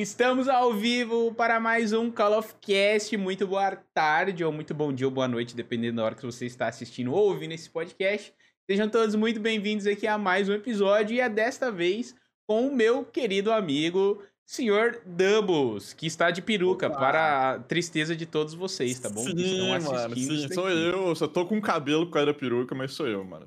Estamos ao vivo para mais um Call of Cast. Muito boa tarde, ou muito bom dia, ou boa noite, dependendo da hora que você está assistindo ou ouvindo esse podcast. Sejam todos muito bem-vindos aqui a mais um episódio e é desta vez com o meu querido amigo Senhor Doubles, que está de peruca, Opa. para a tristeza de todos vocês, tá bom? Sim, mano, sim, sou eu. Só tô com cabelo por causa da peruca, mas sou eu, mano.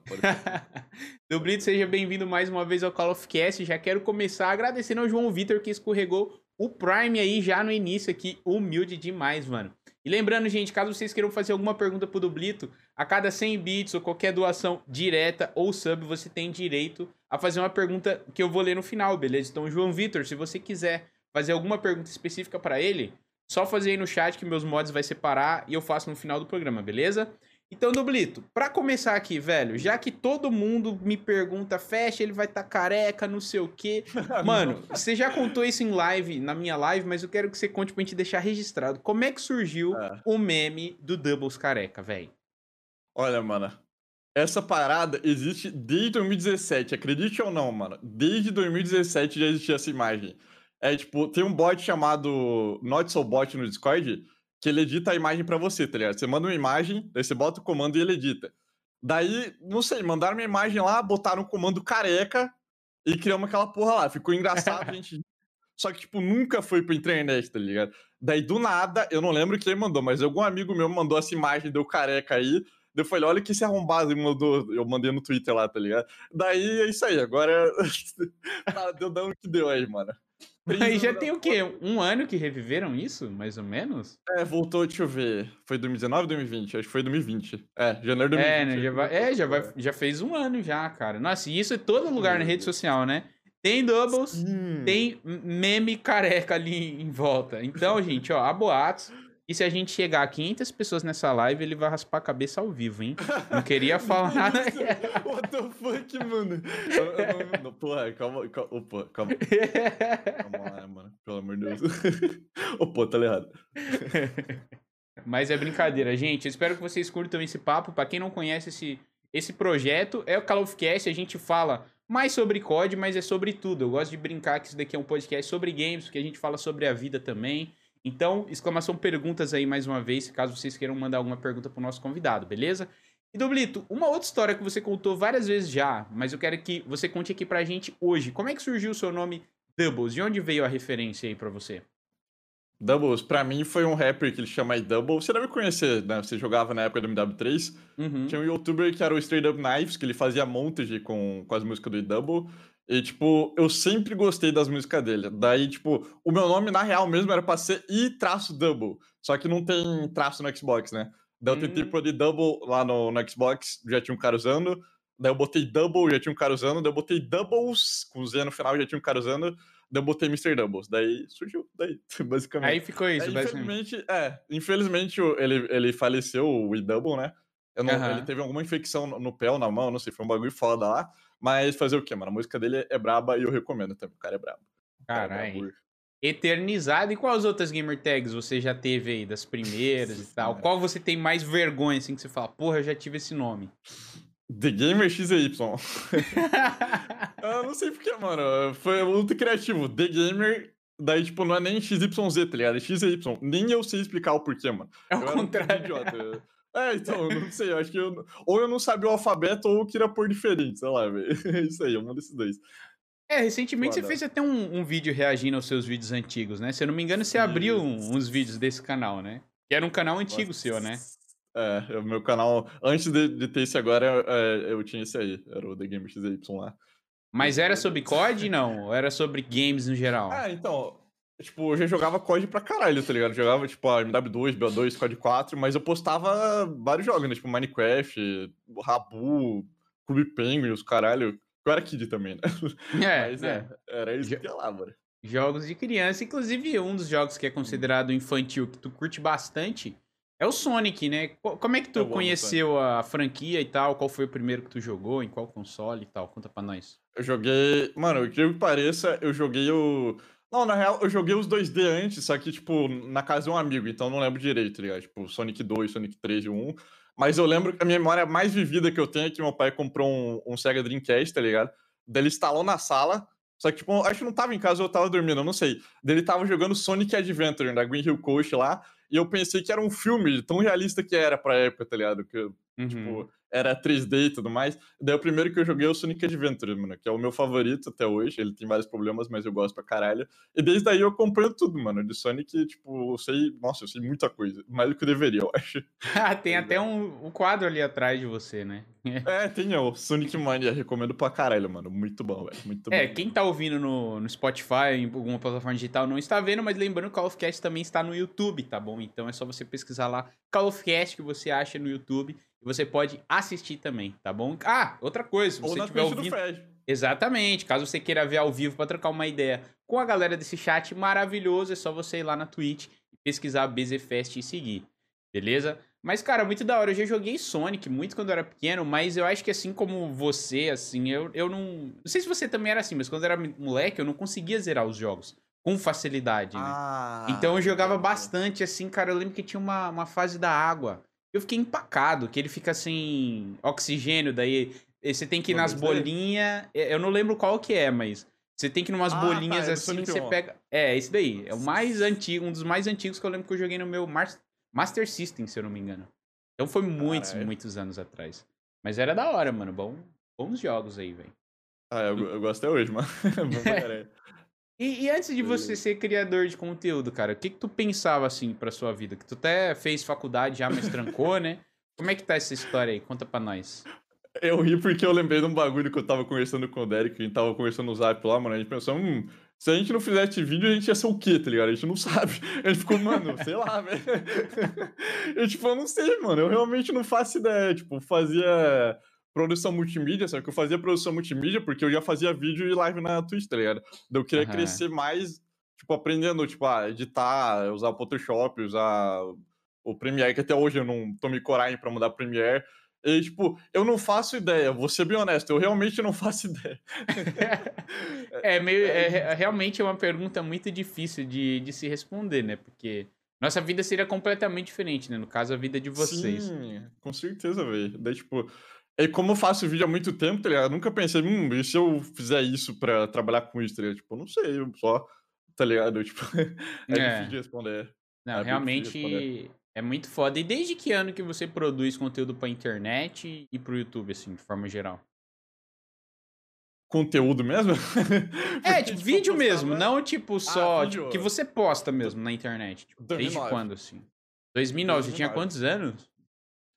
Dublito, seja bem-vindo mais uma vez ao Call of Cast. Já quero começar agradecendo ao João Vitor que escorregou o Prime aí já no início aqui, humilde demais, mano. E lembrando, gente, caso vocês queiram fazer alguma pergunta pro Dublito, a cada 100 bits ou qualquer doação direta ou sub, você tem direito a fazer uma pergunta que eu vou ler no final, beleza? Então, João Vitor, se você quiser fazer alguma pergunta específica para ele, só fazer aí no chat que meus mods vai separar e eu faço no final do programa, beleza? Então, Dublito, pra começar aqui, velho, já que todo mundo me pergunta, fecha, ele vai estar tá careca, não sei o quê. Mano, você já contou isso em live, na minha live, mas eu quero que você conte pra gente deixar registrado. Como é que surgiu é. o meme do Doubles careca, velho? Olha, mano, essa parada existe desde 2017, acredite ou não, mano. Desde 2017 já existia essa imagem. É tipo, tem um bot chamado Not So Bot no Discord que ele edita a imagem para você, tá ligado? Você manda uma imagem, daí você bota o comando e ele edita. Daí, não sei, mandaram uma imagem lá, botaram o comando careca e criamos aquela porra lá. Ficou engraçado, a gente. Só que, tipo, nunca foi pra internet, tá ligado? Daí, do nada, eu não lembro quem mandou, mas algum amigo meu mandou essa imagem, deu careca aí. Daí eu falei, olha que esse arrombado mandou. Eu mandei no Twitter lá, tá ligado? Daí é isso aí, agora. tá, deu dando que deu aí, mano. Aí já tem o quê? Um ano que reviveram isso, mais ou menos? É, voltou, deixa eu ver. Foi 2019 ou 2020? Acho que foi 2020. É, janeiro de 2020. É, né, já, vai, é, já, vai, já fez um ano já, cara. Nossa, e isso é todo lugar na rede social, né? Tem doubles, Sim. tem meme careca ali em volta. Então, gente, ó, há boatos e se a gente chegar a 500 pessoas nessa live, ele vai raspar a cabeça ao vivo, hein? Não queria falar nada. What the fuck, mano? Eu, eu, não, porra, calma, calma. Opa, calma. Calma lá, mano. Pelo amor de Deus. Opa, tá errado. Mas é brincadeira, gente. Eu espero que vocês curtam esse papo. Pra quem não conhece esse, esse projeto, é o Call of Cast. A gente fala mais sobre COD, mas é sobre tudo. Eu gosto de brincar que isso daqui é um podcast sobre games, porque a gente fala sobre a vida também. Então, exclamação perguntas aí mais uma vez, caso vocês queiram mandar alguma pergunta pro nosso convidado, beleza? E Dublito, uma outra história que você contou várias vezes já, mas eu quero que você conte aqui pra gente hoje. Como é que surgiu o seu nome Doubles? De onde veio a referência aí pra você? Doubles, pra mim foi um rapper que ele chama Double. Você deve conhecer, né? Você jogava na época do MW3. Uhum. Tinha um youtuber que era o Straight Up Knives, que ele fazia montage com, com as músicas do Double. E, tipo, eu sempre gostei das músicas dele. Daí, tipo, o meu nome, na real mesmo, era pra ser I-Double. Só que não tem traço no Xbox, né? Daí eu tentei hum. pôr de Double lá no, no Xbox, já tinha um cara usando. Daí eu botei Double, já tinha um cara usando. Daí eu botei Doubles, com Z no final, já tinha um cara usando. Daí eu botei Mr. Doubles. Daí surgiu, daí, basicamente. Aí ficou isso, Aí, basicamente. Infelizmente, é, infelizmente ele, ele faleceu, o E-Double, né? Não, uhum. Ele teve alguma infecção no pé ou na mão, não sei, foi um bagulho foda lá. Mas fazer o quê, mano? A música dele é braba e eu recomendo também. O cara é brabo. É Caralho. Eternizado. E quais outras gamer tags você já teve aí, das primeiras e tal? Qual você tem mais vergonha, assim, que você fala, porra, eu já tive esse nome? The Gamer XY. eu não sei porquê, mano. Foi muito criativo. The Gamer, daí, tipo, não é nem XYZ, tá ligado? É XY. Nem eu sei explicar o porquê, mano. É o eu contrário. idiota. É, então, eu não sei, eu acho que eu. Ou eu não sabia o alfabeto ou eu queria pôr diferente, sei lá, velho. É isso aí, um desses dois. É, recentemente Foda. você fez até um, um, vídeo reagindo aos seus vídeos antigos, né? Se eu não me engano, você abriu um, uns vídeos desse canal, né? Que era um canal antigo Nossa. seu, né? É, o meu canal, antes de, de ter esse agora, é, eu tinha esse aí, era o The Game XY lá. Mas era sobre COD, não? Ou era sobre games no geral? Ah, então, Tipo, eu já jogava COD pra caralho, tá ligado? Eu jogava, tipo, a MW2, BO2, COD 4, mas eu postava vários jogos, né? Tipo, Minecraft, Rabu, Clube Penguin, os caralho. Eu era kid também, né? É, mas, é. é era isso que ia lá, mano. Jogos de criança, inclusive um dos jogos que é considerado infantil, que tu curte bastante, é o Sonic, né? Como é que tu conheceu a franquia e tal? Qual foi o primeiro que tu jogou? Em qual console e tal? Conta pra nós. Eu joguei. Mano, o que pareça, eu joguei o. Não, na real, eu joguei os 2D antes, só que, tipo, na casa de um amigo, então não lembro direito, tá ligado? Tipo, Sonic 2, Sonic 3 e 1. Mas eu lembro que a minha memória mais vivida que eu tenho é que meu pai comprou um, um Sega Dreamcast, tá ligado? Daí ele instalou na sala, Só que, tipo, acho que não tava em casa ou eu tava dormindo, eu não sei. Ele tava jogando Sonic Adventure da Green Hill Coast lá, e eu pensei que era um filme tão realista que era pra época, tá ligado? Que, uhum. tipo, era 3D e tudo mais. Daí o primeiro que eu joguei é o Sonic Adventure, mano, que é o meu favorito até hoje. Ele tem vários problemas, mas eu gosto pra caralho. E desde aí eu acompanho tudo, mano. De Sonic, tipo, eu sei. Nossa, eu sei muita coisa. Mais do que eu deveria, eu acho. Ah, tem até um, um, quadro ali atrás de você, né? é, tem o Sonic Mania. Recomendo pra caralho, mano. Muito bom, velho. Muito é, bom. quem tá ouvindo no, no Spotify, em alguma plataforma digital, não está vendo, mas lembrando que o Call of Cast também está no YouTube, tá bom? Então é só você pesquisar lá Call of Cast que você acha no YouTube. E você pode assistir também, tá bom? Ah, outra coisa, se você estiver ouvindo... Exatamente, caso você queira ver ao vivo para trocar uma ideia com a galera desse chat maravilhoso, é só você ir lá na Twitch e pesquisar BZFest e seguir, beleza? Mas, cara, muito da hora. Eu já joguei Sonic muito quando eu era pequeno, mas eu acho que assim como você, assim, eu, eu não. Não sei se você também era assim, mas quando eu era moleque, eu não conseguia zerar os jogos com facilidade, né? Ah, então eu jogava bastante, assim, cara. Eu lembro que tinha uma, uma fase da água eu fiquei empacado, que ele fica sem oxigênio, daí você tem que ir nas bolinhas. Eu não lembro qual que é, mas você tem que ir numas ah, tá, bolinhas tá, assim, você pega. É, esse daí. É o mais antigo, um dos mais antigos que eu lembro que eu joguei no meu Master System, se eu não me engano. Então foi muitos, Caralho. muitos anos atrás. Mas era da hora, mano. Bom, bons jogos aí, velho. Ah, eu, eu gosto até hoje, mano. E, e, antes de você ser criador de conteúdo, cara, o que que tu pensava, assim, pra sua vida? Que tu até fez faculdade já, mas trancou, né? Como é que tá essa história aí? Conta pra nós. Eu ri porque eu lembrei de um bagulho que eu tava conversando com o Derek, a gente tava conversando no Zap lá, mano, a gente pensou, hum, se a gente não fizesse vídeo, a gente ia ser o quê, tá ligado? A gente não sabe. A gente ficou, mano, sei lá, velho. Eu, tipo, eu não sei, mano, eu realmente não faço ideia. Tipo, fazia produção multimídia, só que eu fazia produção multimídia porque eu já fazia vídeo e live na Twitch, tá ligado? Eu queria uhum. crescer mais, tipo, aprendendo, tipo, a editar, usar o Photoshop, usar o Premiere, que até hoje eu não tomei coragem pra mudar Premiere. E, tipo, eu não faço ideia, vou ser bem honesto, eu realmente não faço ideia. é meio. É, é, realmente é uma pergunta muito difícil de, de se responder, né? Porque nossa vida seria completamente diferente, né? No caso, a vida de vocês. Sim, com certeza, velho. Daí, tipo, e como eu faço vídeo há muito tempo, tá ligado? Eu nunca pensei, hum, e se eu fizer isso pra trabalhar com isso, tá ligado? Tipo, eu não sei, eu só, tá ligado? Tipo, é, é. difícil de responder. Não, é realmente é muito foda. E desde que ano que você produz conteúdo pra internet e pro YouTube, assim, de forma geral? Conteúdo mesmo? é, tipo, vídeo mesmo, não tipo ah, só, ah, tipo, que você posta mesmo na internet. Tipo, desde quando, assim? 2009, 2009, você tinha quantos anos?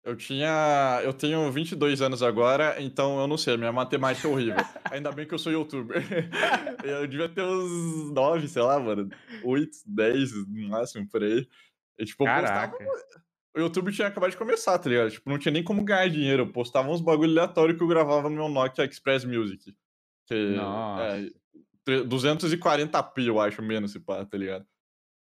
Eu tinha. Eu tenho 22 anos agora, então eu não sei, minha matemática é horrível. Ainda bem que eu sou youtuber. eu devia ter uns 9, sei lá, mano. 8, 10 no máximo, por aí. E, tipo, Caraca. Postava... O YouTube tinha acabado de começar, tá ligado? Tipo, não tinha nem como ganhar dinheiro. Eu postava uns bagulho aleatório que eu gravava no meu Nokia Express Music. Que Nossa. é 240p, eu acho, menos, se pá, tá ligado?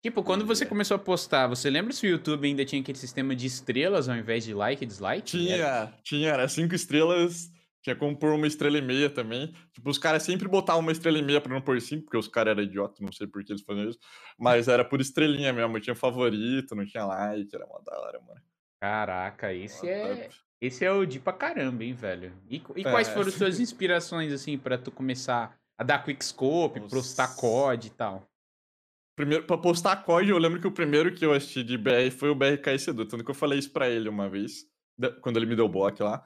Tipo, quando você começou a postar, você lembra se o YouTube ainda tinha aquele sistema de estrelas ao invés de like e dislike? Tinha, era? tinha, era cinco estrelas, tinha como pôr uma estrela e meia também. Tipo, os caras sempre botavam uma estrela e meia pra não pôr cinco, porque os caras eram idiotas, não sei por que eles faziam isso. Mas era por estrelinha mesmo, tinha favorito, não tinha like, era uma da hora, mano. Caraca, esse é... Esse é o de pra caramba, hein, velho? E, e quais é. foram as suas inspirações, assim, para tu começar a dar quickscope, postar COD e tal? Primeiro, pra postar código, eu lembro que o primeiro que eu assisti de BR foi o BRK Sedu, tanto que eu falei isso pra ele uma vez, quando ele me deu o bloco lá.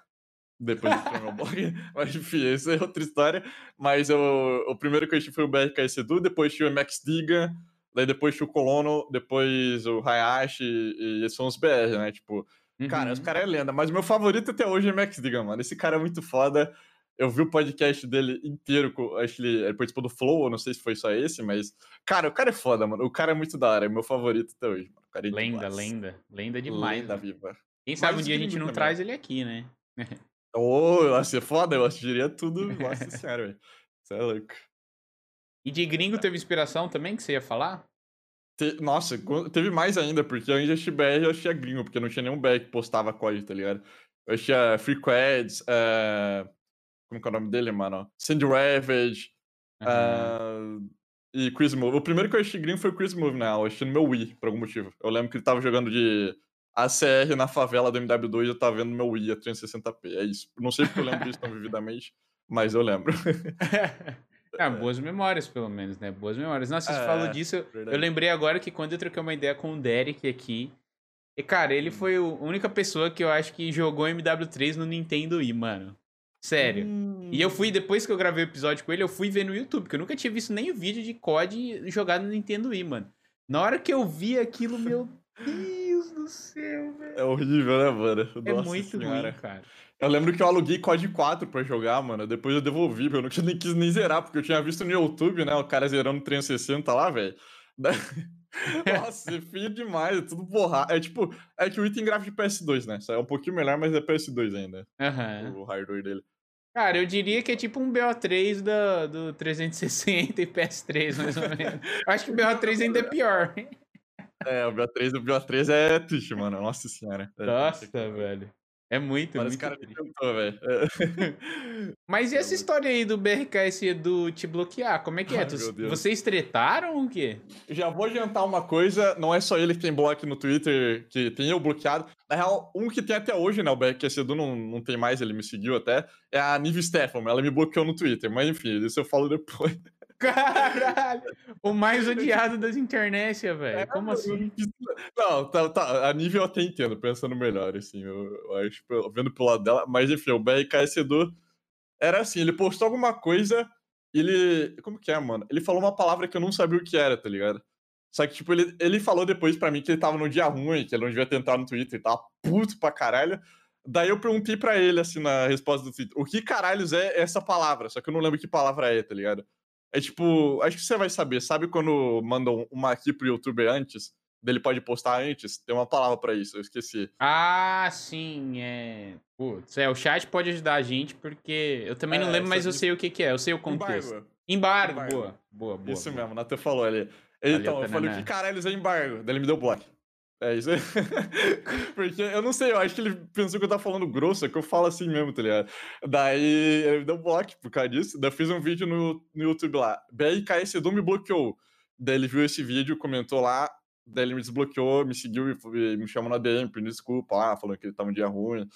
Depois ele tirou meu bloco. Mas enfim, essa é outra história. Mas eu, o primeiro que eu assisti foi o BRK Sedu, depois tinha o MX Diga, daí depois tinha o Colono, depois o Hayashi, e, esses são os BR, né? Tipo, uhum. cara, os caras é lenda. Mas meu favorito até hoje é o MX Diga, mano. Esse cara é muito foda. Eu vi o podcast dele inteiro, acho que ele, ele participou do Flow, não sei se foi só esse, mas. Cara, o cara é foda, mano. O cara é muito da hora, é meu favorito até hoje, mano. É lenda, demais. lenda. Lenda demais. Lenda viva. Quem sabe mas um dia a gente não também. traz ele aqui, né? Ô, oh, ia ser foda, eu assistiria tudo. Nossa senhora, velho. Você é louco. E de gringo teve inspiração também que você ia falar? Te... Nossa, teve mais ainda, porque eu ainda BR eu achei gringo, porque não tinha nenhum BR que postava código, tá ligado? Eu achei Free Quads, uh... Como que é o nome dele, mano? Sandy Ravage. Uhum. Uh, e Chris Move. O primeiro que eu achei gringo foi o Chris Move, né? Eu achei no meu Wii, por algum motivo. Eu lembro que ele tava jogando de ACR na favela do MW2 e eu tava vendo meu Wii a 360p. É isso. Não sei porque eu lembro disso tão vividamente, mas eu lembro. Ah, boas memórias, pelo menos, né? Boas memórias. Nossa, você É, falou disso, eu- eu lembrei agora que quando eu troquei uma ideia com o Derek aqui, e, cara, ele foi o- a única pessoa que eu acho que jogou MW3 no Nintendo Wii, mano. Sério. E eu fui, depois que eu gravei o episódio com ele, eu fui ver no YouTube, porque eu nunca tinha visto nem o vídeo de COD jogado no Nintendo Wii, mano. Na hora que eu vi aquilo, meu Deus do céu, velho. É horrível, né, mano? É Nossa muito senhora. ruim, cara. Eu lembro que eu aluguei COD 4 pra jogar, mano. Depois eu devolvi, porque eu não nem, quis nem zerar, porque eu tinha visto no YouTube, né? O cara zerando 360 lá, velho. Nossa, é feio demais, é tudo borrado. É tipo, é que o item gráfico de PS2, né? É um pouquinho melhor, mas é PS2 ainda. Aham. O hardware dele. Cara, eu diria que é tipo um BO3 do, do 360 e PS3, mais ou menos. Acho que o BO3 ainda é pior. É, o BO3, o BO3 é triste, mano. Nossa senhora. É Nossa, triste. velho. É muito, os muito caras me tentou, velho. É. Mas e essa história aí do BRKS Edu te bloquear? Como é que é? Ai, Tu-. Vocês tretaram ou o quê? Já vou adiantar uma coisa, não é só ele que tem bloco no Twitter, que tem eu bloqueado. Na real, um que tem até hoje, né? O BRQS Edu não, não tem mais, ele me seguiu até. É a Nive Stefan, ela me bloqueou no Twitter. Mas enfim, isso eu falo depois. Caralho! O mais odiado das internet, velho. Como assim? Não, tá, tá, a Nive eu até entendo, pensando melhor, assim, eu, eu acho, vendo pelo lado dela. Mas enfim, o BRKS Edu era assim, ele postou alguma coisa, ele. Como que é, mano? Ele falou uma palavra que eu não sabia o que era, tá ligado? Só que, tipo, ele, ele falou depois pra mim que ele tava num dia ruim, que ele não devia tentar no Twitter, ele tava puto pra caralho. Daí eu perguntei pra ele, assim, na resposta do Twitter, o que caralhos é essa palavra? Só que eu não lembro que palavra é, tá ligado? É tipo, acho que você vai saber, sabe quando mandam uma aqui pro youtuber antes? Dele pode postar antes? Tem uma palavra pra isso, eu esqueci. Ah, sim, é. Putz, é, o chat pode ajudar a gente, porque eu também não É, lembro, mas eu sei o que, que é, eu sei o contexto. Embargo. Embargo, Embargo. boa, boa, boa. Isso boa. mesmo, o Nathan falou ali. Então, eu falei, o que caralhos é embargo? Daí ele me deu bloco. É isso aí. Porque eu não sei, eu acho que ele pensou que eu tava falando grosso, é que eu falo assim mesmo, tá ligado? Daí ele me deu bloco por causa disso. Daí eu fiz um vídeo no, no YouTube lá. BRKS Edu me bloqueou. Daí ele viu esse vídeo, comentou lá. Daí ele me desbloqueou, me seguiu e me chamou na DM, pedindo desculpa lá, falando que ele tava um dia ruim.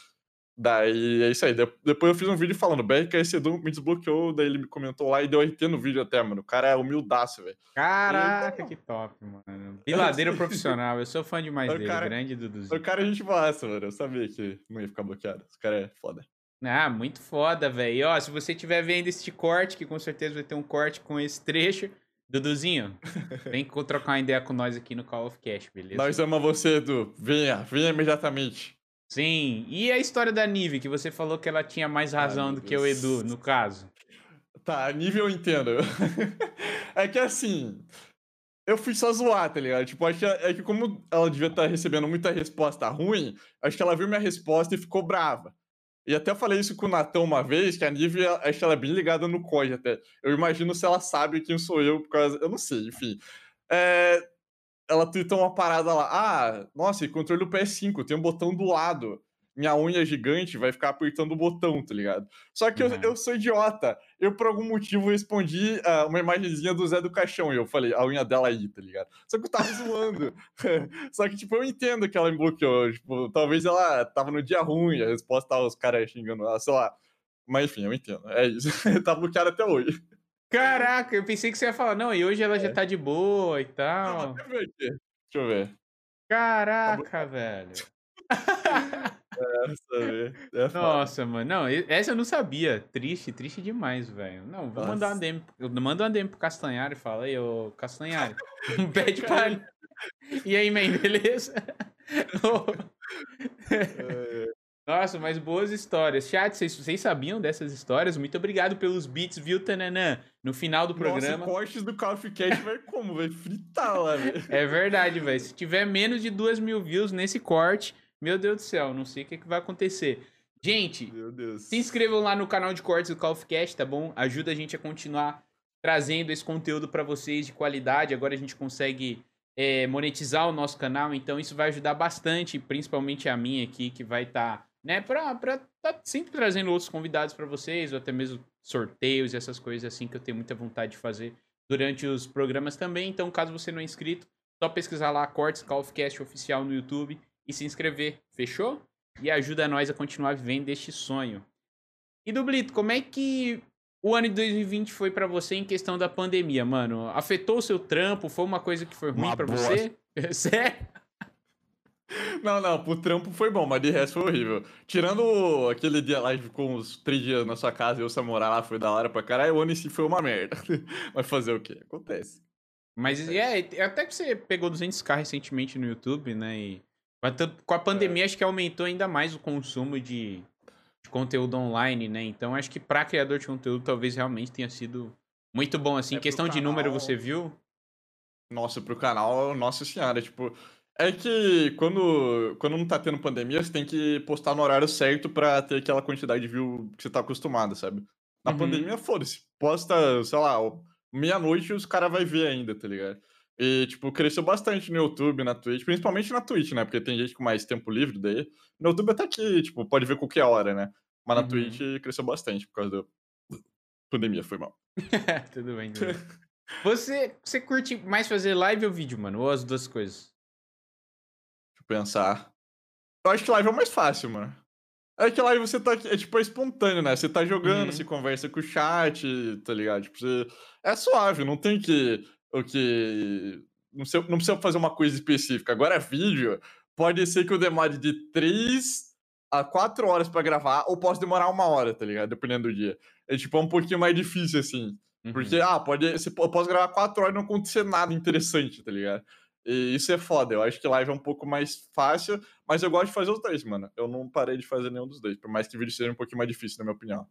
Daí é isso aí. De- Depois eu fiz um vídeo falando, BRKS Edu me desbloqueou, daí ele me comentou lá e deu RT no vídeo até, mano. O cara é humildaço, velho. Caraca, que top, mano. Piladeiro profissional, eu sou fã demais O dele, cara- grande O Duduzinho. cara é gente massa, mano. Eu sabia que não ia ficar bloqueado. Esse cara é foda. Ah, muito foda, velho. Ó, se você estiver vendo este corte, que com certeza vai ter um corte com esse trecho, Duduzinho, vem trocar uma ideia com nós aqui no Call of Cash, beleza? Nós amamos você, Edu. Venha, venha imediatamente. Sim. E a história da Nive, que você falou que ela tinha mais razão meu do que o. Edu, no caso. Tá, nível eu entendo. é que assim. Eu fui só zoar, tá ligado? Tipo, acho que, é que como ela devia estar recebendo muita resposta ruim, acho que ela viu minha resposta e ficou brava. E até falei isso com o Natão uma vez, que a Nive, acho que ela é bem ligada no COD até. Eu imagino se ela sabe quem sou eu, por causa. Eu não sei, enfim. É, ela tweetou uma parada lá. Ah, nossa, e controle do PS5, tem um botão do lado. Minha unha gigante vai ficar apertando o botão, tá ligado? Só que eu, Uhum. eu sou idiota. Eu, por algum motivo, respondi ah, uma imagenzinha do Zé do Caixão. E eu falei, a unha dela aí, tá ligado? Só que eu tava zoando. Só que, tipo, eu entendo que ela me bloqueou. Tipo, talvez ela tava no dia ruim, a resposta tava os caras xingando ela, sei lá. Mas enfim, eu entendo. É isso. tá bloqueada até hoje. Caraca, eu pensei que você ia falar, não, e hoje ela já tá de boa e tal. deixa eu ver aqui. Deixa eu ver. Caraca, velho. Essa. É foda. Nossa, mano. Não, essa eu não sabia. Triste, triste demais, velho. Não, vou mandar uma Nossa. DM. Eu mando uma DM pro Castanhari e fala, aí, ô Castanhari, um pede pra. E aí, man, beleza? É, Nossa, mas boas histórias. Chat, vocês, vocês sabiam dessas histórias? Muito obrigado pelos beats, viu, Tananã? No final do programa. Nossa, cortes do Call of Cast vai como? Vai fritar lá, velho. É verdade, velho. Se tiver menos de duas mil views nesse corte, meu Deus do céu, não sei o que, que vai acontecer. Gente, se inscrevam lá no canal de cortes do Call of Cast, tá bom? Ajuda a gente a continuar trazendo esse conteúdo pra vocês de qualidade. Agora a gente consegue é, monetizar o nosso canal, então isso vai ajudar bastante, principalmente a mim aqui, que vai estar, né, pra, pra tá sempre trazendo outros convidados pra vocês, ou até mesmo sorteios e essas coisas assim que eu tenho muita vontade de fazer durante os programas também. Então, caso você não é inscrito, só pesquisar lá Cortes Call of Cast oficial no YouTube e se inscrever, fechou? E ajuda nós a continuar vivendo este sonho. E Dublito, como é que o ano de 2020 foi pra você em questão da pandemia, mano? Afetou o seu trampo? Foi uma coisa que foi ruim bosta. você? Sério? Não, não, pro trampo foi bom, mas de resto foi horrível. Tirando aquele dia lá ficou uns três dias na sua casa e eu Samurai lá, foi da hora pra caralho, o ano em si foi uma merda. Mas fazer o quê? Acontece. Mas é, até que você pegou 200k recentemente no YouTube, né? E com a pandemia acho que aumentou ainda mais o consumo de, de conteúdo online, né? Então acho que pra criador de conteúdo talvez realmente tenha sido muito bom assim. É, questão de número você viu? Nossa, pro canal, nossa senhora, tipo. É que quando, quando não tá tendo pandemia, você tem que postar no horário certo pra ter aquela quantidade de view que você tá acostumado, sabe? Na Uhum. pandemia, foda-se. Posta, sei lá, meia-noite os caras vai ver ainda, tá ligado? E, tipo, cresceu bastante no YouTube, na Twitch, principalmente na Twitch, né? Porque tem gente com mais tempo livre daí. No YouTube até que, tipo, pode ver qualquer hora, né? Mas na Uhum. Twitch cresceu bastante por causa da pandemia, foi mal. tudo bem, tudo bem. Você, você curte mais fazer live ou vídeo, mano? Ou as duas coisas? Pensar. Eu acho que live é o mais fácil, mano. É que live você tá. É tipo, é espontâneo, né? Você tá jogando, Uhum. você conversa com o chat, tá ligado? Tipo, você... É suave, não tem que. O que. Não precisa, não precisa fazer uma coisa específica. Agora, vídeo, pode ser que eu demore de 3 a 4 horas pra gravar, ou posso demorar uma hora, tá ligado? Dependendo do dia. É tipo, é um pouquinho mais difícil, assim. Uhum. Porque, ah, pode, você, eu posso gravar 4 horas e não acontecer nada interessante, tá ligado? E isso é foda. Eu acho que live é um pouco mais fácil, mas eu gosto de fazer os dois, mano. Eu não parei de fazer nenhum dos dois, por mais que vídeo seja um pouquinho mais difícil, na minha opinião.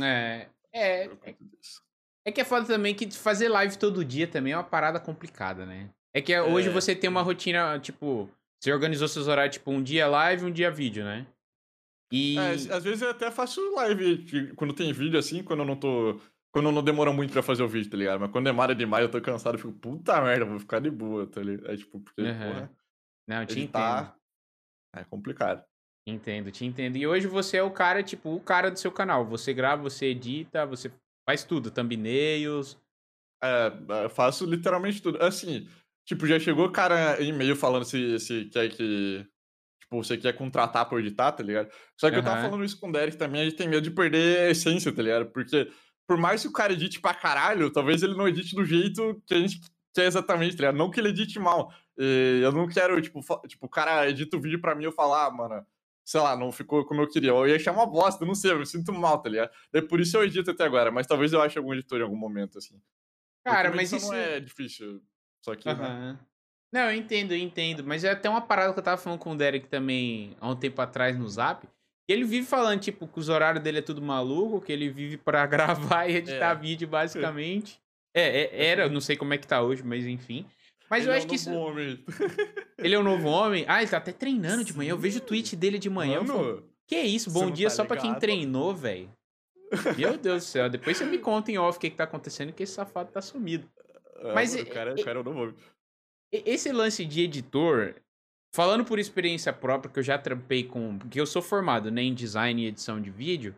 É, é, disso. É que é foda também que fazer live todo dia também é uma parada complicada, né? É que hoje É. você tem uma rotina, tipo, você organizou seus horários, tipo, um dia live, um dia vídeo, né? E. É, às vezes eu até faço live de- quando tem vídeo assim, quando eu não tô. Quando não demora muito pra fazer o vídeo, tá ligado? Mas quando demora demais, eu tô cansado, eu fico, puta merda, vou ficar de boa, tá ligado? É tipo, porque, Aham. porra, Não, te editar é complicado. entendo. Entendo, te entendo. E hoje você é o cara, tipo, o cara do seu canal. Você grava, você edita, você faz tudo, thumbnails. É, eu faço literalmente tudo. Assim, tipo, já chegou cara em e-mail falando se, se quer que. Tipo, você quer contratar pra editar, tá ligado? Só que eu tava falando isso com o Derek também, a gente tem medo de perder a essência, tá ligado? Porque, por mais que o cara edite pra caralho, talvez ele não edite do jeito que a gente quer exatamente, tá ligado? Não que ele edite mal. E eu não quero, tipo, tipo, o cara edita o vídeo pra mim e eu falar, ah, mano, sei lá, não ficou como eu queria. Eu ia achar uma bosta, não sei, eu me sinto mal, tá ligado? É por isso eu edito até agora, mas talvez eu ache algum editor em algum momento, assim. Cara, Porque mas isso. não é difícil. Só que, né? Aham. Não, eu entendo, eu entendo. Mas é até uma parada que eu tava falando com o Derek também há um tempo atrás no Zap. Ele vive falando, tipo, que os horários dele é tudo maluco, que ele vive pra gravar e editar É. vídeo, basicamente. É, é, era, eu não sei como é que tá hoje, mas enfim. Mas Ele eu é acho um que isso. novo homem. Ele é um novo homem? Ah, ele tá até treinando de manhã. Eu vejo o tweet dele de manhã. Eu falo, Mano, que isso, você bom dia tá só pra quem treinou, velho. Meu Deus do céu. Depois você me conta em off o que, que tá acontecendo, que esse safado tá sumido. é, Mas mano, o cara, o cara é um novo homem. Esse lance de editor, falando por experiência própria, que eu já trampei com. Porque eu sou formado né, em design e edição de vídeo.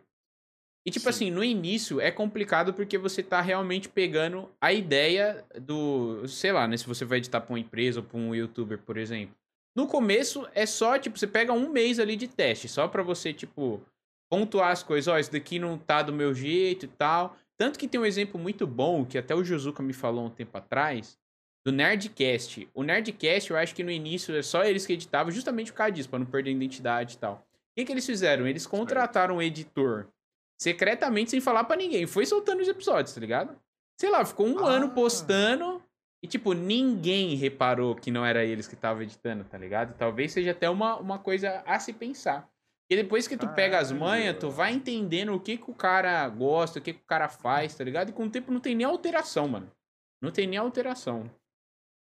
E, tipo Sim. assim, no início é complicado porque você tá realmente pegando a ideia do. Sei lá, né? Se você vai editar pra uma empresa ou pra um youtuber, por exemplo. No começo é só, tipo, você pega um mês ali de teste, só pra você, tipo, pontuar as coisas. Ó, isso daqui não tá do meu jeito e tal. Tanto que tem um exemplo muito bom, que até o Juzuka me falou um tempo atrás, do Nerdcast. O Nerdcast, eu acho que no início é só eles que editavam, justamente por causa disso, pra não perder a identidade e tal. O que, que eles fizeram? Eles contrataram um editor secretamente, sem falar pra ninguém. Foi soltando os episódios, tá ligado? Sei lá, ficou um ano Ah. postando e, tipo, ninguém reparou que não era eles que estavam editando, tá ligado? Talvez seja até uma, uma coisa a se pensar. E depois que tu pega as manhas, tu vai entendendo o que, que o cara gosta, o que, que o cara faz, tá ligado? E com o tempo não tem nem alteração, mano. Não tem nem alteração.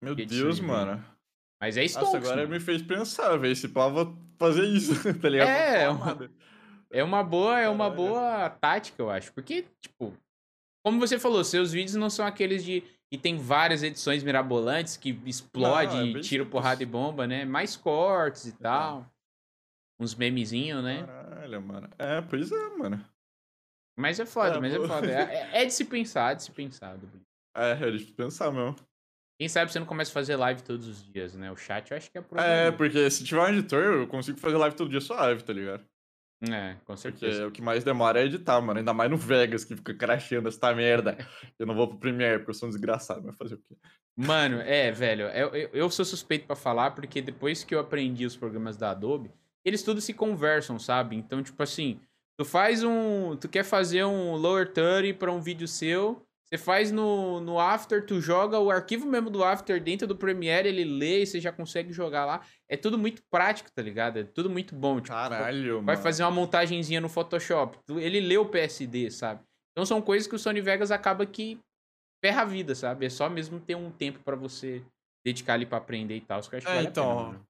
Meu Deus, de- mano. Mas é Nossa, Stonks, agora mano. me fez pensar, velho. Se pá, vou fazer isso, tá ligado? É, falar uma-. É uma boa, é uma boa tática, eu acho. Porque, tipo, como você falou, seus vídeos não são aqueles de. E tem várias edições mirabolantes que explode, Não, é e tira porrada e bomba, né? Mais cortes e tal. Uns memezinhos, né? Caralho, mano. É, pois é, mano. Mas é foda, É, mas é foda. É, é de se pensar, é de se pensar. É, é de pensar mesmo. Quem sabe você não começa a fazer live todos os dias, né? O chat eu acho que é por É, porque se tiver um editor, eu consigo fazer live todo dia suave, tá ligado? É, com Porque certeza. o que mais demora é editar, mano. Ainda mais no Vegas, que fica crashando essa merda. Eu não vou pro Premiere, porque eu sou um desgraçado, mas fazer o quê? Mano, é, velho, eu, eu, sou suspeito pra falar, porque depois que eu aprendi os programas da Adobe, eles tudo se conversam, sabe? Então, tipo assim, tu faz um. Tu quer fazer um lower 30 pra um vídeo seu. Você faz no, no After, tu joga o arquivo mesmo do After dentro do Premiere, ele lê e você já consegue jogar lá. É tudo muito prático, tá ligado? É tudo muito bom. Tipo, Caralho, vai mano. fazer uma montagenzinha no Photoshop. Ele lê o PSD, sabe? Então são coisas que o Sony Vegas acaba que ferra a vida, sabe? É só mesmo ter um tempo pra você dedicar ali pra aprender e tal. Isso que eu acho que É, vale a então, pena, mano.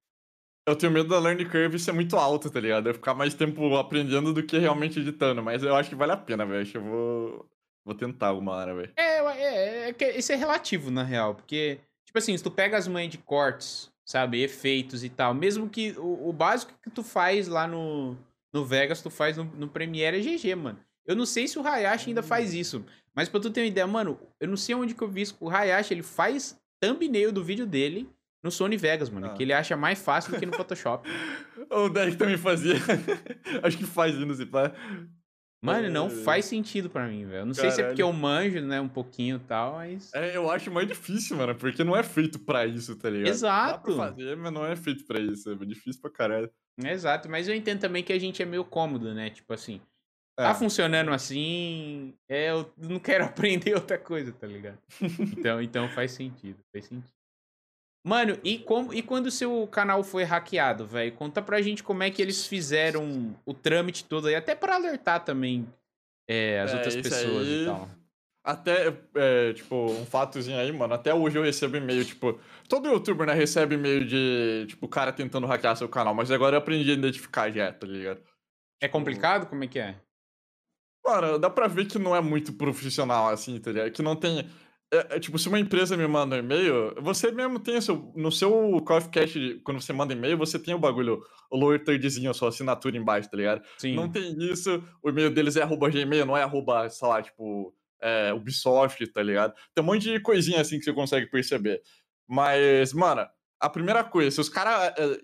Eu tenho medo da learning curve ser muito alta, tá ligado? Eu ficar mais tempo aprendendo do que realmente editando. Mas eu acho que vale a pena, velho. Acho que eu vou, vou tentar alguma hora, velho. É, é, é que isso é relativo, na real. Porque, tipo assim, se tu pega as manhas de cortes, sabe? Efeitos e tal. Mesmo que o, o básico que tu faz lá no, no Vegas, tu faz no, no Premiere é GG, mano. Eu não sei se o Hayashi ainda faz isso. Mas pra tu ter uma ideia, mano, eu não sei onde que eu vi isso. O Hayashi, ele faz thumbnail do vídeo dele no Sony Vegas, mano. Ah. Que ele acha mais fácil do que no Photoshop. O Derek também fazia. acho que faz ainda, se pá. Mano, não É. faz sentido pra mim, velho. Não sei se é porque eu manjo, né, um pouquinho e tal, mas. É, eu acho mais difícil, mano, porque não é feito pra isso, tá ligado? Dá Exato. pra fazer, mas não é feito pra isso. É difícil pra caralho. Exato, mas eu entendo também que a gente é meio cômodo, né? Tipo assim, É. tá funcionando assim, é, eu não quero aprender outra coisa, tá ligado? Então, então faz sentido, faz sentido. Mano, e, como, e quando o seu canal foi hackeado, velho? Conta pra gente como é que eles fizeram o trâmite todo aí, até pra alertar também é, as É, outras pessoas aí- e tal. Até, é, tipo, um fatozinho aí, mano. Até hoje eu recebo e-mail, tipo. Todo youtuber, né, recebe e-mail de, tipo, o cara tentando hackear seu canal. Mas agora eu aprendi a identificar já, tá ligado? É complicado? Como é que é? Mano, dá pra ver que não é muito profissional assim, tá ligado? Que não tem. É, é, tipo, se uma empresa me manda um e-mail, você mesmo tem seu, no seu of Cash, quando você manda e-mail, você tem o bagulho, o lower thirdzinho, a sua assinatura embaixo, tá ligado? Sim. Não tem isso, o e-mail deles é arroba gmail, não é arroba, sei lá, tipo, é, Ubisoft, tá ligado? Tem um monte de coisinha assim que você consegue perceber. Mas, mano, a primeira coisa, se os caras é,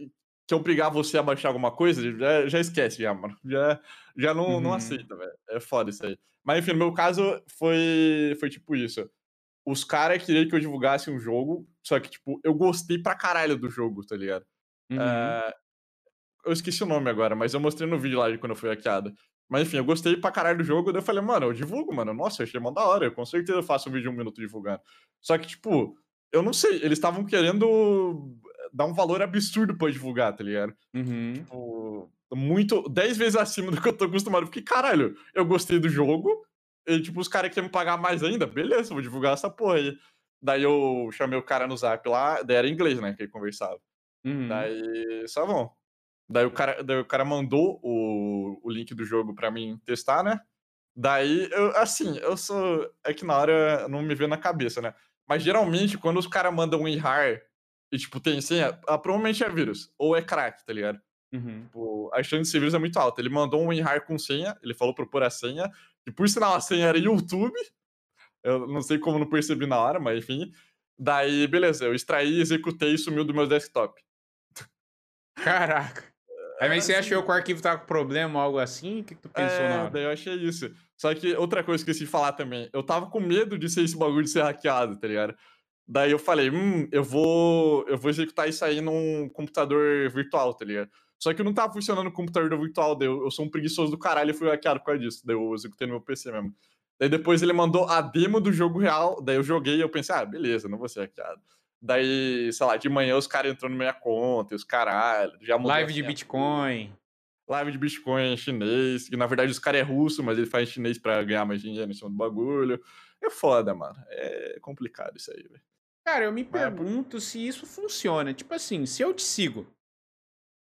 que obrigar você a baixar alguma coisa, já, já esquece, já, mano. Já, já não, não Uhum. aceita, velho. É foda isso aí. Mas, enfim, no meu caso, foi, foi tipo isso. Os caras queriam que eu divulgasse um jogo, só que, tipo, eu gostei pra caralho do jogo, tá ligado? Uhum. É, eu esqueci o nome agora, mas eu mostrei no vídeo lá de quando eu fui hackeado. Mas enfim, eu gostei pra caralho do jogo, daí eu falei, mano, eu divulgo, mano. Nossa, eu achei mó da hora, eu com certeza faço um vídeo de um minuto divulgando. Só que, tipo, eu não sei, eles estavam querendo dar um valor absurdo pra divulgar, tá ligado? Uhum. Tipo, muito, 10 vezes acima do que eu tô acostumado. Porque, caralho, eu gostei do jogo, e, tipo, os caras querem me pagar mais ainda, beleza, vou divulgar essa porra aí. Daí eu chamei o cara no zap lá, daí era inglês, né, que ele conversava. Uhum. Daí, só vão. Daí o cara, daí o cara mandou o, o link do jogo pra mim testar, né? Daí, eu, assim, eu sou. É que na hora não me vê na cabeça, né? Mas geralmente, quando os caras mandam um IRAR e, tipo, tem senha, ah, provavelmente é vírus. Ou é crack, tá ligado? Uhum. Tipo, a chance de ser vírus é muito alta. Ele mandou um IRAR com senha, ele falou pra eu pôr a senha, e por sinal a senha era YouTube. Eu não sei como não percebi na hora, mas enfim. Daí, beleza, eu extraí, executei e sumiu do meu desktop. Caraca. Aí mas você assim- achou que o arquivo tava com problema ou algo assim? O que, que tu pensou na É, hora? daí eu achei isso. Só que outra coisa que eu esqueci de falar também, eu tava com medo de ser esse bagulho de ser hackeado, tá ligado? Daí eu falei, hum, eu vou, eu vou executar isso aí num computador virtual, tá ligado? Só que não tava funcionando no computador do virtual, daí eu, eu sou um preguiçoso do caralho e fui hackeado por causa disso. Daí eu executei no meu PC mesmo. Daí depois ele mandou a demo do jogo real, daí eu joguei e eu pensei, ah, beleza, não vou ser hackeado. Daí, sei lá, de manhã os caras entrando na minha conta e os caralho, já Live de Bitcoin. live de Bitcoin em chinês, que na verdade os caras é russo, mas ele faz chinês pra ganhar mais dinheiro em cima do bagulho. É foda, mano. É complicado isso aí, velho. Cara, eu me Mas é pergunto se isso funciona. Tipo assim, se eu te sigo.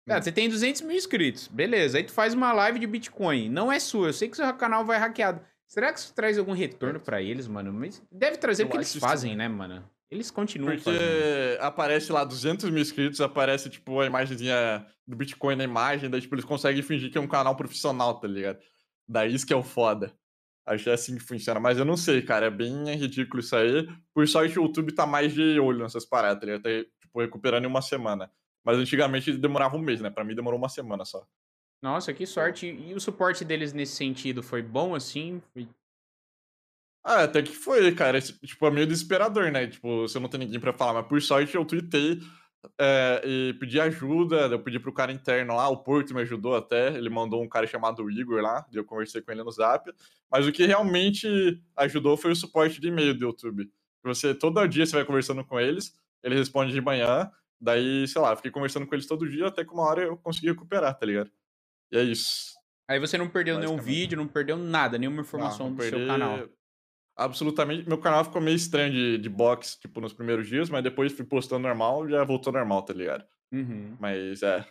Cara, você tem 200 mil inscritos. Beleza. Aí tu faz uma live de Bitcoin. Não é sua. Eu sei que seu canal vai hackeado. Será que isso traz algum retorno pra eles, mano? Mas deve trazer Eu porque acho eles isso fazem, né, mano? Eles continuam Porque fazendo. aparece lá 200 mil inscritos, aparece, tipo, a imagenzinha do Bitcoin na imagem, daí, tipo, eles conseguem fingir que é um canal profissional, tá ligado? Daí isso que é o foda. Acho que é assim que funciona. Mas eu não sei, cara. É bem ridículo isso aí. Por sorte, o YouTube tá mais de olho nessas paradas, tá ligado? Tá, tipo, recuperando em uma semana. Mas antigamente demorava um mês, né? Pra mim demorou uma semana só. Nossa, que sorte. E o suporte deles nesse sentido foi bom assim? Foi... Ah, até que foi, cara. Tipo, é meio desesperador, né? Tipo, você não tem ninguém pra falar, mas por sorte eu tuitei é, e pedi ajuda. Eu pedi pro cara interno lá, o Porto me ajudou até. Ele mandou um cara chamado Igor lá, e eu conversei com ele no zap. Mas o que realmente ajudou foi o suporte de e-mail do YouTube. Você, todo dia, você vai conversando com eles, ele responde de manhã, daí, sei lá, fiquei conversando com eles todo dia, até que uma hora eu consegui recuperar, tá ligado? E é isso. Aí você não perdeu nenhum vídeo, não perdeu nada, nenhuma informação não, não do seu canal absolutamente. Meu canal ficou meio estranho de, de box, tipo, nos primeiros dias, mas depois fui postando normal já voltou normal, tá ligado? Uhum. Mas é.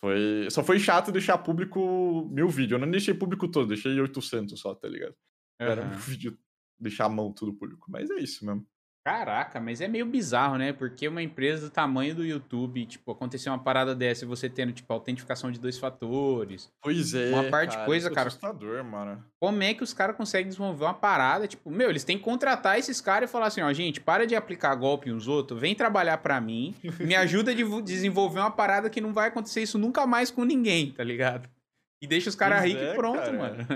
Foi... Só foi chato deixar público mil vídeos. Eu não deixei público todo, deixei 800 só, tá ligado? Uhum. Era um vídeo deixar a mão tudo público. Mas é isso mesmo. Caraca, mas é meio bizarro, né? Porque uma empresa do tamanho do YouTube, tipo, acontecer uma parada dessa e você tendo, tipo, autentificação de dois fatores. Pois é. Uma parte de coisa, é cara. assustador, mano. Como é que os caras conseguem desenvolver uma parada? Tipo, meu, eles têm que contratar esses caras e falar assim: ó, gente, para de aplicar golpe uns outros, vem trabalhar para mim, me ajuda a desenvolver uma parada que não vai acontecer isso nunca mais com ninguém, tá ligado? E deixa os caras ricos é, e pronto, cara. mano.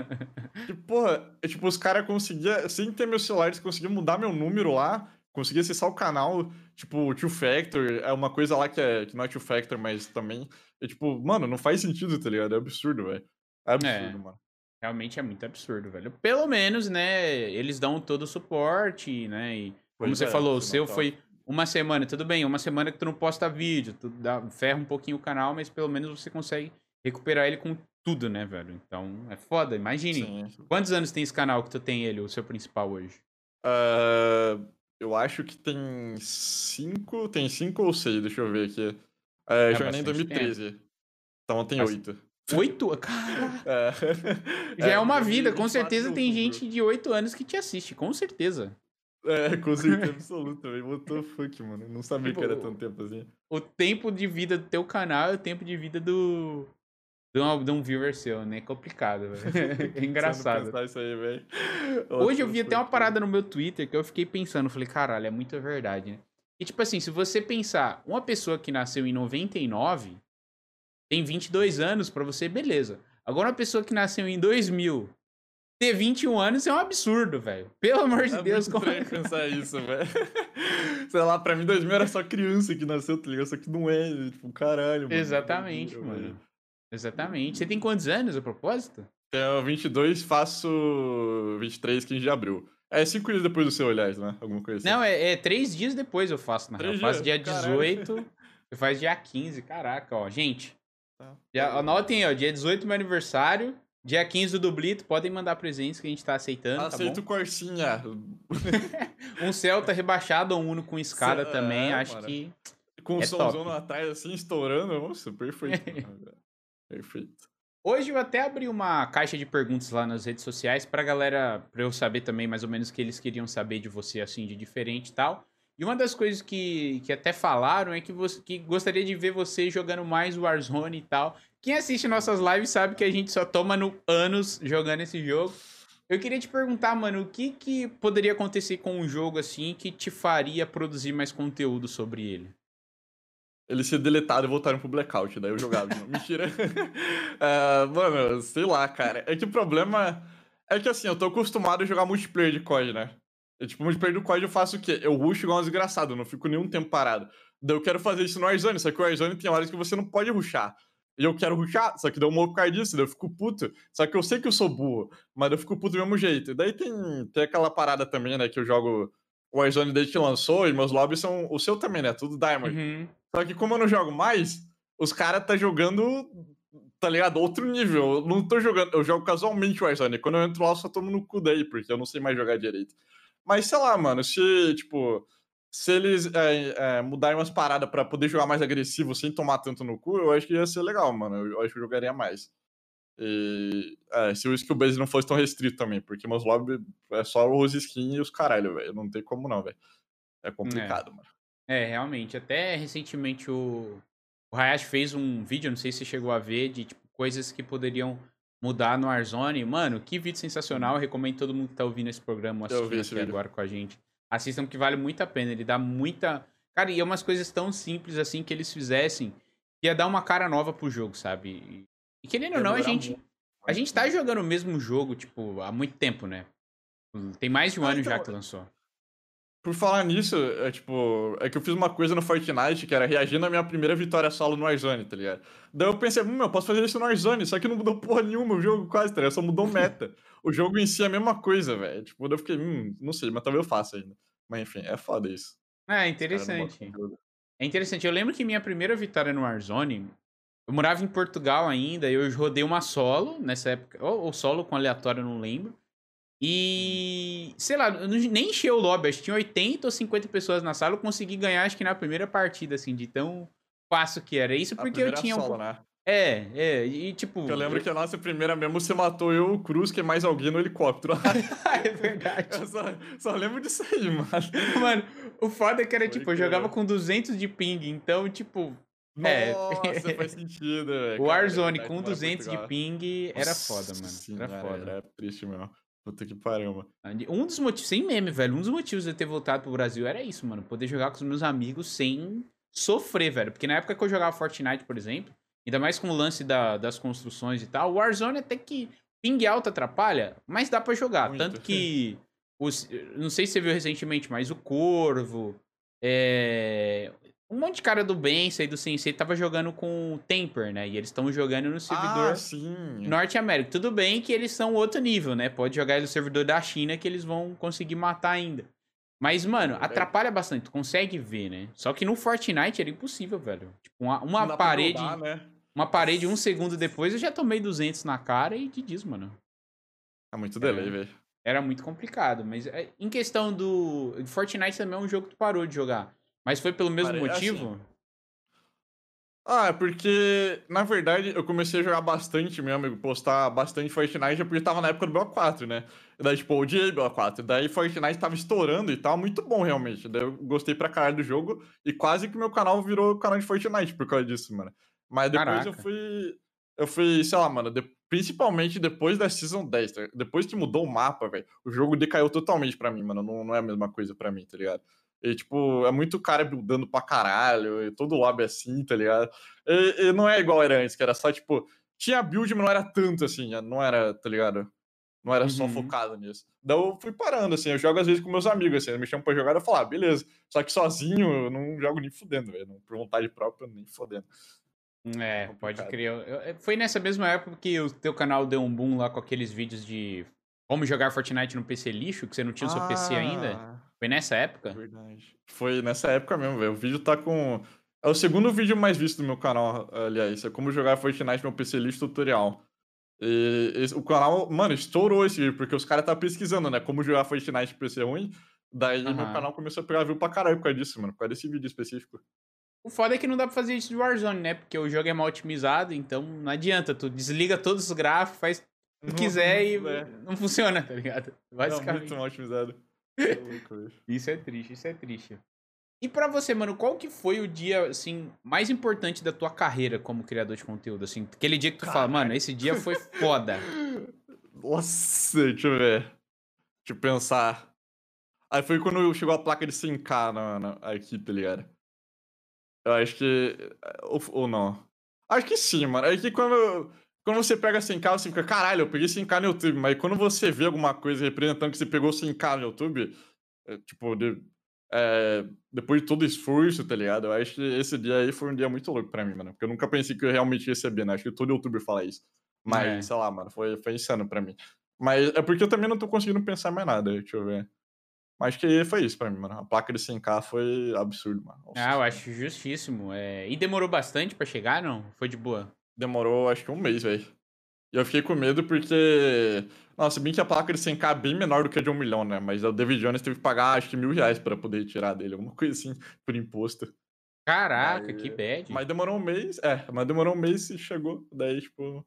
Tipo, porra, é, tipo, os caras conseguiam, sem ter meu celular, eles conseguiam mudar meu número lá consegui acessar o canal, tipo, o Two Factor, é uma coisa lá que, é, que não é Two Factor, mas também. É tipo, mano, não faz sentido, tá ligado? É absurdo, velho. É absurdo, é, mano. Realmente é muito absurdo, velho. Pelo menos, né, eles dão todo o suporte, né? E como pois você é, falou, o seu foi uma semana, tudo bem, uma semana que tu não posta vídeo, tu dá, ferra um pouquinho o canal, mas pelo menos você consegue recuperar ele com tudo, né, velho? Então, é foda, imagine. Sim. Quantos anos tem esse canal que tu tem ele, o seu principal hoje? Uh, eu acho que tem cinco. Tem cinco ou seis, deixa eu ver aqui. É, é jornei em 2013. Tempo. Então tem oito. Oito? Cara. É. Já é, é uma vida, com certeza tem gente de oito anos que te assiste, com certeza. É, com certeza absoluta, velho. Botou fuck, mano. Não sabia tipo, que era tanto tempo assim. O tempo de vida do teu canal é o tempo de vida do, de um, de um viewer seu, né? É complicado, velho. É engraçado. Isso aí, Hoje eu vi até uma parada no meu Twitter que eu fiquei pensando, falei, caralho, é muito verdade, né? E tipo assim, se você pensar, uma pessoa que nasceu em 99 tem 22 anos para você, beleza. Agora uma pessoa que nasceu em 2000 ter 21 anos é um absurdo, velho. Pelo amor de é Deus, como é pensar isso, velho. Sei lá, pra mim 2000 era só criança que nasceu, tá ligado? Só que não é, tipo, caralho, mano. Exatamente, mano. Exatamente. Você tem quantos anos a propósito? Tenho 22, faço 23, 15 de abril. É cinco dias depois do seu, aliás, né? Alguma coisa assim. Não, é, é três dias depois eu faço, na real. Eu faço dia 18, eu faço dia 15. Caraca, ó. Gente, tá. já, anotem aí, ó. Dia 18 meu aniversário. Dia 15 do Dublito, podem mandar presentes que a gente tá aceitando. Aceito tá Corsinha. um Celta rebaixado, um Uno com escada é, também, acho mano. que. Com é o somzão atrás assim, estourando. Nossa, perfeito. Perfeito. Hoje eu até abri uma caixa de perguntas lá nas redes sociais pra galera, pra eu saber também mais ou menos o que eles queriam saber de você, assim, de diferente e tal. E uma das coisas que, que até falaram é que, você, que gostaria de ver você jogando mais Warzone e tal. Quem assiste nossas lives sabe que a gente só toma no anos jogando esse jogo. Eu queria te perguntar, mano, o que, que poderia acontecer com um jogo assim que te faria produzir mais conteúdo sobre ele? Ele ser deletado e voltaram pro Blackout. Daí eu jogava. Mentira. uh, mano, sei lá, cara. É que o problema é que assim, eu tô acostumado a jogar multiplayer de COD, né? Eu, tipo, multiplayer do COD eu faço o quê? Eu rusho igual um desgraçado, não fico nenhum tempo parado. Daí eu quero fazer isso no Warzone, só que o Warzone tem horas que você não pode rushar. E eu quero rushar, só que deu um morro disso, daí eu fico puto. Só que eu sei que eu sou burro, mas eu fico puto do mesmo jeito. E daí tem, tem aquela parada também, né, que eu jogo o Warzone desde que lançou, e meus lobbies são. O seu também, né? Tudo Diamond. Uhum. Só que como eu não jogo mais, os caras tá jogando, tá ligado? Outro nível. Eu não tô jogando. Eu jogo casualmente o Warzone. Quando eu entro lá, eu só tomo no cu daí, porque eu não sei mais jogar direito. Mas sei lá, mano, se, tipo. Se eles é, é, mudarem umas paradas para poder jogar mais agressivo sem tomar tanto no cu, eu acho que ia ser legal, mano. Eu acho que eu jogaria mais. E, é, se o skill base não fosse tão restrito também, porque meus lobbies é só os skins e os caralho, velho. Não tem como não, velho. É complicado, é. mano. É, realmente. Até recentemente o, o Hayashi fez um vídeo, não sei se você chegou a ver, de tipo, coisas que poderiam mudar no Warzone. Mano, que vídeo sensacional. Eu recomendo todo mundo que tá ouvindo esse programa assistir aqui vídeo. agora com a gente. Assistam que vale muito a pena. Ele dá muita. Cara, e é umas coisas tão simples assim que eles fizessem. Ia dar uma cara nova pro jogo, sabe? E querendo ou não, a gente, a gente tá jogando o mesmo jogo, tipo, há muito tempo, né? Tem mais de um Ah, ano então, já que lançou. Por falar nisso, é tipo, é que eu fiz uma coisa no Fortnite que era reagindo à minha primeira vitória solo no Warzone, tá ligado? Daí eu pensei, hum, eu posso fazer isso no Warzone, só que não mudou porra nenhuma o jogo quase, tá ligado? Só mudou meta. o jogo em si é a mesma coisa, velho. Tipo, daí eu fiquei, hum, não sei, mas talvez eu faça ainda. Mas enfim, é foda isso. É, interessante. É interessante. Eu lembro que minha primeira vitória no Warzone, eu morava em Portugal ainda, eu rodei uma solo nessa época, ou, ou solo com aleatório, eu não lembro. E, sei lá, nem encheu o lobby, acho que tinha 80 ou 50 pessoas na sala, eu consegui ganhar, acho que na primeira partida, assim, de tão fácil que era. Isso porque eu tinha um solo, pouco... né? É, é, e tipo... Eu lembro que a nossa primeira mesmo você matou eu, o Cruz, que é mais alguém no helicóptero. é verdade. eu só, só lembro disso aí, mano. Mano, o foda é que era, Foi tipo, eu que jogava eu- com 200 de ping, então, tipo, É. Nossa, faz sentido, velho. o Cara, é Warzone com morar em 200 de ping era Nossa foda, mano. senhora, Era foda. Era triste mesmo. Puta que pariu, mano. Um dos motivos, sem meme, velho, um dos motivos de eu ter voltado pro Brasil era isso, mano. Poder jogar com os meus amigos sem sofrer, velho. Porque na época que eu jogava Fortnite, por exemplo, ainda mais com o lance da- das construções e tal, Warzone até que ping alto atrapalha, mas dá pra jogar. Muito. Tanto que, os, não sei se você viu recentemente, mas o Corvo, é, um monte de cara do Bença e do Sensei tava jogando com o Temper, né? E eles estão jogando no servidor Ah, sim. Norte América. Tudo bem que eles são outro nível, né? Pode jogar no servidor da China que eles vão conseguir matar ainda. Mas, mano, atrapalha bastante. Tu consegue ver, né? Só que no Fortnite era impossível, velho. Tipo, uma, uma parede. grudar, né? Uma parede um segundo depois eu já tomei 200 na cara e que diz, mano. É muito delay, É. velho. Era muito complicado. Mas é, em questão do. Fortnite também é um jogo que tu parou de jogar. Mas foi pelo mesmo Parei- assim, motivo? Ah, é porque, na verdade, eu comecei a jogar bastante mesmo, e postar bastante Fortnite, é porque tava na época do BO4, né? Daí, tipo, eu odiei BO4. Daí Fortnite tava estourando e tal, muito bom, realmente. Daí eu gostei pra caralho do jogo, e quase que meu canal virou canal de Fortnite por causa disso, mano. Mas depois eu Caraca. fui. Eu fui, sei lá, mano, de- principalmente depois da Season 10, tá? depois que mudou o mapa, velho, o jogo decaiu totalmente pra mim, mano. Não, não é a mesma coisa pra mim, tá ligado? E, tipo, é muito cara buildando pra caralho, e todo lobby assim, tá ligado? E, e não é igual era antes, que era só, tipo, tinha build, mas não era tanto assim, não era, tá ligado? Não era só Uhum. focado nisso. Daí eu fui parando, assim, eu jogo às vezes com meus amigos, assim, eles me chamam pra jogar, eu falo, ah, beleza. Só que sozinho eu não jogo nem fudendo, velho. não- Por vontade própria, nem fudendo. É, pode complicado. crer. Eu- eu- Foi nessa mesma época que o teu canal deu um boom lá com aqueles vídeos de como jogar Fortnite no PC lixo, que você não tinha o seu PC ainda. Foi nessa época? Verdade. Foi nessa época mesmo, velho. O vídeo tá com. É o segundo vídeo mais visto do meu canal, aliás. É como jogar Fortnite no PC lixo tutorial. E esse- o canal, mano, estourou esse vídeo, porque os caras tá pesquisando, né? Como jogar Fortnite no PC ruim. Daí meu Aham. canal começou a pegar view pra caralho por causa disso, mano. Por causa desse vídeo específico. O foda é que não dá pra fazer isso de Warzone, né? Porque o jogo é mal otimizado, então não adianta. Tu desliga todos os gráficos, faz o que Não- quiser e é. não funciona, tá ligado? Não, Basicamente. muito mal otimizado. Isso é triste, isso é triste. E pra você, mano, qual que foi o dia, assim, mais importante da tua carreira como criador de conteúdo, assim? Aquele dia que tu fala, mano, esse dia foi foda. Nossa, deixa eu ver. Deixa eu pensar. Aí foi quando chegou a placa de 100k na, na, aqui, tá ligado? Eu acho que. Ou, ou não. Acho que sim, mano. É que quando, quando você pega 100k, você fica, caralho, eu peguei 100k no YouTube. Mas quando você vê alguma coisa representando que você pegou 100k no YouTube, é, tipo, de- é, depois de todo o esforço, tá ligado? Eu acho que esse dia aí foi um dia muito louco pra mim, mano. Porque eu nunca pensei que eu realmente ia receber, né? Acho que todo youtuber fala isso. Mas, É. sei lá, mano, foi, foi insano pra mim. Mas é porque eu também não tô conseguindo pensar mais nada, deixa eu ver. Mas que foi isso pra mim, mano. A placa de 100k foi absurdo, mano. Nossa Ah, eu acho justíssimo. É... E demorou bastante pra chegar, não? Foi de boa? Demorou, acho que um mês, velho. E eu fiquei com medo porque. Nossa, bem que a placa de 100k é bem menor do que a de um milhão, né? Mas o David Jones teve que pagar, acho que mil reais pra poder tirar dele, alguma coisa assim, por imposto. Caraca, Daí- que bad. Mas demorou um mês, é, mas demorou um mês e chegou. Daí, tipo.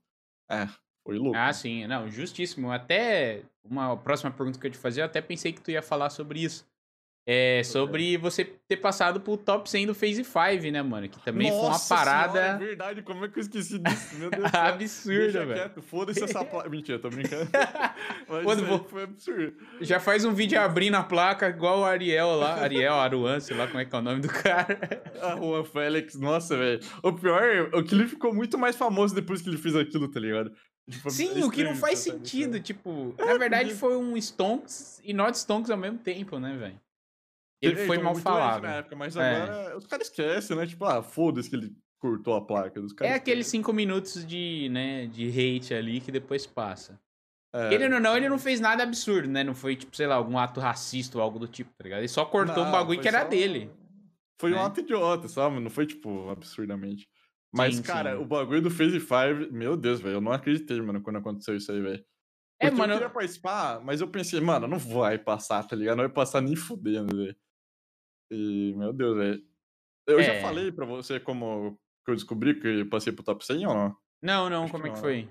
É, foi louco. Ah, sim, não, justíssimo. Até uma próxima pergunta que eu te fazer, eu até pensei que tu ia falar sobre isso. É sobre você ter passado pro top 100 do Phase 5, né, mano? Que também foi uma parada. Senhora, é verdade, como é que eu esqueci disso? Meu Deus Absurda, velho. Foda-se essa placa. Mentira, tô brincando. Mas Quando vou... foi absurdo. Já faz um vídeo abrindo a placa, igual o Ariel lá. Ariel, Aruan, sei lá como é que é o nome do cara. A Juan Félix, nossa, velho. O pior é que ele ficou muito mais famoso depois que ele fez aquilo, tá ligado? Tipo, Sim, o que não faz sentido. Tipo, na verdade foi um Stonks e not Stonks ao mesmo tempo, né, velho? Ele, ele foi mal falado. Na época, mas é. agora os caras esquecem, né? Tipo, ah, foda-se que ele cortou a placa. Os caras é aqueles cinco minutos de, né, de hate ali que depois passa. É. Ele ou não, ele não fez nada absurdo, né? Não foi, tipo, sei lá, algum ato racista ou algo do tipo, tá ligado? Ele só cortou não, um bagulho que era só... dele. Foi né? um ato idiota, sabe? Não foi, tipo, absurdamente. Mas, sim, cara, sim. o bagulho do Phase 5, meu Deus, velho, eu não acreditei, mano, quando aconteceu isso aí, velho. É, mano. Eu queria participar, mas eu pensei, mano, não vai passar, tá ligado? Não vai passar nem fudendo, velho. E, meu Deus, velho. Eu é. já falei pra você como que eu descobri que eu passei pro top 100 ou não? Não, não, Acho como que é que foi?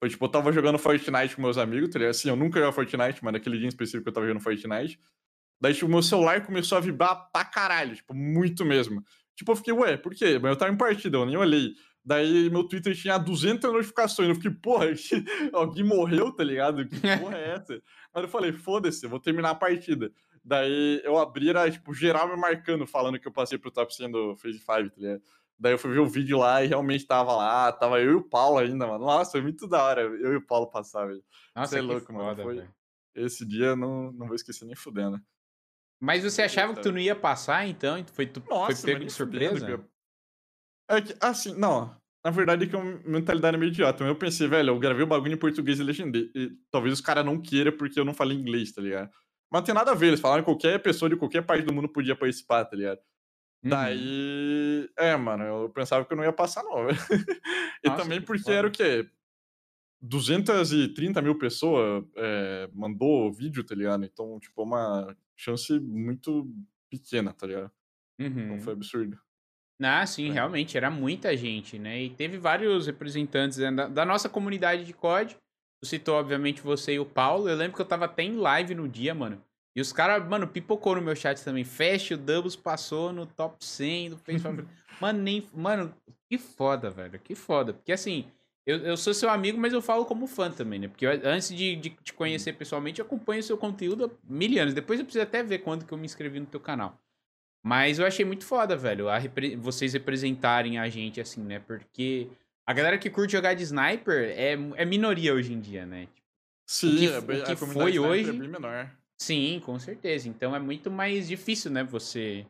Foi tipo, eu tava jogando Fortnite com meus amigos, tá ligado? Assim, eu nunca jogava Fortnite, mas naquele dia em específico eu tava jogando Fortnite. Daí, tipo, meu celular começou a vibrar pra caralho, tipo, muito mesmo. Tipo, eu fiquei, ué, por quê? Mas eu tava em partida, eu nem olhei. Daí meu Twitter tinha 200 notificações. Eu fiquei, porra, alguém morreu, tá ligado? Que porra é essa? Aí eu falei, foda-se, eu vou terminar a partida. Daí eu abri, era, tipo, geral me marcando, falando que eu passei pro top 100 do Phase 5, tá ligado? Daí eu fui ver o vídeo lá e realmente tava lá, tava eu e o Paulo ainda, mano. Nossa, foi muito da hora eu e o Paulo passar, velho. Nossa, Você é louco, foda, mano. Foi... Esse dia não, não vou esquecer nem fudendo. Mas você achava que tu não ia passar, então? Foi, tu, Nossa, foi pego de surpresa? Fudendo, é que, assim, não. Na verdade é que a mentalidade é meio idiota. Eu pensei, velho, eu gravei o bagulho em português e legendei. E talvez os caras não queiram porque eu não falei inglês, tá ligado? Mas não tem nada a ver, eles falaram que qualquer pessoa de qualquer parte do mundo podia participar, tá ligado? Uhum. Daí. É, mano, eu pensava que eu não ia passar, não. e Nossa, também porque era o quê? 230 mil pessoas é, mandou vídeo, tá ligado? Então, tipo, é uma chance muito pequena, tá ligado? Então uhum. Então foi absurdo. Ah, sim, é. realmente, era muita gente, né? E teve vários representantes né, da, da nossa comunidade de COD citou, obviamente, você e o Paulo. Eu lembro que eu tava até em live no dia, mano. E os caras, mano, pipocou no meu chat também. Fecha, o Doubles passou no top 100 do Facebook. mano, nem. Mano, que foda, velho. Que foda. Porque assim, eu, eu sou seu amigo, mas eu falo como fã também, né? Porque eu, antes de, de te conhecer pessoalmente, eu acompanho o seu conteúdo há mil anos. Depois eu preciso até ver quando que eu me inscrevi no teu canal. Mas eu achei muito foda, velho, a repre vocês representarem a gente assim, né? Porque a galera que curte jogar de sniper é, é minoria hoje em dia, né? Tipo, Sim, que, é bem, que foi hoje. É bem menor. Sim, com certeza. Então é muito mais difícil, né? Você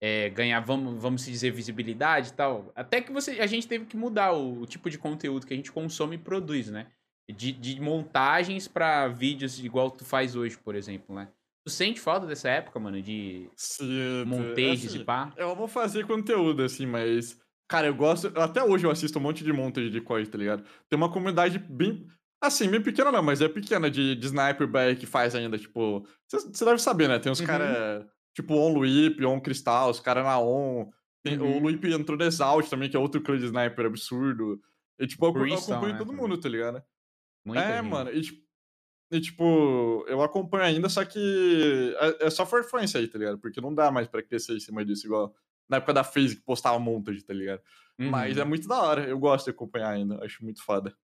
é, ganhar, vamos, vamos dizer, visibilidade e tal. Até que você, a gente teve que mudar o, o tipo de conteúdo que a gente consome e produz, né? De, de montagens para vídeos igual tu faz hoje, por exemplo, né? Tu sente falta dessa época, mano, de Sim, montagens assim, e pá? Eu vou fazer conteúdo, assim, mas Cara, eu gosto. Até hoje eu assisto um monte de montage de COD, tá ligado? Tem uma comunidade bem. Assim, bem pequena não, mas é pequena de, de sniper back que faz ainda, tipo. Você deve saber, né? Tem uns uhum. caras. Tipo, On Luip, On Cristal, os caras na On. Tem, uhum. O Luip entrou no Exalt também, que é outro clã de sniper absurdo. E, tipo, eu, eu acompanho né? todo mundo, tá ligado? Muita é, gente. mano. E, tipo, e, tipo, eu acompanho ainda, só que é, é só for influência aí, tá ligado? Porque não dá mais pra crescer em cima disso, igual na época da FaZe que postava montage, tá ligado? Uhum. Mas é muito da hora, eu gosto de acompanhar ainda, acho muito foda.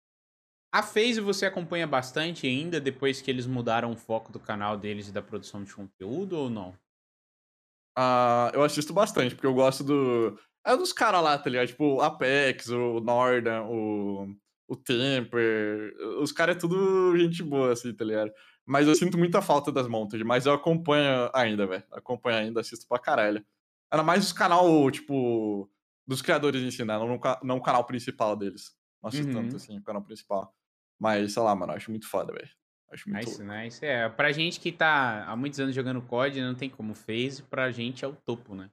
A FaZe você acompanha bastante ainda depois que eles mudaram o foco do canal deles e da produção de conteúdo ou não? Ah, eu assisto bastante, porque eu gosto do. É dos caras lá, tá ligado? Tipo, o Apex, o Nordan, o, o Temper. Os caras é tudo gente boa, assim, tá ligado? Mas eu sinto muita falta das montagens, mas eu acompanho ainda, velho. Acompanho ainda, assisto pra caralho. Era mais os canal, tipo, dos criadores em si, né? Não, não o canal principal deles. Não assisto uhum. tanto, assim, o canal principal. Mas, sei lá, mano, acho muito foda, velho. Acho muito nice, louco. nice. É, pra gente que tá há muitos anos jogando COD, não tem como fez, pra gente é o topo, né?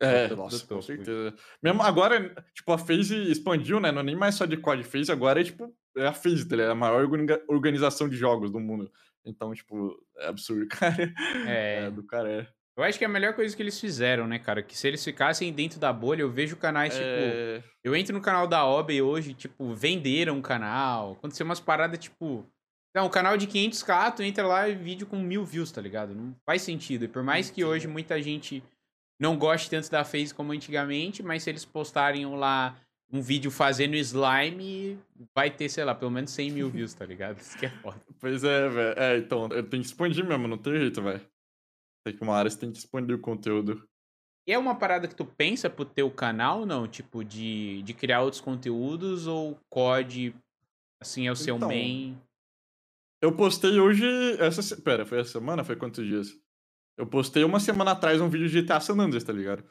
É, é nossa, com certeza. Mesmo agora, tipo, a FaZe expandiu, né? Não é nem mais só de COD FaZe, agora é, tipo, é a FaZe, tá É a maior organização de jogos do mundo. Então, tipo, é absurdo, cara. É. é do cara é. Eu acho que é a melhor coisa que eles fizeram, né, cara? Que se eles ficassem dentro da bolha, eu vejo canais, tipo, é... tipo. Eu entro no canal da OB hoje, tipo, venderam um canal. Aconteceu umas paradas, tipo. Não, o canal de 500k, tu entra lá e vídeo com mil views, tá ligado? Não faz sentido. E por mais que hoje muita gente não goste tanto da FaZe como antigamente, mas se eles postarem lá um vídeo fazendo slime, vai ter, sei lá, pelo menos 100 mil views, tá ligado? Isso que é foda. Pois é, velho. É, então, eu tenho que expandir mesmo, não tem jeito, velho. Tem que uma área você tem que expandir o conteúdo. E é uma parada que tu pensa pro teu canal, não? Tipo, de, de criar outros conteúdos ou COD, assim, é o seu Então, main? Eu postei hoje. Essa. se- Pera, foi essa semana? Foi quantos dias? Eu postei uma semana atrás um vídeo de GTA San Andreas, tá ligado?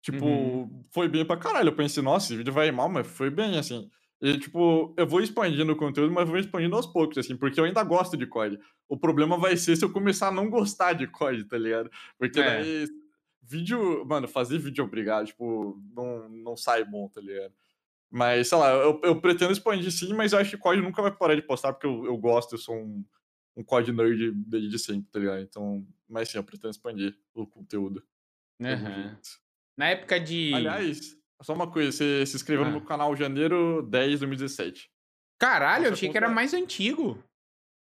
Tipo, Uhum. foi bem pra caralho. Eu pensei, nossa, esse vídeo vai mal, mas foi bem, assim. E, tipo, eu vou expandindo o conteúdo, mas vou expandindo aos poucos, assim, porque eu ainda gosto de COD. O problema vai ser se eu começar a não gostar de COD, tá ligado? Porque É. daí, vídeo, mano, fazer vídeo obrigado, tipo, não, não sai bom, tá ligado? Mas, sei lá, eu, eu pretendo expandir sim, mas eu acho que COD nunca vai parar de postar, porque eu, eu gosto, eu sou um, um COD nerd desde sempre, tá ligado? Então, mas sim, eu pretendo expandir o conteúdo. Junto. Na época de. Aliás, só uma coisa, você se inscreveu no Ah. meu canal janeiro 10 de 2017. Caralho, eu achei que era conta- mais antigo.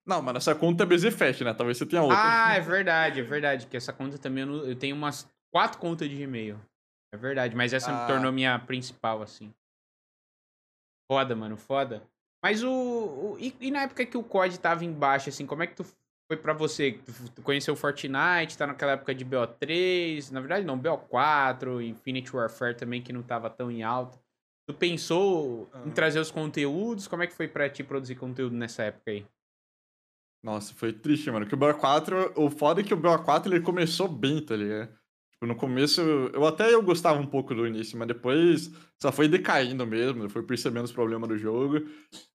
Não, mano, essa conta é BZ Fest, né? Talvez você tenha outra. Ah, é verdade, é verdade. Que essa conta também eu, tenho umas quatro contas de Gmail. É verdade, mas essa me Ah. tornou minha principal, assim. Foda, mano, foda. Mas o. o- e, e na época que o COD tava embaixo, assim, como é que tu foi pra você? Conheceu o Fortnite, tá naquela época de BO3, na verdade não, BO4, Infinity Warfare também, que não tava tão em alta. Tu pensou em Ah. trazer os conteúdos? Como é que foi pra ti produzir conteúdo nessa época aí? Nossa, foi triste, mano. Que o BO4, o foda é que o BO4 ele começou bem, tá ligado? Tipo, no começo, eu até eu gostava um pouco do início, mas depois só foi decaindo mesmo, eu fui percebendo os problemas do jogo.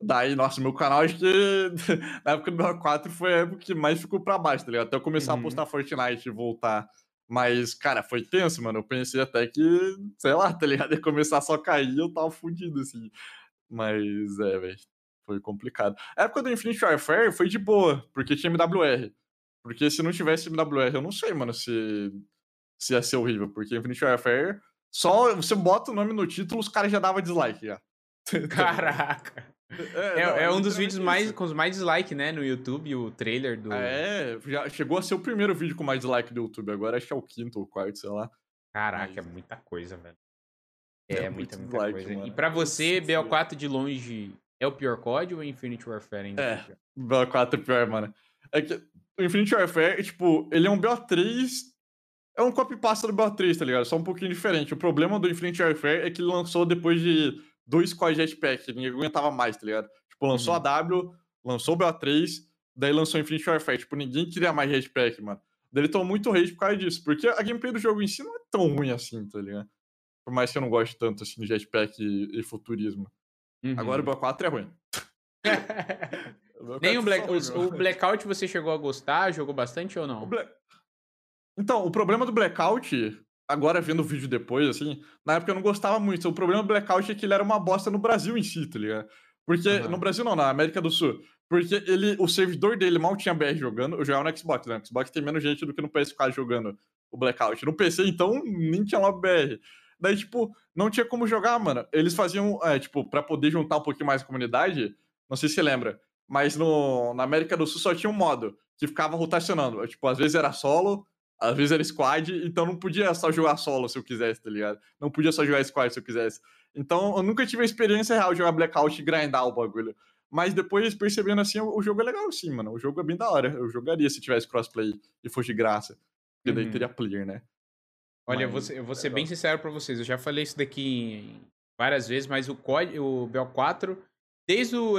Daí, nossa, meu canal, acho que na época do BO4 foi a época que mais ficou pra baixo, tá ligado? Até eu começar Uhum. a postar Fortnite e voltar. Mas, cara, foi tenso, mano. Eu pensei até que, sei lá, tá ligado? Ia começar a só cair e eu tava fudido, assim. Mas, é, velho. Foi complicado. A época do Infinite Warfare foi de boa, porque tinha MWR. Porque se não tivesse MWR, eu não sei, mano, se, se ia ser horrível. Porque Infinite Warfare, só você bota o nome no título, os caras já davam dislike já. Caraca! É, não, é um dos vídeos mais, com os mais dislike, né, no YouTube, o trailer do... É, já chegou a ser o primeiro vídeo com mais dislike do YouTube. Agora acho que é o quinto ou quarto, sei lá. Caraca, é Mas- muita coisa, velho. É É, muita, muita dislike, coisa. E mano. pra você, Nossa BO4 de longe é o pior COD ou Infinite Warfare ainda? É. BO4 é pior, mano. É que o Infinite Warfare, tipo, ele é um BO3. É um copy-pasta do BO3, tá ligado? Só um pouquinho diferente. O problema do Infinite Warfare é que ele lançou depois de dois COD Jetpack. Ninguém aguentava mais, tá ligado? Tipo, lançou Uhum. a W, lançou o BO3, daí lançou o Infinite Warfare. Tipo, ninguém queria mais Jetpack, mano. Daí ele tomou muito hate por causa disso. Porque a gameplay do jogo em si não é tão ruim assim, tá ligado? Por mais que eu não goste tanto, assim, de Jetpack e, e futurismo. Agora o Uhum. BO4 é ruim. Nem o, BO4 Black, os- ruim, o Blackout você chegou a gostar? Jogou bastante ou O não? Black- Então, o problema do Blackout, agora vendo o vídeo depois, assim, na época eu não gostava muito. O problema do Blackout é que ele era uma bosta no Brasil em si, tá ligado? Porque, Aham. no Brasil não, na América do Sul. Porque ele, o servidor dele mal tinha BR jogando, eu jogava no Xbox, né? No Xbox tem menos gente do que no PS4 jogando o Blackout. No PC, então, nem tinha lá BR. Daí, tipo, não tinha como jogar, mano. Eles faziam, é, tipo, pra poder juntar um pouquinho mais a comunidade, não sei se você lembra, mas no, na América do Sul só tinha um modo que ficava rotacionando. Tipo, às vezes era solo, às vezes era squad, então não podia só jogar solo se eu quisesse, tá ligado? Não podia só jogar squad se eu quisesse. Então eu nunca tive a experiência real de jogar Blackout e grindar o bagulho. Mas depois, percebendo assim, o, jogo é legal sim, mano. O jogo é bem da hora. Eu jogaria se tivesse crossplay e fosse de graça. Porque daí Uhum. teria player, né? Olha, eu Mas vou ser, eu vou é ser bem sincero pra vocês. Eu já falei isso daqui várias vezes, mas o COD, o BO4, desde o,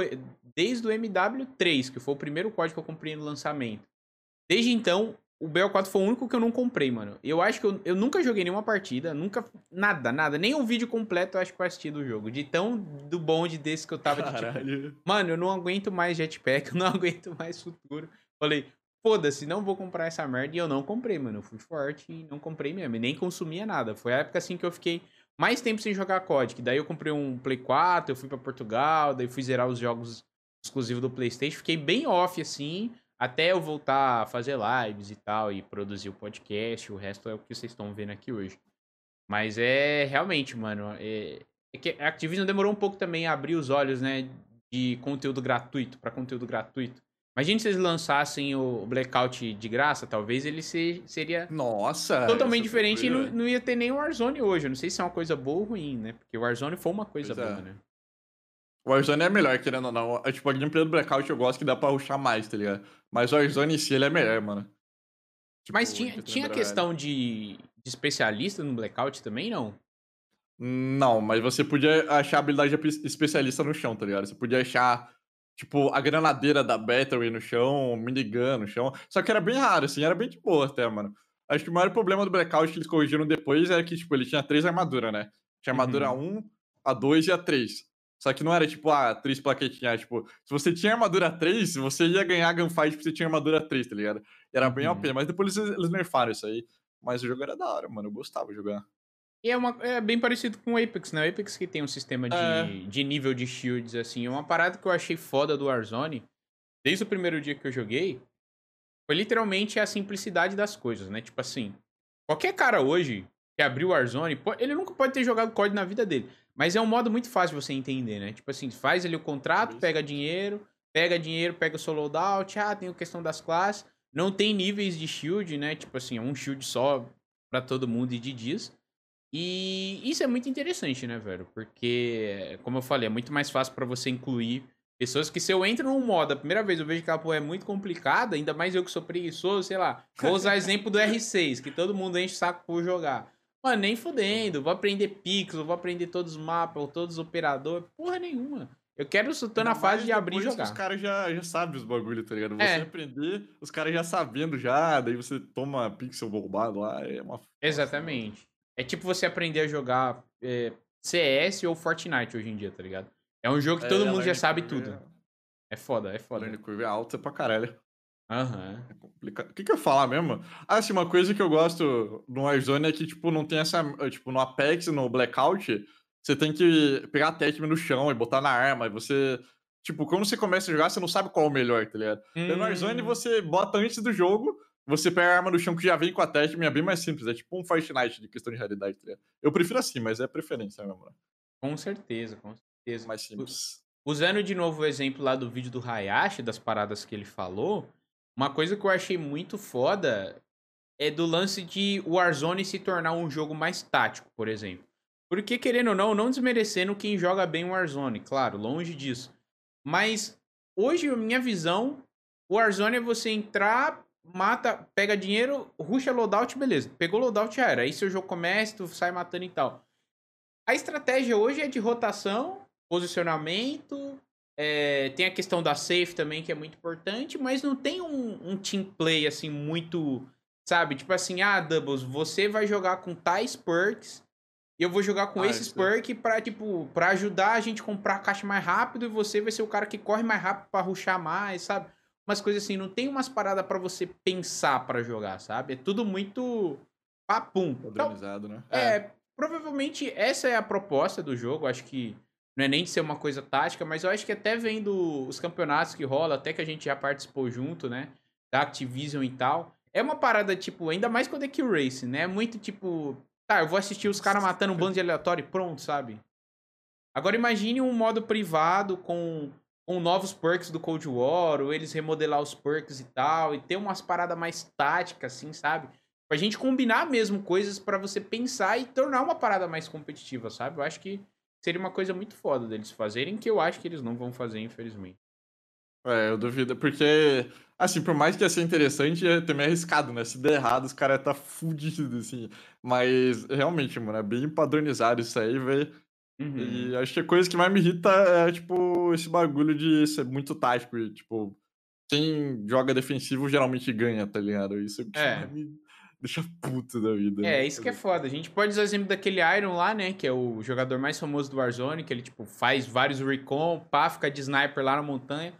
desde o MW3, que foi o primeiro COD que eu comprei no lançamento. Desde então, o BO4 foi o único que eu não comprei, mano. Eu acho que eu, eu nunca joguei nenhuma partida, nunca. Nada, nada. Nem um vídeo completo eu acho que eu assisti do jogo. De tão do bonde desse que eu tava de tipo. Caralho. Mano, eu não aguento mais jetpack, eu não aguento mais futuro. Falei, foda-se, não vou comprar essa merda. E eu não comprei, mano. Eu fui forte e não comprei mesmo. E nem consumia nada. Foi a época assim que eu fiquei mais tempo sem jogar COD. Que daí eu comprei um Play 4, eu fui pra Portugal, daí fui zerar os jogos exclusivos do PlayStation. Fiquei bem off assim, até eu voltar a fazer lives e tal, e produzir o podcast. O resto é o que vocês estão vendo aqui hoje. Mas é realmente, mano. É, é que a Activision demorou um pouco também a abrir os olhos, né? De conteúdo gratuito, pra conteúdo gratuito. Imagina se eles lançassem o Blackout de graça, talvez ele se, seria Nossa! totalmente é diferente e não, não ia ter nem o Warzone hoje. Eu não sei se é uma coisa boa ou ruim, né? Porque o Warzone foi uma coisa Pois é. boa, né? O Warzone é melhor, querendo ou não. É, Tipo, a gameplay do Blackout eu gosto que dá pra rushar mais, tá ligado? Mas o Warzone em si, ele é melhor, mano. Tipo, Mas em tinha, questão de tinha questão de, de especialista no Blackout também, não? Não, mas você podia achar habilidade espe- especialista no chão, tá ligado? Você podia achar, tipo, a granadeira da Battery no chão, minigun no chão. Só que era bem raro, assim, era bem de boa até, mano. Acho que o maior problema do Blackout que eles corrigiram depois era que, tipo, ele tinha três armaduras, né? Tinha a armadura Uhum. 1, a 2 e a 3. Só que não era, tipo, ah, três plaquetinhas. Tipo, se você tinha armadura 3, você ia ganhar gunfight porque você tinha armadura 3, tá ligado? E era bem Uhum. OP, mas depois eles, eles nerfaram isso aí. Mas o jogo era da hora, mano. Eu gostava de jogar. E é, uma, é bem parecido com o Apex, né? O Apex que tem um sistema de, É. de nível de shields, assim. Uma parada que eu achei foda do Warzone, desde o primeiro dia que eu joguei, foi literalmente a simplicidade das coisas, né? Tipo assim, qualquer cara hoje que abriu o Warzone, ele nunca pode ter jogado COD na vida dele. Mas é um modo muito fácil de você entender, né? Tipo assim, faz ali o contrato, pega dinheiro, pega dinheiro, pega o solo loadout, ah, tem a questão das classes. Não tem níveis de shield, né? Tipo assim, é um shield só pra todo mundo e de dias. E isso é muito interessante, né, velho? Porque, como eu falei, é muito mais fácil pra você incluir pessoas que se eu entro num modo, a primeira vez eu vejo que a porra é muito complicada, ainda mais eu que sou preguiçoso, sei lá. Vou usar exemplo do R6, que todo mundo enche o saco por jogar. Mano, nem fudendo. Vou aprender pixel, vou aprender todos os mapas, todos os operadores. Porra nenhuma. Eu quero tô na fase de abrir e jogar. Os caras já, já sabem os bagulho, tá ligado? Você É. aprender, os caras já sabendo já, daí você toma pixel roubado lá, é uma. Exatamente. É tipo você aprender a jogar é, CS ou Fortnite hoje em dia, tá ligado? É um jogo que todo É, a mundo já sabe tudo. é- É foda, é A foda. learning curve é alta pra caralho. Aham. É complicado. O que, que eu ia falar mesmo? Ah, assim, uma coisa que eu gosto no Warzone é que, tipo, não tem essa. Tipo, no Apex, no Blackout, você tem que pegar a técnica no chão e botar na arma. E você. Tipo, quando você começa a jogar, você não sabe qual é o melhor, tá ligado? Daí No Warzone Hum, você bota antes do jogo, você pega a arma no chão que já vem com a técnica, é bem mais simples. É tipo um Fortnite de questão de realidade, tá ligado? Eu prefiro assim, mas é preferência mesmo. né? Com certeza, com certeza. Mais simples. Usando de novo o exemplo lá do vídeo do Hayashi, das paradas que ele falou, uma coisa que eu achei muito foda é do lance de o Warzone se tornar um jogo mais tático, por exemplo. Porque, querendo ou não, não desmerecendo quem joga bem o Warzone, claro, longe disso. Mas hoje, a minha visão, o Warzone é você entrar, mata, pega dinheiro, rusha loadout, beleza. Pegou loadout já era. Aí seu jogo começa, tu sai matando e tal. A estratégia hoje é de rotação, posicionamento, é, tem a questão da safe também, que é muito importante, mas não tem um, um team play, assim, muito, sabe? Tipo assim, ah, Doubles, você vai jogar com tais perks, e eu vou jogar com Ah, esses isso. perks pra, tipo, pra ajudar a gente a comprar a caixa mais rápido, e você vai ser o cara que corre mais rápido pra ruxar mais, sabe? Umas coisas assim, não tem umas paradas pra você pensar pra jogar, sabe? É tudo muito papum. Então, Padronizado, né? é, provavelmente essa é a proposta do jogo. Acho que não é nem ser uma coisa tática, mas eu acho que até vendo os campeonatos que rola, até que a gente já participou junto, né? Da Activision e tal. É uma parada, tipo, ainda mais quando é Kill Race, né? É muito tipo, tá, eu vou assistir os caras matando um bando de aleatório e pronto, sabe? Agora imagine um modo privado com, com novos perks do Cold War, ou eles remodelar os perks e tal, e ter umas paradas mais táticas, assim, sabe? Pra gente combinar mesmo coisas pra você pensar e tornar uma parada mais competitiva, sabe? Eu acho que seria uma coisa muito foda deles fazerem, que eu acho que eles não vão fazer, infelizmente. É, eu duvido, porque, assim, por mais que ia ser interessante, é também arriscado, né? Se der errado, os caras tá fudido, assim. Mas, realmente, mano, é bem padronizado isso aí, velho. Uhum. E acho que a coisa que mais me irrita é, tipo, esse bagulho de ser muito tático. E, tipo, quem joga defensivo geralmente ganha, tá ligado? Isso que É. mais me deixa puto da vida. É, né? isso que é foda. A gente pode usar o exemplo daquele Iron lá, né? Que é o jogador mais famoso do Warzone, que ele, tipo, faz vários recon, pá, fica de sniper lá na montanha.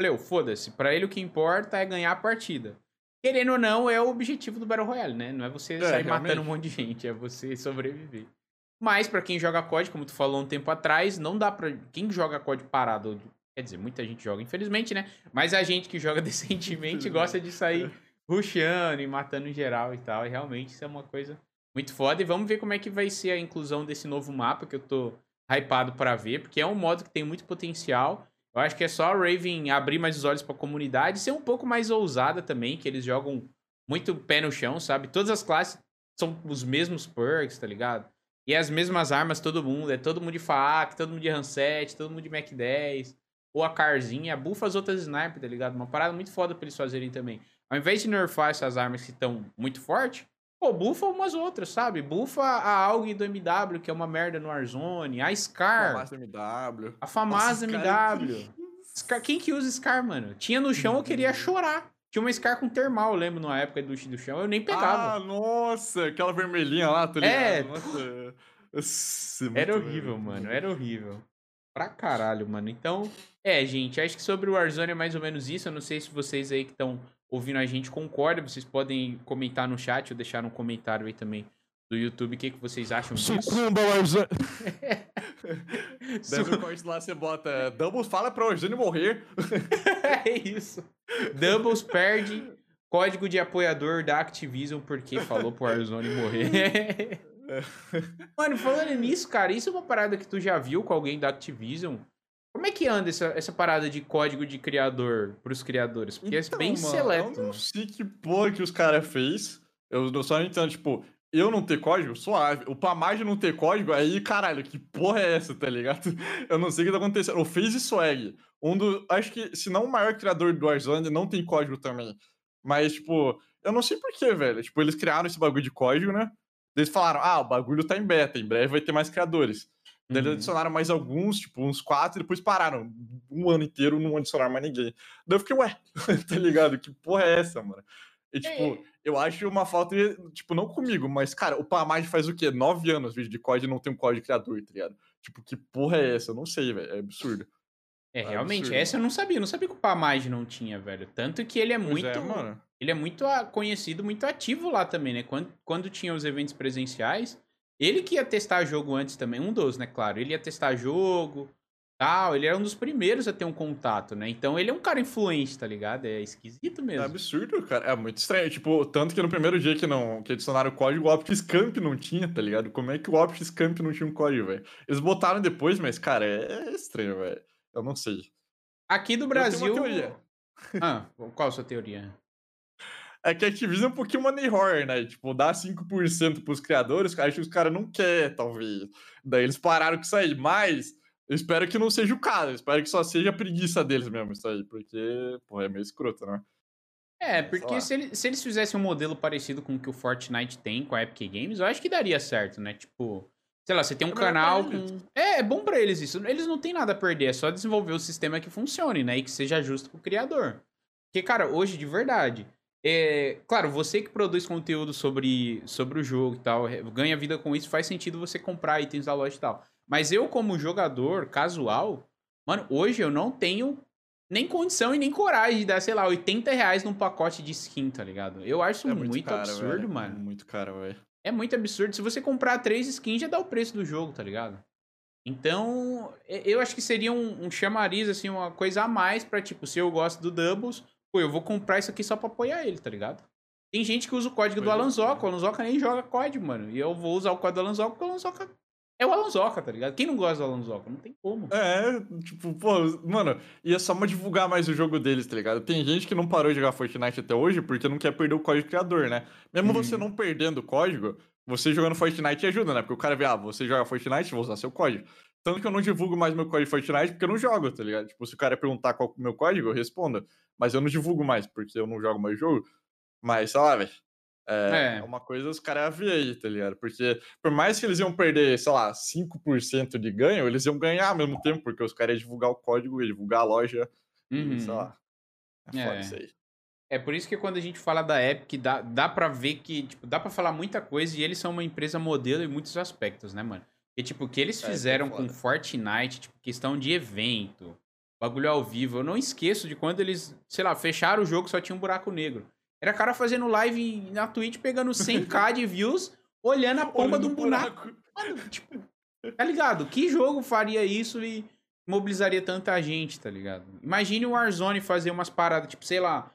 Falei, foda-se, pra ele o que importa é ganhar a partida. Querendo ou não, é o objetivo do Battle Royale, né? Não é você sair matando realmente. um monte de gente, é você sobreviver. Mas pra quem joga COD, como tu falou um tempo atrás, não dá pra... Quem joga COD parado... Quer dizer, muita gente joga, infelizmente, né? Mas a gente que joga decentemente gosta de sair rushando e matando em geral e tal. E realmente isso é uma coisa muito foda. E vamos ver como é que vai ser a inclusão desse novo mapa que eu tô hypado pra ver, porque é um modo que tem muito potencial. Eu acho que é só a Raven abrir mais os olhos pra comunidade, ser um pouco mais ousada também, que eles jogam muito pé no chão, sabe? Todas as classes são os mesmos perks, tá ligado? E as mesmas armas todo mundo, é todo mundo de FAC, todo mundo de Hanset, todo mundo de Mac 10, ou a Carzinha, bufa as outras sniper, tá ligado? Uma parada muito foda pra eles fazerem também. Ao invés de nerfar essas armas que estão muito fortes, pô, bufa umas outras, sabe? Bufa a AUG do MW, que é uma merda no Warzone, a Scar. A famosa MW. A famosa MW. Scar, quem que usa Scar, mano? Tinha no chão, eu queria chorar. Tinha uma Scar com termal, eu lembro, na época do, do chão, eu nem pegava. Ah, nossa, aquela vermelhinha lá, tá ligado? É, nossa. nossa era horrível, mano, era horrível. Pra caralho, mano. Então, é, gente, acho que sobre o Warzone é mais ou menos isso. Eu não sei se vocês aí que estão ouvindo a gente concordam. Vocês podem comentar no chat ou deixar um comentário aí também do YouTube o que, que vocês acham disso. Sucumba, Warzone! Corte lá você bota Doubles fala pra Warzone morrer. é isso. Doubles perde código de apoiador da Activision porque falou pro Warzone morrer. Mano, falando nisso, cara, isso é uma parada que tu já viu com alguém da Activision? Como é que anda essa, essa parada de código de criador pros criadores? Porque então, é bem mano, seleto. Eu não sei que porra que os caras fez. Eu, eu só não entendo, tipo, eu não ter código, suave. O Pamage não ter código, aí, caralho, que porra é essa, tá ligado? Eu não sei o que tá acontecendo. O FaZe Swag, um do. Acho que, se não o maior criador do Warzone, não tem código também. Mas, tipo, eu não sei porquê, velho. Tipo, eles criaram esse bagulho de código, né? Eles falaram, ah, o bagulho tá em beta, em breve vai ter mais criadores. Daí eles uhum. adicionaram mais alguns, tipo, uns quatro, e depois pararam. Um ano inteiro não adicionaram mais ninguém. Daí eu fiquei, ué, tá ligado? Que porra é essa, mano? E, tipo, é. eu acho uma falta, de, tipo, não comigo, mas, cara, o Pamage faz o quê? Nove anos vídeo de código e não tem um código criador, tá ligado? Tipo, que porra é essa? Eu não sei, velho. É absurdo. É, é realmente, absurdo. essa eu não sabia. Eu não sabia que o Pamage não tinha, velho. Tanto que ele é pois muito. É, mano ele é muito conhecido, muito ativo lá também, né? Quando, quando tinha os eventos presenciais, ele que ia testar jogo antes também, um dos, né? Claro, ele ia testar jogo, tal. Ele era um dos primeiros a ter um contato, né? Então ele é um cara influente, tá ligado? É esquisito mesmo. É absurdo, cara. É muito estranho. Tipo, tanto que no primeiro dia que não que adicionaram o código, o Optis Camp não tinha, tá ligado? Como é que o Optis Camp não tinha um código, velho? Eles botaram depois, mas, cara, é, é estranho, velho. Eu não sei. Aqui do Brasil. Eu tenho uma teoria. Ah, qual a sua teoria? É que a Activision é um pouquinho money horror, né? Tipo, dá 5% pros criadores, acho que os caras não querem, talvez. Daí eles pararam com isso aí. Mas eu espero que não seja o caso. Eu espero que só seja a preguiça deles mesmo, isso aí. Porque, pô, é meio escroto, né? É, porque se, ele, se, eles fizessem um modelo parecido com o que o Fortnite tem com a Epic Games, eu acho que daria certo, né? Tipo, sei lá, você tem um é canal com. É, é bom para eles isso. Eles não têm nada a perder, é só desenvolver o sistema que funcione, né? E que seja justo pro criador. Porque, cara, hoje, de verdade, é, claro, você que produz conteúdo sobre, sobre o jogo e tal, ganha vida com isso, faz sentido você comprar itens da loja e tal. Mas eu, como jogador casual, mano, hoje eu não tenho nem condição e nem coragem de dar, sei lá, 80 reais num pacote de skin, tá ligado? Eu acho é muito, muito caro, absurdo, velho. mano. É muito caro, velho. É muito absurdo. Se você comprar três skins, já dá o preço do jogo, tá ligado? Então, eu acho que seria um, um chamariz, assim, uma coisa a mais pra, tipo, se eu gosto do Doubles, pô, eu vou comprar isso aqui só pra apoiar ele, tá ligado? Tem gente que usa o código do Alanzoca, é. o Alanzoca nem joga código, mano. E eu vou usar o código do Alanzoca porque o Alanzoca é o Alanzoca, tá ligado? Quem não gosta do Alanzoca? Não tem como. É, tipo, pô, mano, ia só uma divulgar mais o jogo deles, tá ligado? Tem gente que não parou de jogar Fortnite até hoje porque não quer perder o código criador, né? Mesmo uhum. você não perdendo o código, você jogando Fortnite ajuda, né? Porque o cara vê, ah, você joga Fortnite, vou usar seu código. Tanto que eu não divulgo mais meu código Fortnite porque eu não jogo, tá ligado? Tipo, se o cara perguntar qual é o meu código, eu respondo. Mas eu não divulgo mais, porque eu não jogo mais jogo. Mas, sei lá, velho. É, é, uma coisa os caras ver aí, tá ligado? Porque por mais que eles iam perder, sei lá, 5% de ganho, eles iam ganhar ao mesmo tempo, porque os caras iam divulgar o código, iam divulgar a loja, uhum. e, sei uhum. lá. É, é. isso aí. É por isso que quando a gente fala da Epic, dá, dá pra ver que, tipo, dá pra falar muita coisa e eles são uma empresa modelo em muitos aspectos, né, mano? E, tipo, o que eles é, fizeram é, com Fortnite, tipo, questão de evento, bagulho ao vivo. Eu não esqueço de quando eles, sei lá, fecharam o jogo só tinha um buraco negro. Era cara fazendo live na Twitch pegando 100k de views, olhando a pomba de um buraco. Mano, tipo, tá ligado? Que jogo faria isso e mobilizaria tanta gente, tá ligado? Imagine o Warzone fazer umas paradas, tipo, sei lá,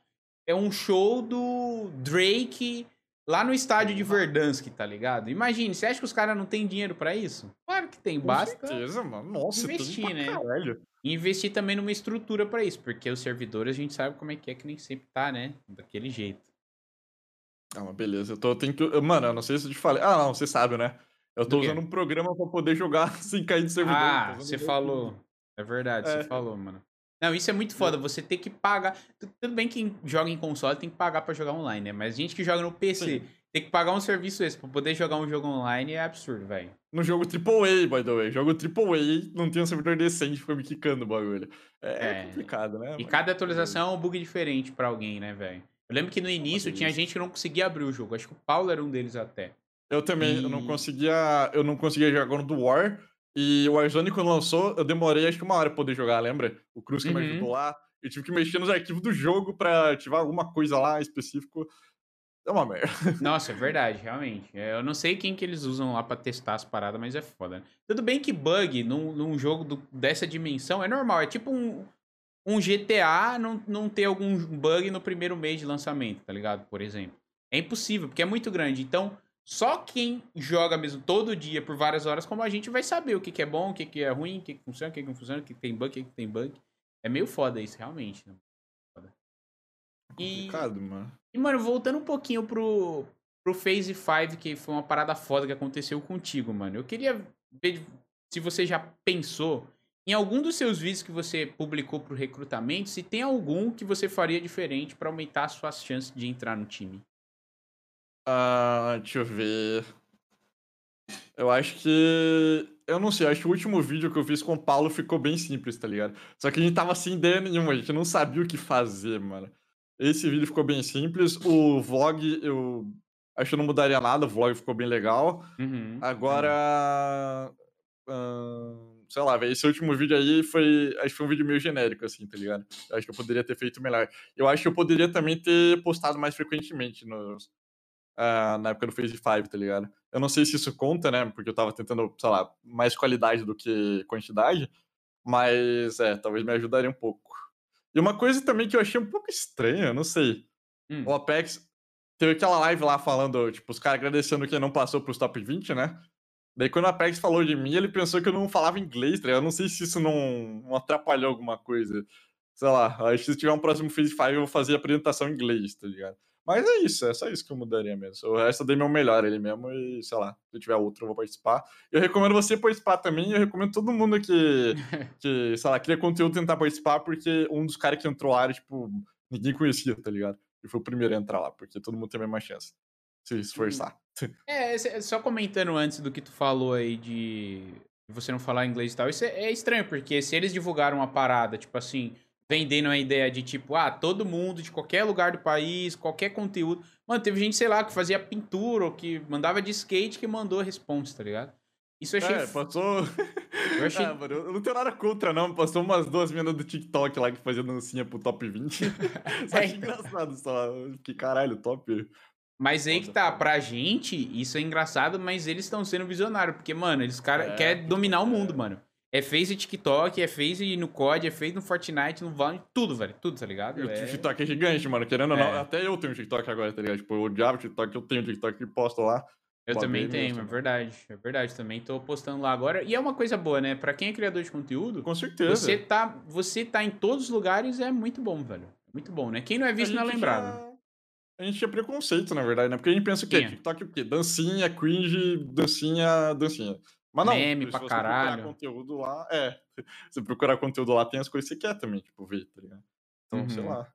é um show do Drake lá no estádio de Verdansk, tá ligado? Imagine, você acha que os caras não têm dinheiro pra isso? Claro que tem, basta. Com certeza, mano. Nossa, investir, né? caralho. E investir também numa estrutura pra isso, porque os servidores a gente sabe como é que é, que nem sempre tá, né? Daquele jeito. Ah, mas beleza. Eu tô, eu tenho que... Mano, eu não sei se eu te falei. Ah, não, você sabe, né? Eu tô usando um programa pra poder jogar sem cair de servidor. Ah, usando você falou. É verdade, É. você falou, mano. Não, isso é muito foda. Você tem que pagar. Tu- Tudo bem que quem joga em console tem que pagar pra jogar online, né? Mas gente que joga no PC Sim. tem que pagar um serviço extra pra poder jogar um jogo online é absurdo, velho. No jogo AAA, by the way. Jogo AAA, não tem um servidor decente, fica me quicando o bagulho. É, é É. complicado, né? E mano? cada atualização é um bug diferente pra alguém, né, velho? Eu lembro que no início tinha gente que não conseguia abrir o jogo. Acho que o Paulo era um deles até. Eu também, eu não E- conseguia. Eu não conseguia jogar no do War. E o Warzone, quando lançou, eu demorei acho que uma hora pra poder jogar, lembra? O Cruz que me Uhum. ajudou lá. Eu tive que mexer nos arquivos do jogo pra ativar alguma coisa lá específico. É uma merda. Nossa, é verdade, realmente. É, Eu não sei quem que eles usam lá pra testar as paradas, mas é foda. né? Tudo bem que bug num, num jogo do- dessa dimensão é normal. É tipo um, um GTA não, não ter algum bug no primeiro mês de lançamento, tá ligado? Por exemplo. É impossível, porque é muito grande. Então, só quem joga mesmo todo dia por várias horas, como a gente, vai saber o que, que é bom, o que, que é ruim, o que, que funciona, o que, que não funciona, o que, que tem bug, o que, que tem bug. É meio foda isso, realmente. né? Foda. E- Complicado, mano. e, mano, voltando um pouquinho pro, pro Phase 5, que foi uma parada foda que aconteceu contigo, mano. Eu queria ver se você já pensou em algum dos seus vídeos que você publicou pro recrutamento, se tem algum que você faria diferente pra aumentar as suas chances de entrar no time. Ah, deixa eu ver. Eu acho que. Eu não sei, eu acho que o último vídeo que eu fiz com o Paulo ficou bem simples, tá ligado? Só que a gente tava sem ideia nenhuma, a gente não sabia o que fazer, mano. Esse vídeo ficou bem simples. O vlog, eu acho que eu não mudaria nada, o vlog ficou bem legal. Uhum. Agora. ahn, sei lá, velho, esse último vídeo aí foi. Acho que foi um vídeo meio genérico, assim, tá ligado? Eu acho que eu poderia ter feito melhor. Eu acho que eu poderia também ter postado mais frequentemente nos, ah, na época do Phase 5, tá ligado? Eu não sei se isso conta, né? Porque eu tava tentando, sei lá, mais qualidade do que quantidade. Mas, é, talvez me ajudaria um pouco. E uma coisa também que eu achei um pouco estranha, não sei. Hum. O Apex teve aquela live lá falando, tipo, os caras agradecendo que não passou pros top 20, né? Daí quando o Apex falou de mim, ele pensou que eu não falava inglês, tá ligado? Eu não sei se isso não, não atrapalhou alguma coisa. Sei lá, acho que se tiver um próximo Phase 5 eu vou fazer a apresentação em inglês, tá ligado? Mas é isso, é só isso que eu mudaria mesmo. O resto eu dei meu melhor ele mesmo e, sei lá, se eu tiver outro eu vou participar. Eu recomendo você participar também, eu recomendo todo mundo que, que sei lá, cria conteúdo tentar participar, porque um dos caras que entrou lá, era, tipo, ninguém conhecia, tá ligado? E foi o primeiro a entrar lá, porque todo mundo tem a mesma chance. Se esforçar. É, esse- só comentando antes do que tu falou aí de você não falar inglês e tal, isso é, é estranho, porque se eles divulgaram uma parada, tipo assim, vendendo a ideia de tipo, ah, todo mundo de qualquer lugar do país, qualquer conteúdo. Mano, teve gente, sei lá, que fazia pintura ou que mandava de skate que mandou a responsa, tá ligado? Isso eu achei. É, passou. Eu achei- Ah, mano, eu não tenho nada contra, não. Passou umas duas meninas do TikTok lá que fazia dancinha pro top 20. Só É. achei engraçado só. Que caralho, top. Mas aí que tá, pra gente, isso é engraçado, mas eles estão sendo visionários, porque, mano, eles cara, É, querem dominar o mundo, é. mano. É face TikTok, é face no COD, é face no Fortnite, no Valorant, tudo, velho. Tudo, tá ligado? O É... TikTok é gigante, mano. Querendo ou não, É. até eu tenho um TikTok agora, tá ligado? Tipo, eu odiava o TikTok, eu tenho TikTok e posto lá. Eu também mesmo, tenho, é mano. verdade. É verdade, também tô postando lá agora. E é uma coisa boa, né? Pra quem é criador de conteúdo, Com certeza. você tá, você tá em todos os lugares é muito bom, velho. Muito bom, né? Quem não é visto não é lembrado. já- A gente tinha preconceito, na verdade, né? Porque a gente pensa o quê? Tinha. TikTok o quê? Dancinha, cringe, dancinha, dancinha. Mas não, Meme se pra você caralho. procurar conteúdo lá, é. Se procurar conteúdo lá, tem as coisas que você quer também, tipo, ver, tá ligado? Então, sei Uhum. lá.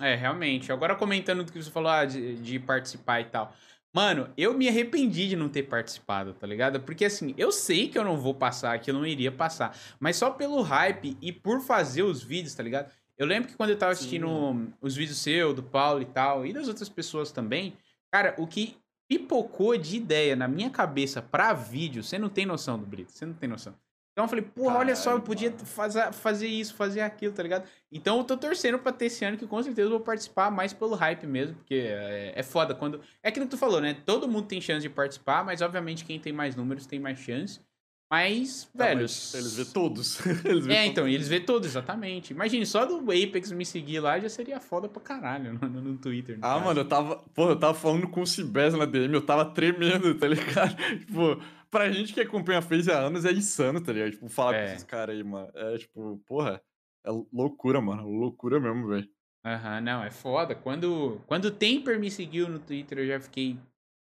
É, realmente. Agora comentando do que você falou ah, de, de participar e tal. Mano, eu me arrependi de não ter participado, tá ligado? Porque assim, eu sei que eu não vou passar, que eu não iria passar. Mas só pelo hype e por fazer os vídeos, tá ligado? Eu lembro que quando eu tava assistindo os vídeos seu, do Paulo e tal, e das outras pessoas também, cara, o que pipocou de ideia na minha cabeça pra vídeo, você não tem noção do Brito, você não tem noção. Então eu falei, porra, olha só, eu podia fazer, fazer isso, fazer aquilo, tá ligado? Então eu tô torcendo pra ter esse ano que com certeza eu vou participar mais pelo hype mesmo, porque é, é foda quando. É aquilo que tu falou, né? Todo mundo tem chance de participar, mas obviamente quem tem mais números tem mais chance. Mas, Não, velho. mas eles vê todos. eles vê É, todos. então, eles vê todos, exatamente. Imagine, só do Apex me seguir lá já seria foda pra caralho no, no- Twitter. no Ah, caso. mano, eu tava. Pô, eu tava falando com o Cibés na DM, eu tava tremendo, tá ligado? tipo, pra gente que acompanha a Phase há anos é insano, tá ligado? Tipo, falar É. com esses caras aí, mano. É tipo, porra, é loucura, mano. Loucura mesmo, velho. Aham, não, é foda. Quando, quando o Temper me seguiu no Twitter, eu já fiquei.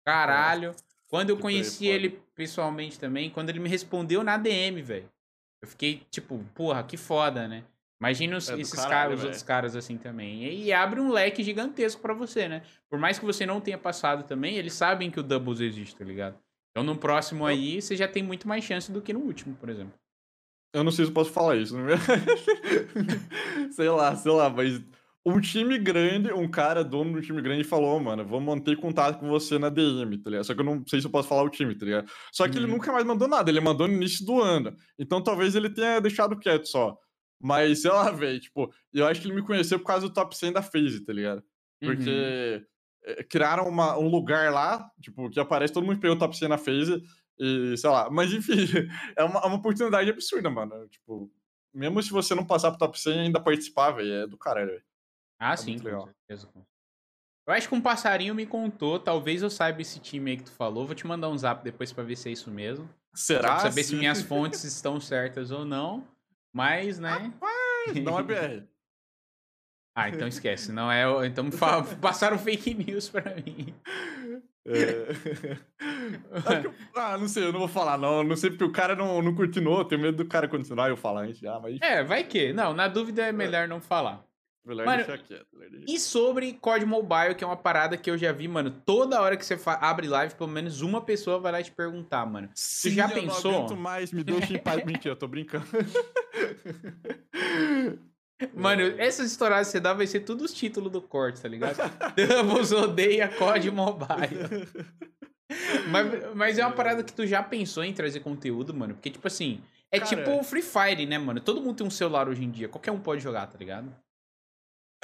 Caralho. Quando eu conheci ele pessoalmente também, quando ele me respondeu na DM, velho. Eu fiquei, tipo, porra, que foda, né? Imagina os- É esses caralho, caras, os outros caras assim também. E, e abre um leque gigantesco pra você, né? Por mais que você não tenha passado também, eles sabem que o Doubles existe, tá ligado? Então no próximo aí, você já tem muito mais chance do que no último, por exemplo. Eu não sei se eu posso falar isso, não é? sei lá, sei lá, mas um time grande, um cara dono do time grande falou, mano, vou manter contato com você na DM, tá ligado? Só que eu não sei se eu posso falar o time, tá ligado? Só que ele Uhum. nunca mais mandou nada, ele mandou no início do ano. Então talvez ele tenha deixado quieto só. Mas, sei lá, velho, tipo, eu acho que ele me conheceu por causa do top 100 da FaZe, tá ligado? Uhum. Porque eh, criaram uma- um lugar lá, tipo, que aparece todo mundo pegou o top 100 na FaZe e, sei lá. Mas, enfim, é uma, é uma oportunidade absurda, mano. Tipo, mesmo se você não passar pro top 100 ainda participar, velho, é do caralho, velho. Ah, É sim, com legal. certeza. Eu acho que um passarinho me contou, talvez eu saiba esse time aí que tu falou. Vou te mandar um zap depois pra ver se é isso mesmo. Será? pra saber se Sim. minhas fontes estão certas ou não. Mas, né? Não é BR. Ah, então esquece. Não é. Então passaram fake news pra mim. É... Eu- Ah, não sei, eu não vou falar, não. Não sei porque o cara não, não continuou. Tenho medo do cara continuar e eu falar antes já, mas É, vai que. Não, na dúvida é melhor não falar. Melhor Mano, deixar quieto. melhor deixar E sobre COD Mobile, que é uma parada que eu já vi, mano. Toda hora que você fa- abre live, pelo menos uma pessoa vai lá te perguntar, mano. Sim, já eu pensou? Não aguento mais, me deixa em paz. Mentira, eu tô brincando. Mano, essas estouradas que você dá vai ser tudo os títulos do corte, tá ligado? Doubles odeia COD Mobile. Mas, mas é uma parada que tu já pensou em trazer conteúdo, mano? Porque, tipo assim, é Cara, tipo o Free Fire, né, mano? Todo mundo tem um celular hoje em dia. Qualquer um pode jogar, tá ligado?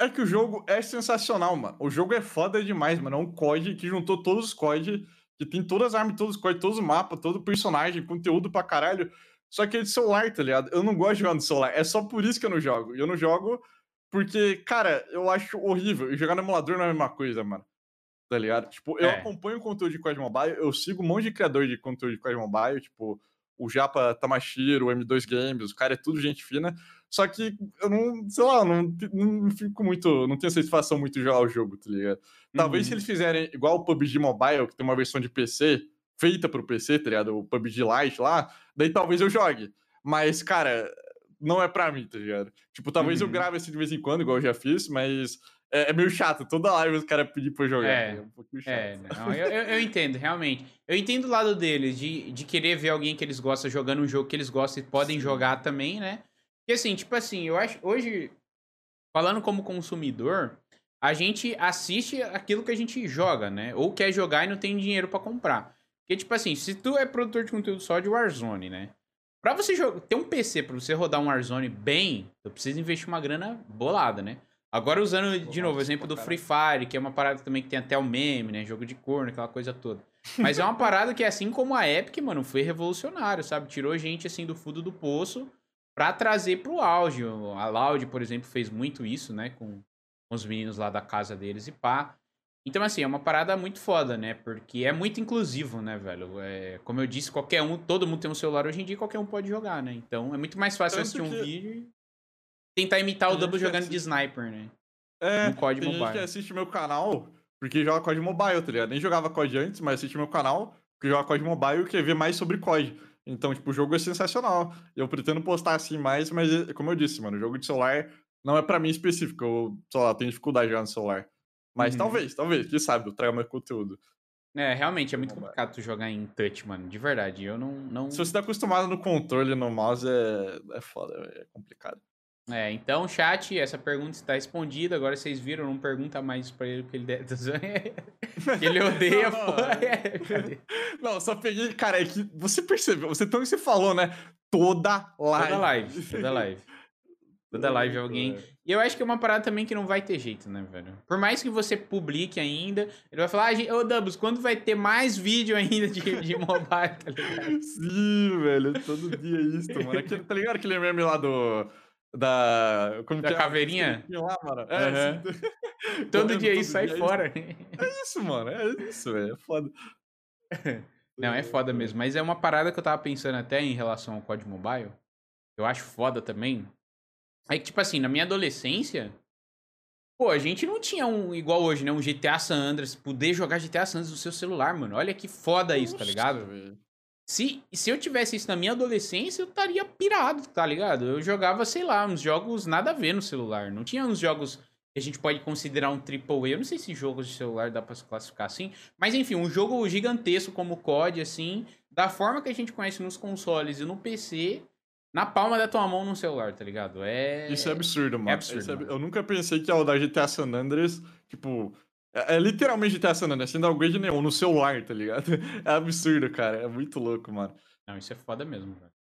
É que o jogo é sensacional, mano. O jogo é foda demais, mano. É um COD que juntou todos os COD, que tem todas as armas, todos os COD, todos os mapas, todo personagem, conteúdo pra caralho. Só que é de celular, tá ligado? Eu não gosto de jogar no celular. É só por isso que eu não jogo. Eu não jogo porque, cara, eu acho horrível. E jogar no emulador não é a mesma coisa, mano. Tá ligado? Tipo, eu É. acompanho o conteúdo de COD Mobile, eu sigo um monte de criador de conteúdo de COD Mobile, tipo, o Japa Tamashiro, o M2 Games, o cara é tudo gente fina. Só que eu não, sei lá, não, não fico muito. Não tenho satisfação muito de jogar o jogo, tá ligado? Talvez se Uhum. eles fizerem igual o PUBG Mobile, que tem uma versão de PC, feita pro PC, tá ligado? O PUBG Lite lá, daí talvez eu jogue. Mas, cara, não é pra mim, tá ligado? Tipo, talvez eu Uhum. grave assim de vez em quando, igual eu já fiz, mas é, é meio chato. Toda live os caras pedir pra eu jogar. É, ligado? um pouquinho chato. É, não, eu, eu, eu entendo, realmente. Eu entendo o lado deles, de, de querer ver alguém que eles gostam jogando um jogo que eles gostam e podem Sim. jogar também, né? Porque assim, tipo assim, eu acho. Hoje, falando como consumidor, a gente assiste aquilo que a gente joga, né? Ou quer jogar e não tem dinheiro pra comprar. Porque, tipo assim, se tu é produtor de conteúdo só de Warzone, né? Pra você jogar, ter um PC pra você rodar um Warzone bem, tu precisa investir uma grana bolada, né? Agora usando de novo o exemplo do Free Fire, que é uma parada também que tem até o meme, né? Jogo de corno, aquela coisa toda. Mas é uma parada que, assim como a Epic, mano, foi revolucionário, sabe? Tirou gente, assim, do fundo do poço pra trazer pro auge. A Loud, por exemplo, fez muito isso, né? Com os meninos lá da casa deles e pá. Então, assim, é uma parada muito foda, né? Porque é muito inclusivo, né, velho? É, como eu disse, qualquer um, todo mundo tem um celular hoje em dia e qualquer um pode jogar, né? Então é muito mais fácil Tanto assistir um que- vídeo e tentar imitar o gente Double jogando de assiste- sniper, né? É, no COD tem gente Mobile. que assiste meu canal porque joga COD Mobile, tá ligado? Nem jogava COD antes, mas assiste meu canal porque joga COD Mobile e quer ver mais sobre COD. Então, tipo, o jogo é sensacional. Eu pretendo postar assim mais, mas é- como eu disse, mano, o jogo de celular não é pra mim específico. Eu, sei lá, tenho dificuldade de jogar no celular. Mas Uhum. talvez, talvez, quem sabe, eu traga mais conteúdo. É, realmente é muito complicado tu jogar em touch, mano. De verdade. Eu não. não... Se você tá acostumado no controle no mouse, é, é foda, é complicado. É, então, chat, essa pergunta está respondida. Agora vocês viram, não pergunta mais pra ele que ele deve. que ele odeia, Não, é. É? Não, só peguei, cara, é que você percebeu, você também se falou, né? Toda live. Toda live, toda live. Toda live alguém. E eu acho que é uma parada também que não vai ter jeito, né, velho? Por mais que você publique ainda, ele vai falar, ah, ô Dubs, quando vai ter mais vídeo ainda de, de mobile, tá ligado? Sim, velho, todo dia isso, mano. Aquele, tá ligado aquele meme lá do. Da. Como da é? caveirinha? Lá, mano. É, uhum. assim, todo dia isso sai fora. É isso, mano. É isso, velho. É foda. Não, é foda mesmo. Mas é uma parada que eu tava pensando até em relação ao código mobile. Eu acho foda também. É que, tipo assim, na minha adolescência, pô, a gente não tinha um, igual hoje, né? Um GTA San Andreas, poder jogar GTA San Andreas no seu celular, mano. Olha que foda isso, tá ligado? Se, se eu tivesse isso na minha adolescência, eu estaria pirado, tá ligado? Eu jogava, sei lá, uns jogos nada a ver no celular. Não tinha uns jogos que a gente pode considerar um triple A. Eu não sei se jogos de celular dá pra se classificar assim. Mas enfim, um jogo gigantesco como o COD, assim, da forma que a gente conhece nos consoles e no PC, na palma da tua mão no celular, tá ligado? É. Isso é absurdo, mano. É absurdo. É... Mano. Eu nunca pensei que ao dar GTA San Andreas, tipo. É, é literalmente GTA San Andreas, sem downgrade nenhum, no celular, tá ligado? É absurdo, cara. É muito louco, mano. Não, isso é foda mesmo, velho.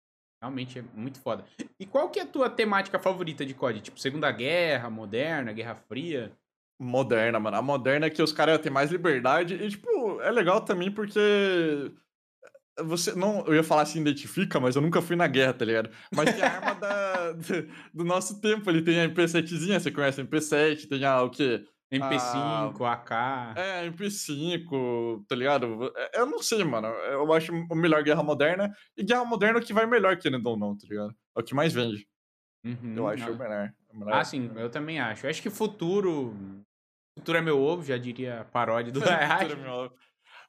Realmente é muito foda. E qual que é a tua temática favorita de COD? Tipo, Segunda Guerra, Moderna, Guerra Fria? Moderna, mano. A moderna é que os caras têm mais liberdade e, tipo, é legal também porque você não, eu ia falar se identifica, mas eu nunca fui na guerra, tá ligado? Mas tem a arma da, do nosso tempo, ele tem a MP7zinha, você conhece a MP7, tem a o quê? MP5, a... AK. É, MP5, tá ligado? É, eu não sei, mano. Eu acho o melhor Guerra Moderna. E Guerra Moderna é o que vai melhor, querendo ou não, tá ligado? É o que mais vende. Uhum, eu acho o melhor, o melhor. Ah, sim, eu também acho. Eu acho que futuro. Futuro é meu ovo, já diria paródia do futuro é meu ovo.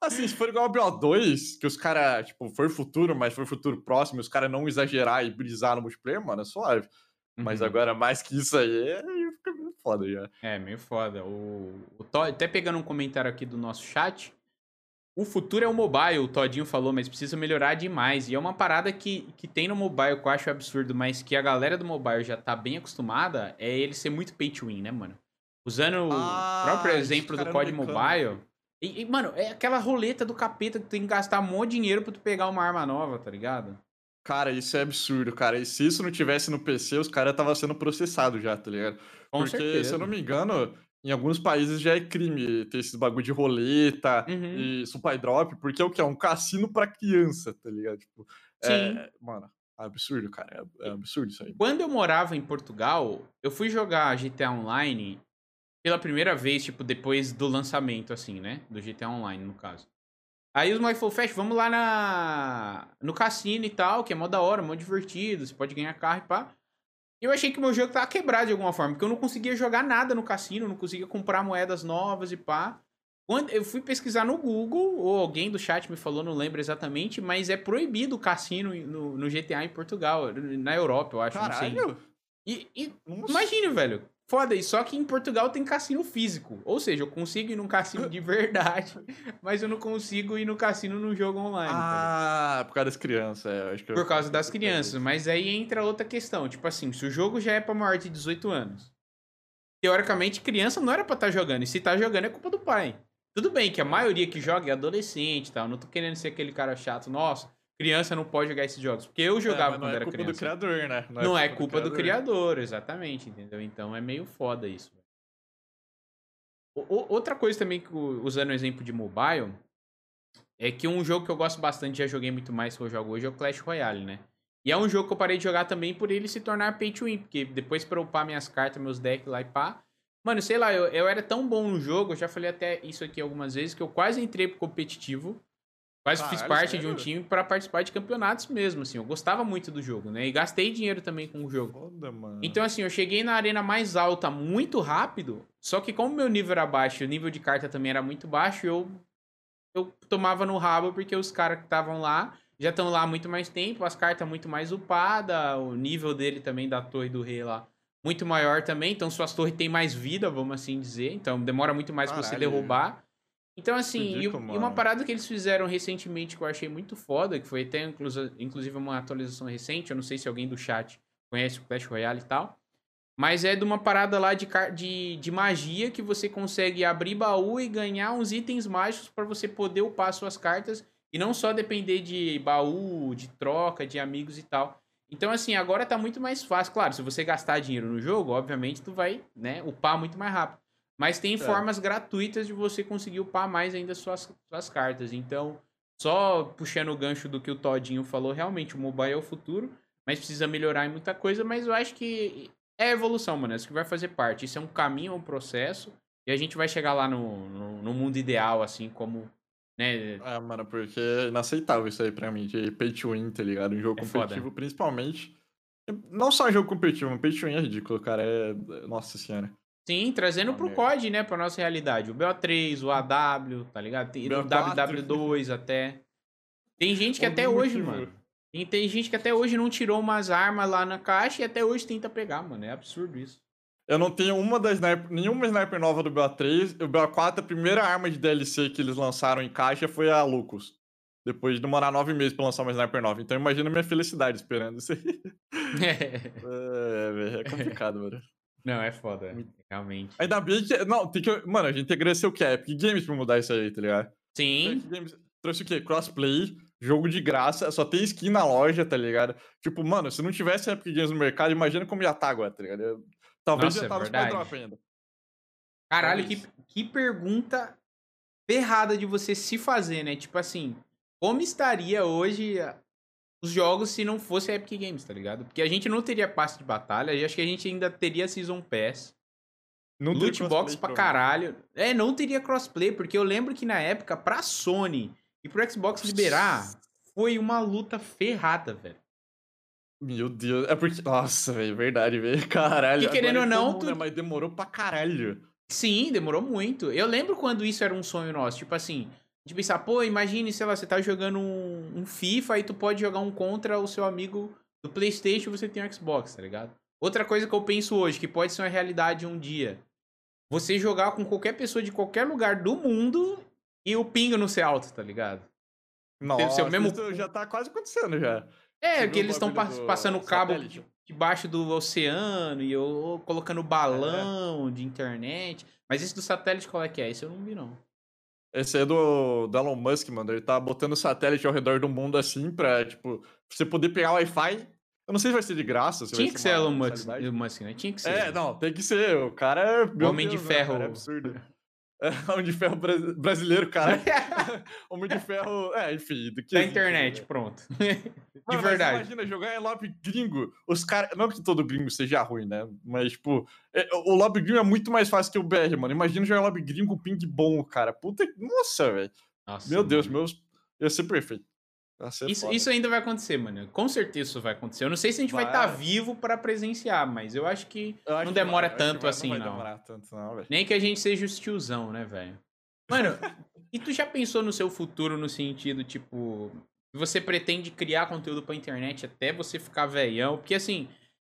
Assim, se for igual ao BO2, que os caras, tipo, foi futuro, mas foi futuro próximo, os caras não exagerar e brisar no multiplayer, mano, é suave. Uhum. Mas agora, mais que isso aí, fica foda já. É, meio foda. O, o Todd, até pegando um comentário aqui do nosso chat, o futuro é o mobile, o Todinho falou, mas precisa melhorar demais. E é uma parada que, que tem no mobile que eu acho absurdo, mas que a galera do mobile já tá bem acostumada, é ele ser muito pay to win, né, mano? Usando ah, o próprio exemplo do COD Mobile, e, e, mano, é aquela roleta do capeta que tu tem que gastar um monte de dinheiro pra tu pegar uma arma nova, tá ligado? Cara, isso é absurdo, cara. E se isso não tivesse no PC, os caras estavam sendo processados já, tá ligado? Com Porque, certeza. se eu não me engano, em alguns países já é crime ter esses bagulho de roleta uhum. e supply drop, porque é o que? É um cassino pra criança, tá ligado? Tipo, Sim. É, mano, é absurdo, cara. É, é absurdo isso aí. Quando eu morava em Portugal, eu fui jogar GTA Online pela primeira vez, tipo, depois do lançamento, assim, né? Do GTA Online, no caso. Aí os moleques falaram, vamos lá na... no cassino e tal, que é mó da hora, mó divertido, você pode ganhar carro e pá. E eu achei que meu jogo tava quebrado de alguma forma, porque eu não conseguia jogar nada no cassino, não conseguia comprar moedas novas e pá. Quando eu fui pesquisar no Google, ou alguém do chat me falou, não lembro exatamente, mas é proibido o cassino no, no GTA em Portugal, na Europa, eu acho. Caralho! E, e imagine, velho, Foda isso, só que em Portugal tem cassino físico. Ou seja, eu consigo ir num cassino de verdade, mas eu não consigo ir no cassino no jogo online. Ah, por causa das crianças, é, acho que Por causa das crianças. Mas aí entra outra questão. Tipo assim, se o jogo já é pra maior de 18 anos, teoricamente, criança não era pra estar tá jogando. E se tá jogando é culpa do pai. Tudo bem que a maioria que joga é adolescente e tal. Não tô querendo ser aquele cara chato. Nossa, criança não pode jogar esses jogos. Porque eu é, jogava é, quando era criança. Não é culpa do criador, né? Não, é não é, culpa, culpa do, criador. do, criador. exatamente, entendeu? Então é meio foda isso. O, outra coisa também, que, usando o exemplo de mobile, é que um jogo que eu gosto bastante, já joguei muito mais que eu jogo hoje, é o Clash Royale, né? E é um jogo que eu parei de jogar também por ele se tornar pay to win, porque depois pra upar minhas cartas, meus decks lá e pá... Mano, sei lá, eu, eu era tão bom no jogo, eu já falei até isso aqui algumas vezes, que eu quase entrei pro competitivo, Quase fiz parte sério? de um time para participar de campeonatos mesmo, assim. Eu gostava muito do jogo, né? E gastei dinheiro também com o jogo. Foda, mano. Então, assim, eu cheguei na arena mais alta muito rápido. Só que como meu nível era baixo, o nível de carta também era muito baixo, eu, eu tomava no rabo porque os caras que estavam lá já estão lá há muito mais tempo, as cartas muito mais upadas, o nível dele também da torre do rei lá muito maior também. Então, suas torres têm mais vida, vamos assim dizer. Então, demora muito mais para você derrubar. Então, assim, e, e, uma parada que eles fizeram recentemente que eu achei muito foda, que foi até inclusive uma atualização recente, eu não sei se alguém do chat conhece o Clash Royale e tal, mas é de uma parada lá de, de, de magia que você consegue abrir baú e ganhar uns itens mágicos para você poder upar suas cartas e não só depender de baú, de troca, de amigos e tal. Então, assim, agora tá muito mais fácil. Claro, se você gastar dinheiro no jogo, obviamente tu vai, né, upar muito mais rápido. Mas tem É. formas gratuitas de você conseguir upar mais ainda suas, suas cartas. Então, só puxando o gancho do que o Todinho falou, realmente o mobile é o futuro, mas precisa melhorar em muita coisa, mas eu acho que é evolução, mano. Isso que vai fazer parte. Isso é um caminho, é um processo, e a gente vai chegar lá no, no, no mundo ideal, assim, como, né, É, mano, porque é inaceitável isso aí pra mim, de pay to win, tá ligado? Um jogo É foda. competitivo, principalmente. Não só um jogo competitivo, um pay to win é ridículo, cara. É. Nossa senhora. Sim, trazendo pro. COD, né, pra nossa realidade. O BO3, o AW, tá ligado? Tem, o BO4. WW2 até. Tem gente que até hoje, mano. E tem gente que até hoje não tirou umas armas lá na caixa e até hoje tenta pegar, mano. É absurdo isso. Eu não tenho uma das sniper, nenhuma sniper nova do BO3. O BO4, a primeira arma de DLC que eles lançaram em caixa foi a Lucas. Depois de demorar nove meses pra lançar uma sniper nova. Então imagina a minha felicidade esperando isso aí. É, velho, é complicado, mano. Não, é foda. Realmente. Ainda bem que. Não, tem que. Mano, a gente tem que agradecer o que? Epic Games pra mudar isso aí, tá ligado? Sim. Epic Games trouxe o quê? Crossplay, jogo de graça, só tem skin na loja, tá ligado? Tipo, mano, se não tivesse Epic Games no mercado, imagina como ia estar agora, tá ligado? Talvez Nossa, já é tava nos verdade. drop ainda. Caralho, É que, que pergunta ferrada de você se fazer, né? Tipo assim, como estaria hoje os jogos se não fosse a Epic Games, tá ligado? Porque a gente não teria passe de batalha, e acho que a gente ainda teria Season Pass. Não Loot box pra caralho. É, não teria crossplay, porque eu lembro que na época, pra Sony e pro Xbox liberar, foi uma luta ferrada, velho. Meu Deus, é porque. Nossa, velho, verdade, velho. Caralho. Que querendo agora é ou não, comum, né, tu- Mas demorou pra caralho. Sim, demorou muito. Eu lembro quando isso era um sonho nosso. Tipo assim, de pensar, pô, imagine, sei lá, você tá jogando um, um FIFA e tu pode jogar um contra o seu amigo do PlayStation e você tem um Xbox, tá ligado? Outra coisa que eu penso hoje, que pode ser uma realidade um dia. Você jogar com qualquer pessoa de qualquer lugar do mundo e o ping não ser alto, tá ligado? Nossa, mesmo- isso já tá quase acontecendo já. É, Você que eles estão do passando cabo satélite? de- debaixo do oceano e eu colocando balão de internet. Mas esse do satélite qual é que é? Esse eu não vi, não. Esse é do, do Elon Musk, mano. Ele tá botando satélite ao redor do mundo assim pra, tipo, você poder pegar Wi-Fi. Eu não sei se vai ser de graça. Se Tinha que ser Elon Musk, Musk, né? Tinha que ser. É, não, tem que ser. O cara é. Homem de Deus, né, cara, Ferro. É absurdo. É, Homem de Ferro bra- brasileiro, cara. Homem de Ferro. É, enfim. Do que da internet, né? pronto. Mano, de mas verdade. Imagina jogar em lobby gringo. Os caras. Não que todo gringo seja ruim, né? Mas, tipo, é, o lobby gringo é muito mais fácil que o BR, mano. Imagina jogar em lobby gringo com ping bom, cara. Puta. Nossa, velho. Meu Deus, mano. meus. Ia ser perfeito. Isso, isso ainda vai acontecer, mano. Com certeza isso vai acontecer. Eu não sei se a gente vai estar Vai. vivo pra presenciar, mas eu acho que Eu acho não que demora vai, que tanto vai, assim, não. não. vai demorar tanto, não, velho. nem que a gente seja os tiozão, né, velho? Mano, e tu já pensou no seu futuro no sentido, tipo, você pretende criar conteúdo pra internet até você ficar velhão? Porque assim,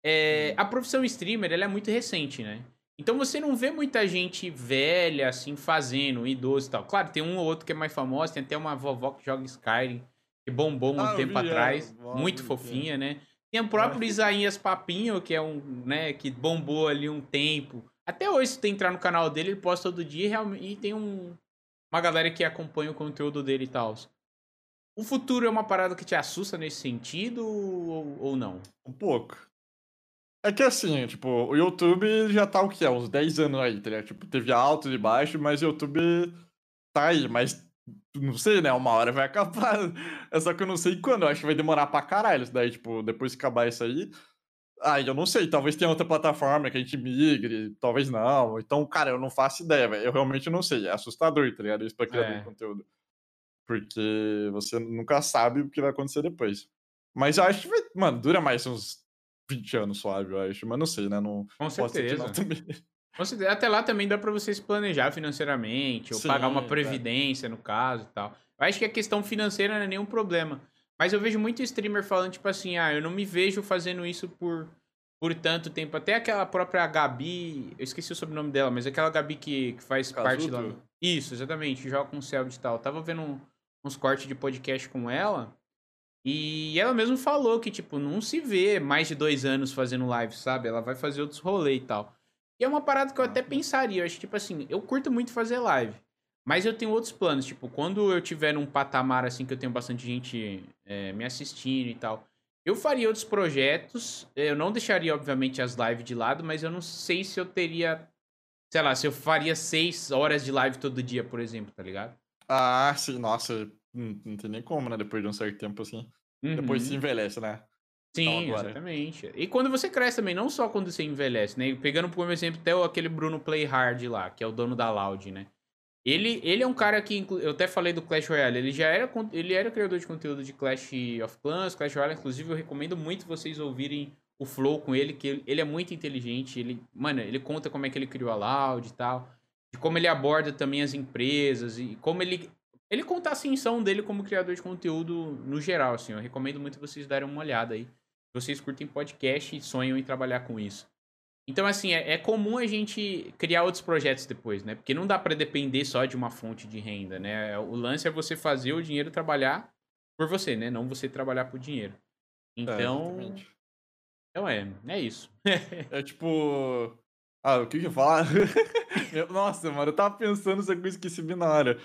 é, a profissão streamer, ela é muito recente, né? Então você não vê muita gente velha, assim, fazendo, idoso e tal. Claro, tem um ou outro que é mais famoso, tem até uma vovó que joga Skyrim, que bombou um Ah, eu tempo vi, é, atrás, vó muito fofinha, né? Tem o próprio Isaías Papinho, que é um, né, que bombou ali um tempo. Até hoje, se tu entrar no canal dele, ele posta todo dia e, realmente, e tem um, uma galera que acompanha o conteúdo dele e tal. O futuro é uma parada que te assusta nesse sentido ou, ou não? Um pouco. É que assim, tipo, o YouTube já tá o quê? Há Uns 10 anos aí, tá ligado? Tipo, teve alto e baixo, mas o YouTube tá aí, mas não sei, né? Uma hora vai acabar. É só que eu não sei quando, eu acho que vai demorar pra caralho isso daí, tipo, depois que acabar isso aí. Aí eu não sei, talvez tenha outra plataforma que a gente migre, talvez não. Então, cara, eu não faço ideia, velho. Eu realmente não sei. É assustador, tá ligado? Isso pra criador É. de conteúdo. Porque você nunca sabe o que vai acontecer depois. Mas eu acho que, mano, dura mais uns 20 anos suave, eu acho. Mas não sei, né? Não Com certeza. Até lá também dá pra você se planejar financeiramente, ou Sim, pagar uma é. previdência, no caso e tal. Eu acho que a questão financeira não é nenhum problema. Mas eu vejo muito streamer falando, tipo assim, ah, eu não me vejo fazendo isso por, por tanto tempo. Até aquela própria Gabi, eu esqueci o sobrenome dela, mas aquela Gabi que, que faz parte lá. Casuto? Isso, exatamente, joga com Celt e tal. Eu tava vendo um- uns cortes de podcast com ela. E ela mesmo falou que, tipo, não se vê mais de dois anos fazendo live, sabe? Ela vai fazer outros rolês e tal. E é uma parada que eu até pensaria. Eu acho, tipo assim, eu curto muito fazer live. Mas eu tenho outros planos. Tipo, quando eu tiver num patamar, assim, que eu tenho bastante gente é, me assistindo e tal. Eu faria outros projetos. Eu não deixaria, obviamente, as lives de lado, mas eu não sei se eu teria. Sei lá, se eu faria seis horas de live todo dia, por exemplo, tá ligado? Ah, sim, nossa, não, não tem nem como, né? Depois de um certo tempo assim. Uhum. Depois se envelhece, né? Sim, então, exatamente. E quando você cresce também, não só quando você envelhece, né? Pegando por exemplo até aquele Bruno Playhard lá, que é o dono da Loud, né? Ele, ele é um cara que, eu até falei do Clash Royale, ele já era, ele era criador de conteúdo de Clash of Clans, Clash Royale, inclusive eu recomendo muito vocês ouvirem o Flow com ele, que ele, ele é muito inteligente, ele, mano, ele conta como é que ele criou a Loud e tal, de como ele aborda também as empresas e como ele, ele conta a ascensão dele como criador de conteúdo no geral, assim, eu recomendo muito vocês darem uma olhada aí, vocês curtem podcast e sonham em trabalhar com isso. Então, assim, é, é, comum a gente criar outros projetos depois, né? Porque não dá para depender só de uma fonte de renda, né? O lance é você fazer o dinheiro trabalhar por você, né? Não você trabalhar por dinheiro. É, então. É, então é, é isso. é tipo. Ah, o que eu falar? Nossa, mano, eu tava pensando coisa que esqueci na hora.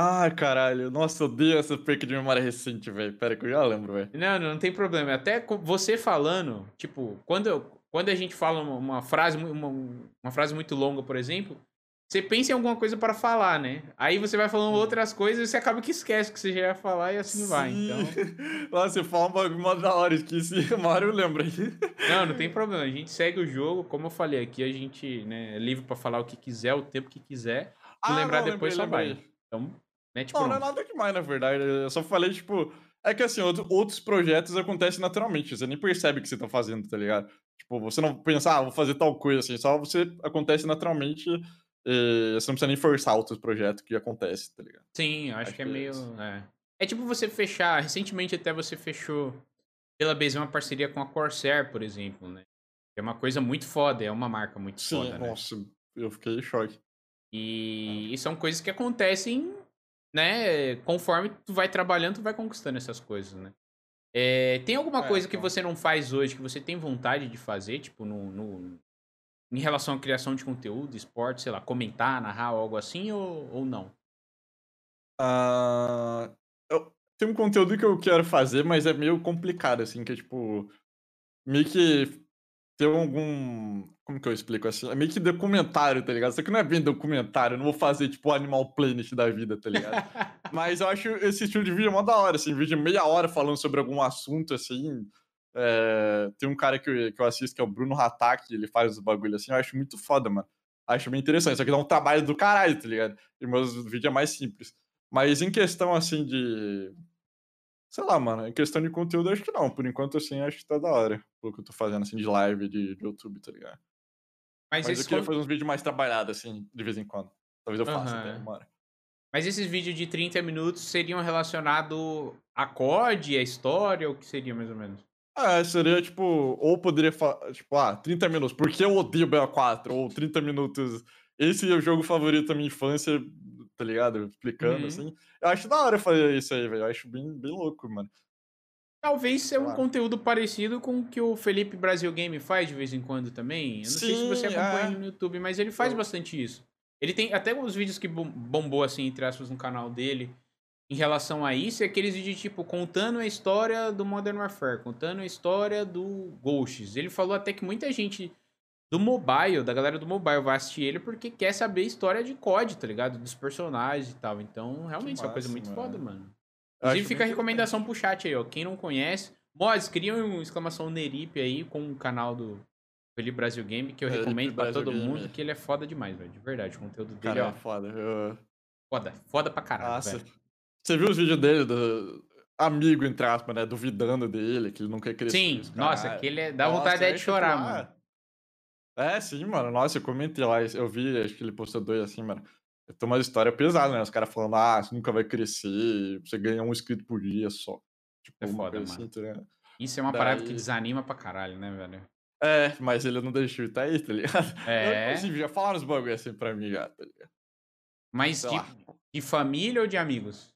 Ah, caralho. Nossa, eu odeio essa perca de memória recente, velho. Pera que eu já lembro, velho. Não, não, tem problema. Até você falando, tipo, quando eu, quando a gente fala uma, uma frase, uma, uma, frase muito longa, por exemplo, você pensa em alguma coisa para falar, né? Aí você vai falando outras coisas e você acaba que esquece que você já ia falar e assim Sim. vai. Então... Lá você fala um bagulho da hora, esqueci. Uma hora eu lembro aí. Não, não tem problema. A gente segue o jogo. Como eu falei aqui, a gente né, é livre para falar o que quiser, o tempo que quiser. Se ah, lembrar não, depois lembrei, só lembrei. vai. Então, mete Não, não é nada demais, na verdade. Eu só falei, tipo... É que assim, outros projetos acontecem naturalmente. Você nem percebe que você tá fazendo, tá ligado? Tipo, você não pensa, ah, vou fazer tal coisa, assim, só você acontece naturalmente. E você não precisa nem forçar outros projetos que acontecem, tá ligado? Sim, acho, acho que é, é meio. É. é tipo você fechar. Recentemente até você fechou pela BZ uma parceria com a Corsair, por exemplo, né? É uma coisa muito foda, é uma marca muito Sim, foda. Né? nossa, eu fiquei em choque. E, e, são coisas que acontecem, né? Conforme tu vai trabalhando, tu vai conquistando essas coisas, né? É, tem alguma é, coisa que então. você não faz hoje que você tem vontade de fazer, tipo, no, no, em relação à criação de conteúdo, esporte, sei lá, comentar, narrar, algo assim, ou, ou não? Uh, eu tenho um conteúdo que eu quero fazer, mas é meio complicado, assim, que é tipo. Meio que ter algum. Como que eu explico assim? É meio que documentário, tá ligado? Só que não é bem documentário, eu não vou fazer tipo Animal Planet da vida, tá ligado? Mas eu acho esse estilo de vídeo mó da hora, assim, vídeo de meia hora falando sobre algum assunto, assim. É... Tem um cara que eu, que eu assisto que é o Bruno Hatak, ele faz os bagulho assim, eu acho muito foda, mano. Acho bem interessante, só que dá um trabalho do caralho, tá ligado? E meus vídeos é mais simples. Mas em questão, assim, de Sei lá, mano, em questão de conteúdo, acho que não. Por enquanto, assim, acho que tá da hora. O que eu tô fazendo, assim, de live, de, de YouTube, tá ligado? Mas, Mas eu queria fazer uns vídeos mais trabalhados, assim, de vez em quando. Talvez eu faça uhum. até uma hora. Mas esses vídeos de 30 minutos seriam relacionados a COD, a história, ou o que seria mais ou menos? Ah, seria tipo, ou poderia falar, tipo, ah, 30 minutos, porque eu odeio BO4, ou 30 minutos, esse é o jogo favorito da minha infância, tá ligado? Explicando, uhum. assim. Eu acho da hora fazer isso aí, velho. Eu acho bem, bem louco, mano. Talvez seja um conteúdo parecido com o que o Felipe Brasil Game faz de vez em quando também. Eu não Sim, sei se você acompanha é. no YouTube, mas ele faz eu... bastante isso. Ele tem até uns vídeos que bombou, assim, entre aspas, no canal dele em relação a isso. É aqueles vídeos, tipo, contando a história do Modern Warfare, contando a história do Ghosts. Ele falou até que muita gente do mobile, da galera do mobile vai assistir ele porque quer saber a história de COD, tá ligado? Dos personagens e tal. Então, realmente, é uma coisa muito mano. foda, mano. Inclusive, fica a recomendação pro chat aí, ó. Quem não conhece, mods, cria um exclamação Nerip aí com o canal do Felipe Brasil Game, que eu recomendo pra todo Game. mundo, que ele é foda demais, velho. De verdade, o conteúdo dele Cara, é foda. Eu... Foda, foda pra caralho, Nossa. velho. Você viu os vídeos dele, do amigo, entre aspas, né? Duvidando dele, que ele não quer crescer. Sim, nossa, que ele é... dá nossa, vontade é de chorar, mano. É, sim, mano. Nossa, eu comentei lá, eu vi, acho que ele postou dois assim, mano. Tem uma história pesada, né? Os caras falando, ah, você nunca vai crescer, você ganha um inscrito por dia só. Tipo, é foda, mano. Assim, tá Isso é uma Daí... parada que desanima pra caralho, né, velho? É, mas ele não deixou estar aí, tá ligado? É. Eu, inclusive, já falaram os bagulho assim pra mim já, tá ligado? Mas de, de, família ou de amigos?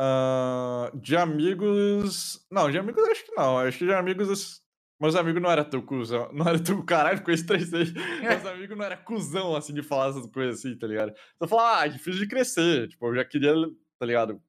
Uh, de amigos. Não, de amigos acho que não. Acho que de amigos meus amigos não era tão cuzão. Não era tão caralho com esse 3 aí. Meus amigos não era cuzão, assim, de falar essas coisas assim, tá ligado? Então eu falava, ah, é difícil de crescer. Tipo, eu já queria, tá ligado?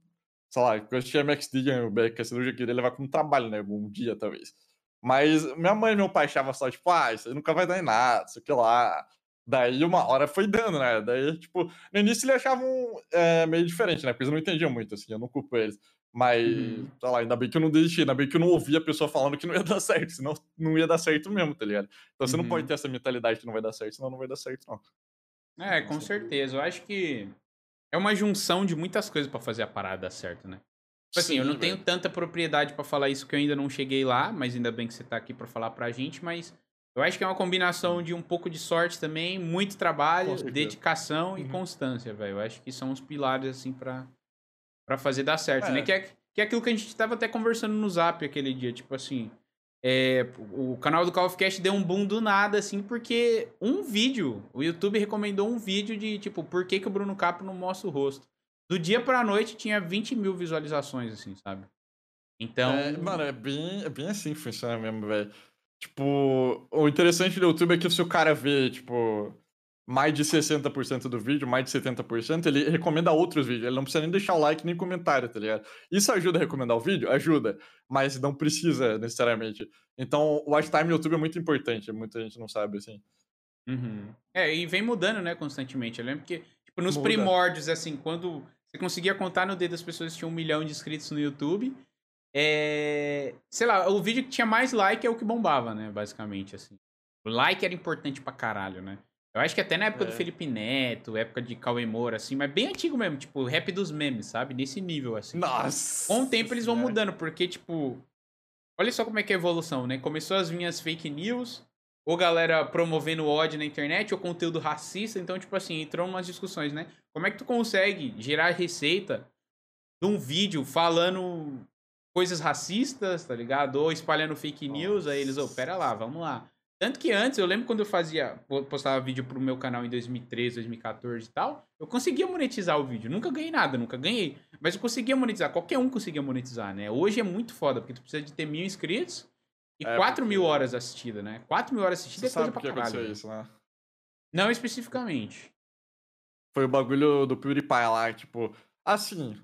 sei lá, eu assistia Max Digan, o BK Cirurgia, eu queria levar como trabalho, né? Um dia, talvez. Mas minha mãe e meu pai achavam só, tipo, ah, isso aí nunca vai dar em nada, isso aqui lá. Daí uma hora foi dando, né? Daí, tipo, no início eles achavam é, meio diferente, né? Porque eles não entendiam muito, assim, eu não culpo eles. Mas, uhum. sei lá, ainda bem que eu não desisti, ainda bem que eu não ouvi a pessoa falando que não ia dar certo, senão não ia dar certo mesmo, tá ligado? Então você uhum. não pode uhum. ter essa mentalidade que não vai dar certo, senão não vai dar certo, não. É, com certeza. Eu acho que é uma junção de muitas coisas para fazer a parada dar certo, né? Tipo assim, Sim, eu não tenho tanta propriedade para falar isso que eu ainda não cheguei lá, mas ainda bem que você tá aqui para falar pra gente, mas eu acho que é uma combinação de um pouco de sorte também, muito trabalho, dedicação uhum. e constância, velho. Eu acho que são os pilares, assim, para para fazer dar certo, né? é. né? Que é, que é aquilo que a gente tava até conversando no Zap aquele dia, tipo assim, é, o canal do Call of Cast deu um boom do nada, assim, porque um vídeo, o YouTube recomendou um vídeo de, tipo, por que, que o Bruno Capo não mostra o rosto. Do dia pra noite tinha 20 mil visualizações, assim, sabe? Então. É, mano, é bem, é bem assim que funciona mesmo, velho. Tipo, o interessante do YouTube é que se o cara vê, tipo, mais de 60% do vídeo, mais de 70%, ele recomenda outros vídeos. Ele não precisa nem deixar o like nem comentário, tá ligado? Isso ajuda a recomendar o vídeo? Ajuda. Mas não precisa necessariamente. Então, o watch time no YouTube é muito importante. Muita gente não sabe, assim. Uhum. É, e vem mudando, né, constantemente. Eu lembro que, tipo, nos Muda. primórdios, assim, quando você conseguia contar no dedo das pessoas que tinham um milhão de inscritos no YouTube, é... Sei lá, o vídeo que tinha mais like é o que bombava, né? Basicamente, assim. O like era importante pra caralho, né? Eu acho que até na época é. do Felipe Neto, época de Cauê Moura, assim, mas bem antigo mesmo, tipo, rap dos memes, sabe? Nesse nível, assim. Nossa! Com o tempo eles vão mudando, porque, tipo. Olha só como é que é a evolução, né? Começou as minhas fake news, ou galera promovendo ódio na internet, ou conteúdo racista. Então, tipo assim, entrou umas discussões, né? Como é que tu consegue gerar receita de um vídeo falando coisas racistas, tá ligado? Ou espalhando fake news, Nossa. aí eles, ô, oh, pera lá, vamos lá. Tanto que antes, eu lembro quando eu fazia, postava vídeo pro meu canal em 2013, 2014 e tal, eu conseguia monetizar o vídeo. Nunca ganhei nada, nunca ganhei. Mas eu conseguia monetizar. Qualquer um conseguia monetizar, né? Hoje é muito foda, porque tu precisa de ter mil inscritos e é, 4 mil horas assistidas, né? 4 mil horas assistidas é coisa pra caralho. Isso, né? Não especificamente. Foi o bagulho do PewDiePie lá, tipo, assim,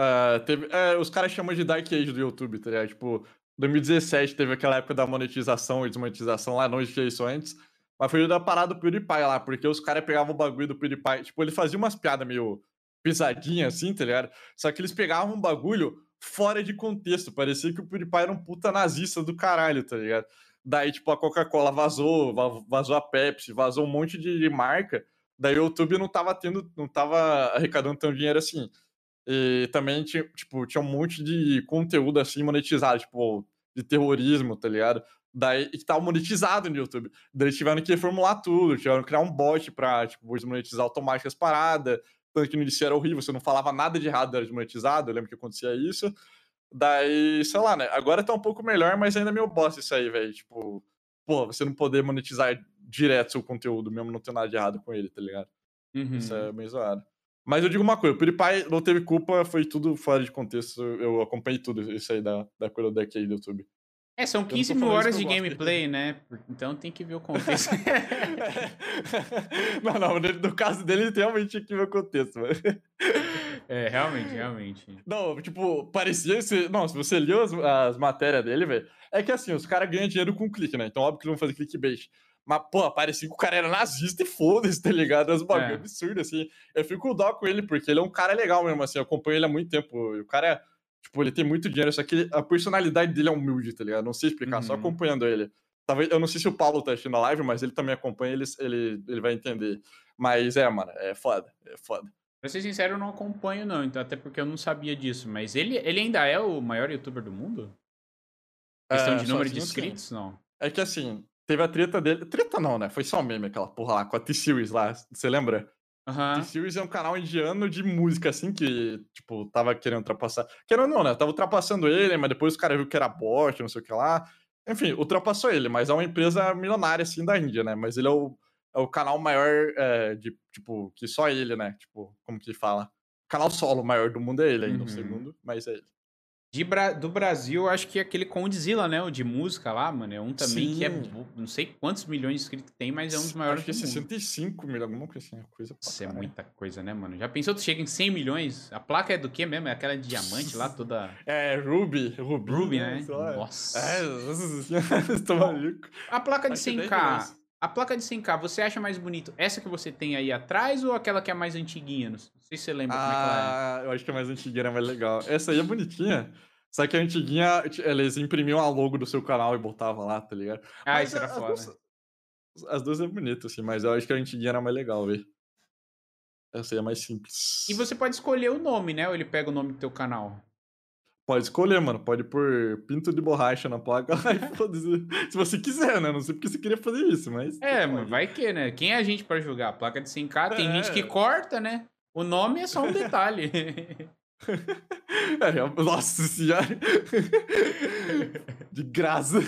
Uh, teve, uh, os caras chamam de Dark Age do YouTube, tá ligado? Tipo, 2017 teve aquela época da monetização e desmonetização lá, não existia isso antes. Mas foi da parada do PewDiePie lá, porque os caras pegavam o bagulho do PewDiePie. Tipo, ele fazia umas piadas meio pisadinhas assim, tá ligado? Só que eles pegavam um bagulho fora de contexto. Parecia que o PewDiePie era um puta nazista do caralho, tá ligado? Daí, tipo, a Coca-Cola vazou, vazou a Pepsi, vazou um monte de marca. Daí o YouTube não tava tendo, não tava arrecadando tanto dinheiro assim. E também tinha, tipo, tinha um monte de conteúdo assim monetizado, tipo, de terrorismo, tá ligado? Daí, que tava monetizado no YouTube. Daí eles tiveram que reformular tudo, tiveram que criar um bot pra, tipo, desmonetizar automático as paradas. Tanto que no início era horrível, você não falava nada de errado, era desmonetizado, eu lembro que acontecia isso. Daí, sei lá, né? Agora tá um pouco melhor, mas ainda é meio bosta isso aí, velho. Tipo, pô, você não poder monetizar direto seu conteúdo, mesmo não ter nada de errado com ele, tá ligado? Uhum. Isso é meio zoado. Mas eu digo uma coisa, o PewDiePie não teve culpa, foi tudo fora de contexto. Eu acompanhei tudo isso aí da, da coisa do deck aí do YouTube. É, são 15 mil horas de gameplay, né? Então tem que ver o contexto. não, não, no caso dele realmente tinha que ver o contexto, mano. É, realmente, realmente. Não, tipo, parecia. Se, não, se você leu as, as matérias dele, velho, é que assim, os caras ganham dinheiro com clique, né? Então, óbvio que eles vão fazer clickbait. Mas, pô, parecia que o cara era nazista e foda-se, tá ligado? Uns bagulho é. absurdo, assim. Eu fico com dó com ele, porque ele é um cara legal mesmo, assim. Eu acompanho ele há muito tempo. O cara é. Tipo, ele tem muito dinheiro, só que a personalidade dele é humilde, tá ligado? Não sei explicar, uhum. só acompanhando ele. Talvez, eu não sei se o Paulo tá assistindo a live, mas ele também acompanha, ele, ele, ele vai entender. Mas é, mano, é foda, é foda. Pra ser sincero, eu não acompanho, não, então, até porque eu não sabia disso. Mas ele, ele ainda é o maior youtuber do mundo? Questão é, de número de inscritos, sim. não? É que assim, Teve a treta dele. Treta não, né? Foi só meme aquela porra lá, com a T-Series lá. Você lembra? Uhum. T-Series é um canal indiano de música, assim, que, tipo, tava querendo ultrapassar. Querendo não, né? Tava ultrapassando ele, mas depois o cara viu que era bot, não sei o que lá. Enfim, ultrapassou ele, mas é uma empresa milionária, assim, da Índia, né? Mas ele é o, é o canal maior é, de, tipo, que só ele, né? Tipo, como que fala? O canal solo maior do mundo é ele ainda, uhum. o segundo, mas é ele. De Bra- do Brasil, acho que é aquele Condzilla, né? O de música lá, mano. É um também que é. Sim. Não sei quantos milhões de inscritos tem, mas é um dos maiores Acho que é do mundo. 65 mil, alguma coisa assim. Coisa pra Isso é muita coisa, né, mano? Já pensou, tu chega em 100 milhões? A placa é do quê mesmo? É aquela de diamante lá, toda. É, Ruby. Ruby, Ruby, né? Lá. Nossa. É, senhora, tô maluco. A placa de Acho que é 10 100k. milhões. A placa de 100k, você acha mais bonito essa que você tem aí atrás ou aquela que é mais antiguinha? Não sei se você lembra como é que ela é. Ah, eu acho que a mais antiguinha era mais legal. Essa aí é bonitinha. Só que a antiguinha, eles imprimiam a logo do seu canal e botavam lá, tá ligado? Ah, Mas isso era foda. duas- As duas é bonito, assim, mas eu acho que a antiguinha era mais legal, velho. Essa aí é mais simples. E você pode escolher o nome, né? Ou ele pega o nome do teu canal? Pode escolher, mano. Pode pôr pinto de borracha na placa. Se você quiser, né? Não sei porque você queria fazer isso, mas. É, mano, vai que, né? Quem é a gente pra julgar? A placa de 100k, tem gente que É. corta, né? O nome é só um detalhe. É, nossa senhora. de graça.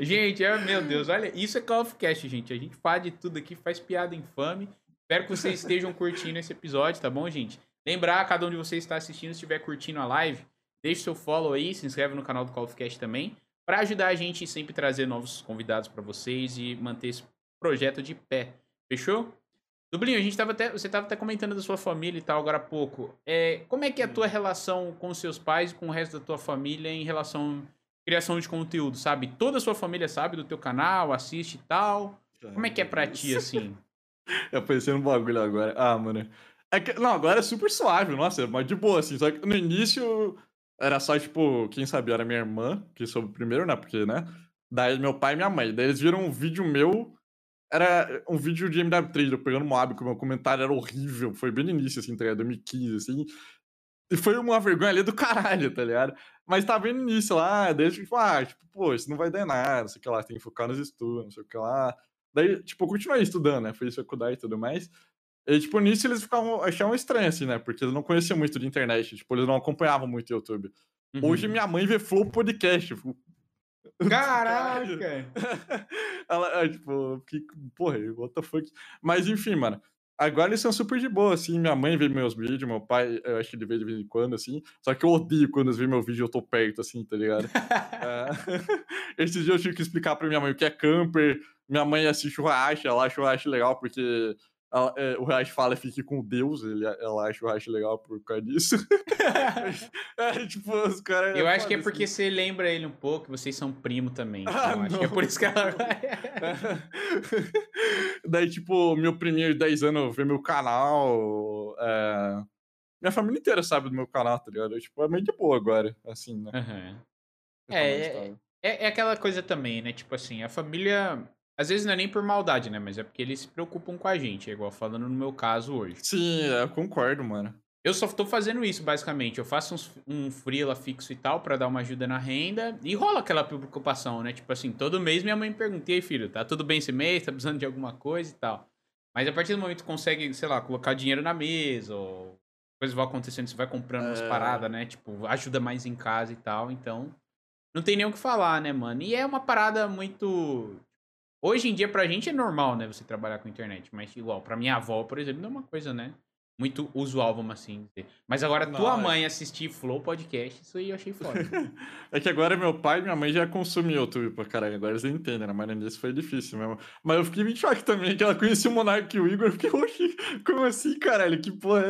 gente, é, meu Deus, olha, isso é Call of Cast, gente. A gente faz de tudo aqui, faz piada infame. Espero que vocês estejam curtindo esse episódio, tá bom, gente? Lembrar, cada um de vocês está assistindo, se estiver curtindo a live, deixe seu follow aí, se inscreve no canal do Call of Cast também, para ajudar a gente sempre trazer novos convidados para vocês e manter esse projeto de pé. Fechou? Dublinho, a gente tava até, você estava até comentando da sua família e tal agora há pouco. É, como é que é a tua relação com os seus pais e com o resto da tua família em relação à criação de conteúdo, sabe? Toda a sua família sabe do teu canal, assiste e tal. Como é que é pra ti, assim? Aparecendo um bagulho agora. Ah, mano. É que, não, agora é super suave, nossa, é mais de boa, assim. Só que no início era só, tipo, quem sabia era minha irmã, que soube primeiro, né? Porque, né? Daí meu pai e minha mãe. Daí eles viram um vídeo meu. Era um vídeo de MW3, eu pegando Moab, que o meu comentário era horrível. Foi bem no início, assim, tá ligado? 2015, assim. E foi uma vergonha ali do caralho, tá ligado? Mas tá bem no início lá, daí tipo, ah, tipo, pô, isso não vai dar nada, não sei o que lá, tem que focar nos estudos, não sei o que lá. Daí, tipo, eu continuei estudando, né? Fiz faculdade e tudo mais. E, tipo, nisso eles ficavam, achavam estranho, assim, né? Porque eles não conheciam muito de internet, tipo, eles não acompanhavam muito o YouTube. Hoje Uhum. minha mãe vê Flow Podcast. eu fico, Caraca! Ela, é, tipo, que, porra, what the fuck. Mas, enfim, mano. Agora eles são super de boa, assim. Minha mãe vê meus vídeos, meu pai, eu acho que ele vê de vez em quando, assim. Só que eu odeio quando eles veem meu vídeo eu tô perto, assim, tá ligado? É. Esses dias eu tive que explicar pra minha mãe o que é camper. Minha mãe assiste o Racha, ela acha o Racha legal porque ela- é, o Racha fala fique com Deus, ele, ela acha o Racha legal por causa disso. é, tipo, os caras. Eu acho que é porque assim. você lembra ele um pouco, vocês são primo também. Então Ah, acho que é por isso que ela. Daí, tipo, meu primeiro 10 anos vê meu canal. é, Minha família inteira sabe do meu canal, tá ligado? Eu, tipo, é meio de boa agora, assim, né? Tá É, é-. É, é aquela coisa também, né? Tipo assim, a família. Às vezes não é nem por maldade, né? Mas é porque eles se preocupam com a gente. É igual falando no meu caso hoje. Sim, eu concordo, mano. Eu só tô fazendo isso, basicamente. Eu faço uns, um freela fixo e tal pra dar uma ajuda na renda. E rola aquela preocupação, né? Tipo assim, todo mês minha mãe pergunta: e aí, filho, tá tudo bem esse mês? Tá precisando de alguma coisa e tal. Mas a partir do momento que consegue, sei lá, colocar dinheiro na mesa, ou coisas vão acontecendo, você vai comprando umas É. paradas, né? Tipo, ajuda mais em casa e tal. Então, não tem nem o que falar, né, mano? E é uma parada muito. Hoje em dia, pra gente é normal, né? Você trabalhar com internet. Mas, igual, pra minha avó, por exemplo, não é uma coisa, né? Muito usual, vamos assim dizer. Mas agora, Não, tua é- mãe assistir Flow Podcast, isso aí eu achei foda. É que agora meu pai e minha mãe já consumem YouTube pra caralho. Agora eles entendem, né? Mas no início foi difícil mesmo. Mas eu fiquei em choque também, que ela conhecia o Monark e o Igor. Eu fiquei, oxi, como assim, caralho? Que porra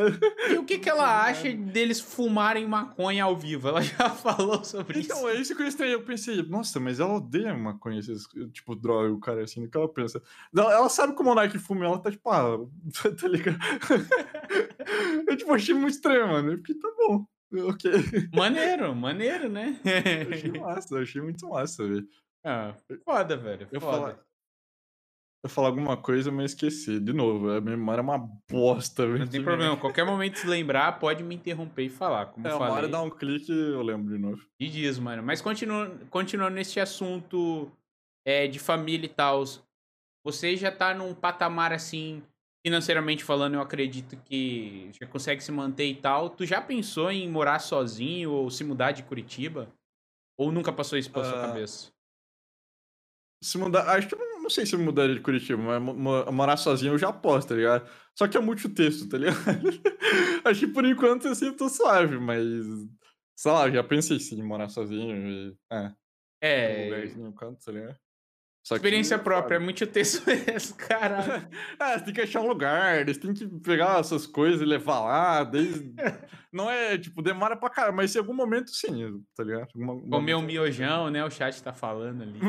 é? e o que que ela acha deles fumarem maconha ao vivo? Ela já falou sobre isso. Então, é isso que eu estranhei. Eu pensei, nossa, mas ela odeia maconha, esses, tipo, droga, o cara assim, o que ela pensa. Ela, ela sabe que o Monark fuma, ela tá tipo, ah, tá ligado? eu, tipo, achei muito estranho, mano. Eu fiquei, tá bom, ok. Maneiro, maneiro, né? Eu achei massa, eu achei muito massa, velho. ah, foda, velho. Eu foda. falar, eu falar alguma coisa, mas esqueci. De novo, a memória é uma bosta, velho. Não tem problema. Qualquer momento se lembrar, pode me interromper e falar. Como É, eu uma hora falei. dá um clique eu lembro de novo. De dias, mano. Mas continuando, continuando nesse assunto é, de família e tal, você já tá num patamar assim, financeiramente falando, eu acredito que já consegue se manter e tal. Tu já pensou em morar sozinho ou se mudar de Curitiba? Ou nunca passou isso pela sua Ah, cabeça? Se mudar, acho que não, não sei se eu mudaria de Curitiba, mas mo- mo- morar sozinho eu já posso, tá ligado? Só que é muito texto, tá ligado? acho que por enquanto assim eu tô suave, mas Sei lá, já pensei sim em morar sozinho e. É. Um É, lugarzinho, um canto, tá ligado? Só que, experiência própria, é muito texto esse, caralho. É, você tem que achar um lugar, você tem que pegar essas coisas e levar lá. Desde... Não é, tipo, demora pra caralho, mas em algum momento sim, tá ligado? Alguma- Comer um miojão, né? O chat tá falando ali.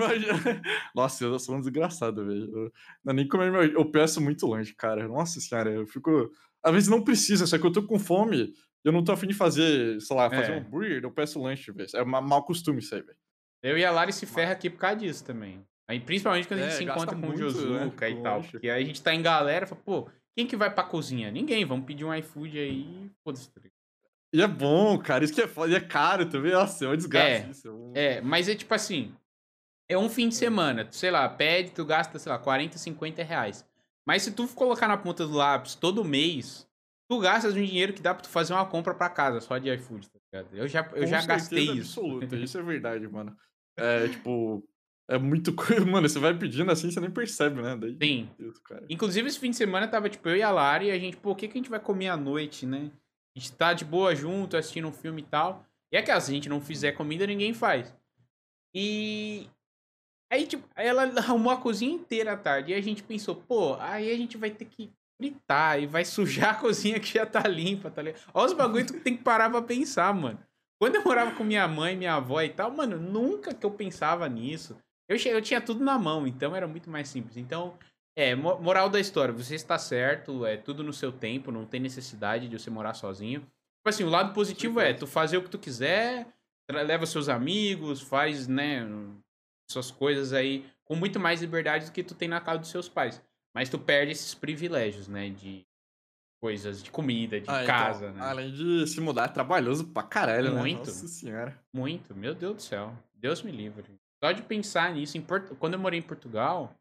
Nossa, eu sou um desgraçado, velho. Não é nem comer meu... Eu peço muito longe, cara. Nossa senhora, eu fico. Às vezes não precisa, só que eu tô com fome. Eu não tô afim de fazer, sei lá, fazer É. um hambúrguer, eu peço lanche, velho. É ma- mau costume isso aí, velho. Eu e a Lari se ferra aqui por causa disso também. Aí, principalmente quando a gente É, se encontra com o muito, né, e tal. Porque aí a gente tá em galera, fala, pô, quem que vai pra cozinha? Ninguém, vamos pedir um iFood aí, foda-se. tá? E é bom, cara. Isso que é foda. E é caro também. Nossa, é uma desgraça É, isso. É, um- É, mas é tipo assim, é um fim de semana, tu, sei lá, pede, tu gasta, sei lá, 40, 50 reais. Mas se tu colocar na ponta do lápis todo mês, tu gastas um dinheiro que dá pra tu fazer uma compra pra casa só de iFood, tá ligado? Eu já, eu Com já gastei isso. absoluta, Isso é verdade, mano. É, tipo. É muito coisa. Mano, você vai pedindo assim, você nem percebe, né? Daí. Sim. Deus. Inclusive, esse fim de semana tava, tipo, eu e a Lari, e a gente, pô, o que, que a gente vai comer à noite, né? A gente tá de boa junto, assistindo um filme e tal. E é que se a gente não fizer comida, ninguém faz. E. Aí, tipo, ela arrumou a cozinha inteira à tarde. E a gente pensou, pô, aí a gente vai ter que fritar e vai sujar a cozinha que já tá limpa, tá ligado? Olha os bagulho que tem que parar pra pensar, mano. Quando eu morava com minha mãe, minha avó e tal, mano, nunca que eu pensava nisso. Eu, eu tinha tudo na mão, então era muito mais simples. Então, é, mo- moral da história, você está certo, é tudo no seu tempo, não tem necessidade de você morar sozinho. Tipo assim, o lado positivo é tu fazer o que tu quiser, leva seus amigos, faz, né, suas coisas aí com muito mais liberdade do que tu tem na casa dos seus pais. Mas tu perde esses privilégios, né, de coisas, de comida, de Ah, então, casa, né? Além de se mudar, é trabalhoso pra caralho, Muito. né? Nossa senhora. Muito, meu Deus do céu. Deus me livre. Só de pensar nisso, quando eu morei em Portugal,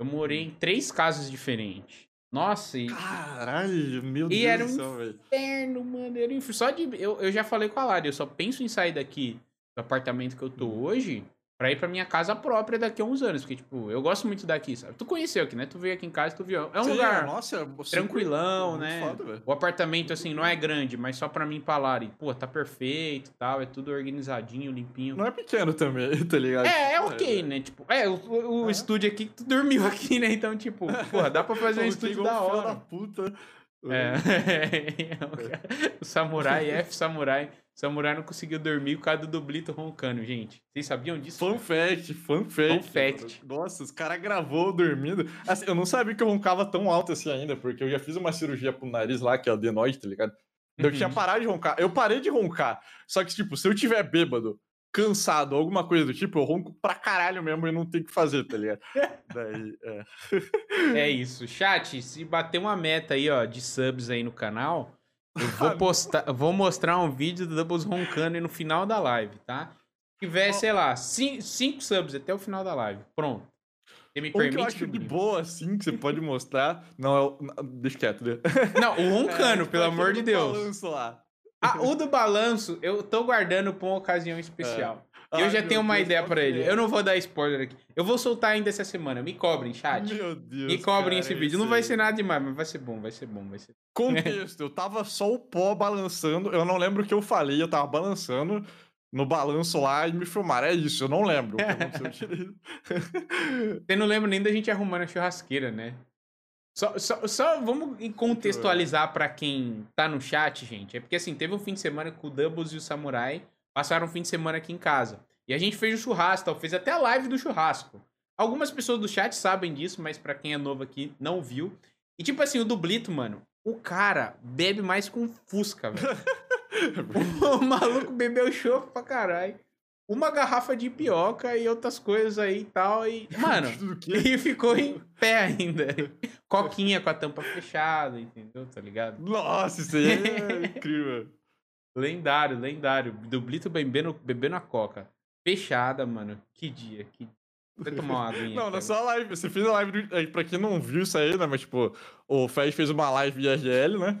eu morei em três casas diferentes. Nossa, e Caralho, meu E Deus era do um céu, velho. inferno, mano. Era um inferno. Só de. Eu, eu já falei com a Lari, eu só penso em sair daqui do apartamento que eu tô hoje pra ir pra minha casa própria daqui a uns anos. Porque, tipo, eu gosto muito daqui, sabe? Tu conheceu aqui, né? Tu veio aqui em casa, tu viu. É um Sim, lugar nossa, é tranquilão, muito né? foda. O apartamento, assim, não é grande, mas só pra mim e Lari. Pô, tá perfeito e tal. É tudo organizadinho, limpinho. Não é pequeno também, tá ligado? É, é ok, né? Tipo, é, o, o É. estúdio aqui, tu dormiu aqui, né? Então, tipo, porra, dá pra fazer um Pô, estúdio da hora. da puta. É. o samurai, F samurai. Samurai não conseguiu dormir por causa do dublito roncando, gente. Vocês sabiam disso? Fun fact, fun fact. Fun fact. Nossa, os caras gravou dormindo. Assim, eu não sabia que eu roncava tão alto assim ainda, porque eu já fiz uma cirurgia pro nariz lá, que é o adenoide, tá ligado? Eu Uhum. tinha parado de roncar. Eu parei de roncar. Só que, tipo, se eu tiver bêbado, cansado, alguma coisa do tipo, eu ronco pra caralho mesmo e não tem o que fazer, tá ligado? Daí, é. É isso. Chat, se bater uma meta aí, ó, de subs aí no canal, eu vou postar, vou mostrar um vídeo do Doubles roncando no final da live, tá? Se tiver, sei lá, 5 subs até o final da live. Pronto. Você me Um que eu acho de boa, assim, que você pode mostrar. Não, é o. não, Deixa quieto, né? Não, o roncano, É, pelo amor de Deus. balanço lá. Ah, o do balanço, eu tô guardando pra uma ocasião especial. E eu Ai, já tenho uma Deus, ideia que ele. Eu não vou dar spoiler aqui. Eu vou soltar ainda essa semana. Me cobrem, chat. Meu Deus. Me cobrem cara, esse vídeo. Não vai ser nada demais, mas vai ser bom, vai ser bom, vai ser. Contexto, eu tava só o pó balançando. Eu não lembro o que eu falei, eu tava balançando no balanço lá e me filmaram. É isso, eu não lembro o que aconteceu direito. Você não lembra nem da gente arrumando a churrasqueira, né? Só, só, só vamos contextualizar pra quem tá no chat, gente. É porque assim, teve um fim de semana que o Doubles e o Samurai passaram um fim de semana aqui em casa. E a gente fez o churrasco, tal, fez até a live do churrasco. Algumas pessoas do chat sabem disso, mas pra quem é novo aqui, não viu. E tipo assim, o Dublito, mano, o cara bebe mais com Fusca, velho. o maluco bebeu choco pra caralho. Uma garrafa de pioca e outras coisas aí e tal. E, mano, e ficou em pé ainda. Coquinha com a tampa fechada, entendeu? Tá ligado? Nossa, isso aí é incrível. Lendário, lendário. Dublito bebendo, bebendo a coca. Fechada, mano. Que dia, que Vou tomar uma aguinha. Não, na sua live, você fez a live, do, pra quem não viu isso aí, né, mas tipo, o Fez fez uma live IRL, né,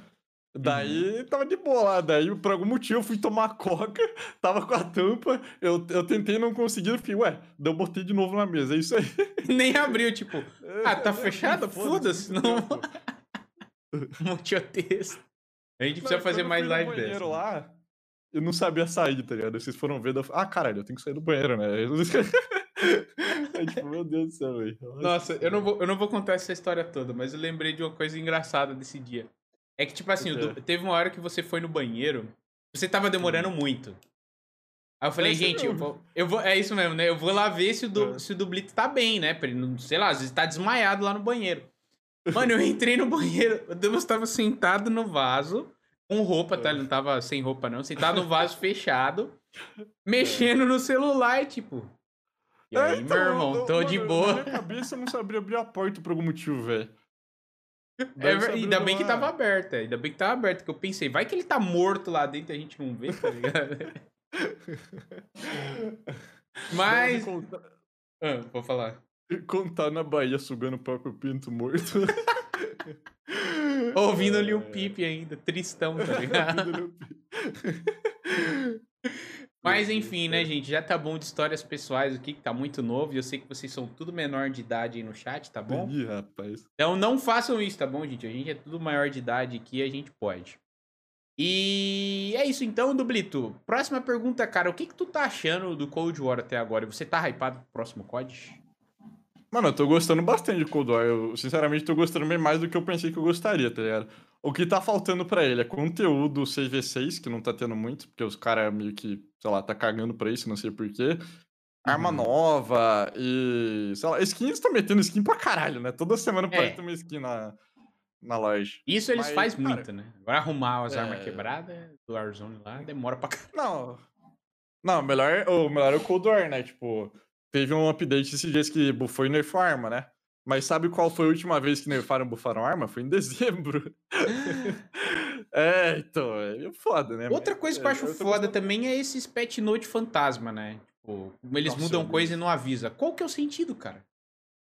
daí Uhum. tava de boa lá, daí por algum motivo eu fui tomar coca, tava com a tampa, eu, eu tentei não conseguir, eu fiquei, ué, daí eu botei de novo na mesa, é isso aí. Nem abriu, tipo, ah, tá fechado? Foda-se, não. pô. A gente precisa Não, fazer mais live banheiro dessa. lá, eu não sabia sair, tá ligado? Vocês foram ver, eu... ah, caralho, eu tenho que sair do banheiro, né? é tipo, meu Deus do céu, velho. Nossa, eu não, vou, eu não vou contar essa história toda, mas eu lembrei de uma coisa engraçada desse dia. É que, tipo assim, é. teve uma hora que você foi no banheiro, você tava demorando muito. Aí eu falei, é gente, eu vou, eu vou. É isso mesmo, né? Eu vou lá ver se o, do, é. se o Dublito tá bem, né? Pra ele não, sei lá, às vezes tá desmaiado lá no banheiro. Mano, eu entrei no banheiro, o Deus tava sentado no vaso, com roupa, tá? Ele não tava sem roupa, não. Sentado no vaso fechado, mexendo no celular e tipo. E aí, é, então, meu irmão, eu, tô mano, de boa. Na minha cabeça eu não sabia abrir a porta por algum motivo, velho. É, ainda bem que tava aberta, ainda bem que tava aberta, que eu pensei, vai que ele tá morto lá dentro e a gente não vê, tá ligado? Mas. Contar... Ah, vou falar. Contar na Bahia sugando o próprio pinto morto. Ouvindo o Pipe ainda, tristão, tá ligado? Mas enfim, né, gente? Já tá bom de histórias pessoais aqui, que tá muito novo. E eu sei que vocês são tudo menor de idade aí no chat, tá bom? Ih, rapaz. Então não façam isso, tá bom, gente? A gente é tudo maior de idade aqui a gente pode. E é isso então, Dublito. Próxima pergunta, cara. O que, que tu tá achando do Cold War até agora? Você tá hypado pro próximo COD? Mano, eu tô gostando bastante de Cold War. Eu, sinceramente, tô gostando bem mais do que eu pensei que eu gostaria, tá ligado? O que tá faltando para ele é conteúdo 6v6, que não tá tendo muito, porque os caras meio que, sei lá, tá cagando pra isso, não sei porquê. Arma uhum. nova e, sei lá, skins estão metendo skin pra caralho, né? Toda semana é. pode ter uma skin na, na loja. Isso eles fazem muito, né? Agora arrumar as é... armas quebradas do Warzone lá demora pra caralho. Não. Não, melhor, o melhor é o Cold War, né? Tipo, teve um update esses dias que bufou e nerfou arma, né? Mas sabe qual foi a última vez que nerfaram bufaram arma? Foi em dezembro. é, então, é foda, né? Outra coisa que eu acho é, eu foda também é esses pet note fantasma, né? Tipo, eles Nossa, mudam coisa e não avisa. Qual que é o sentido, cara?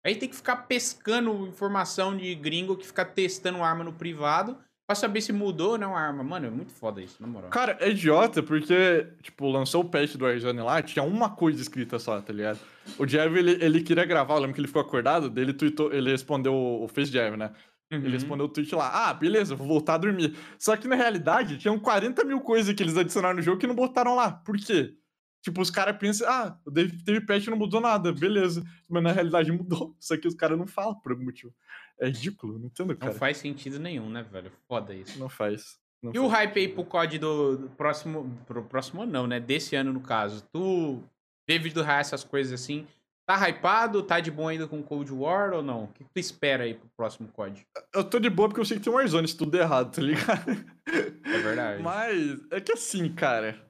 Aí tem que ficar pescando informação de gringo que fica testando arma no privado pra saber se mudou ou não a arma. Mano, é muito foda isso, na moral. Cara, é idiota porque, tipo, lançou o patch do Warzone lá, tinha uma coisa escrita só, tá ligado? O Jev, ele, ele queria gravar, eu lembro que ele ficou acordado, dele tweetou, ele respondeu o Face Jev, né? Uhum. Ele respondeu o tweet lá, ah, beleza, vou voltar a dormir. Só que na realidade, tinham 40 mil coisas que eles adicionaram no jogo que não botaram lá. Por quê? Tipo, os caras pensam, ah, teve patch e não mudou nada, beleza. Mas na realidade mudou. Só que os caras não falam por algum motivo. É ridículo, não entendo, cara. Não faz sentido nenhum, né, velho? Foda isso. Não faz. Não e faz. o hype aí pro COD do, do, próximo. Pro próximo não, né? Desse ano, no caso. Tu, devido a essas coisas assim, tá hypado? Tá de bom ainda com Cold War ou não? O que tu espera aí pro próximo COD? Eu tô de boa porque eu sei que tem um Warzone se tudo errado, tá ligado? É verdade. Mas é que assim, cara.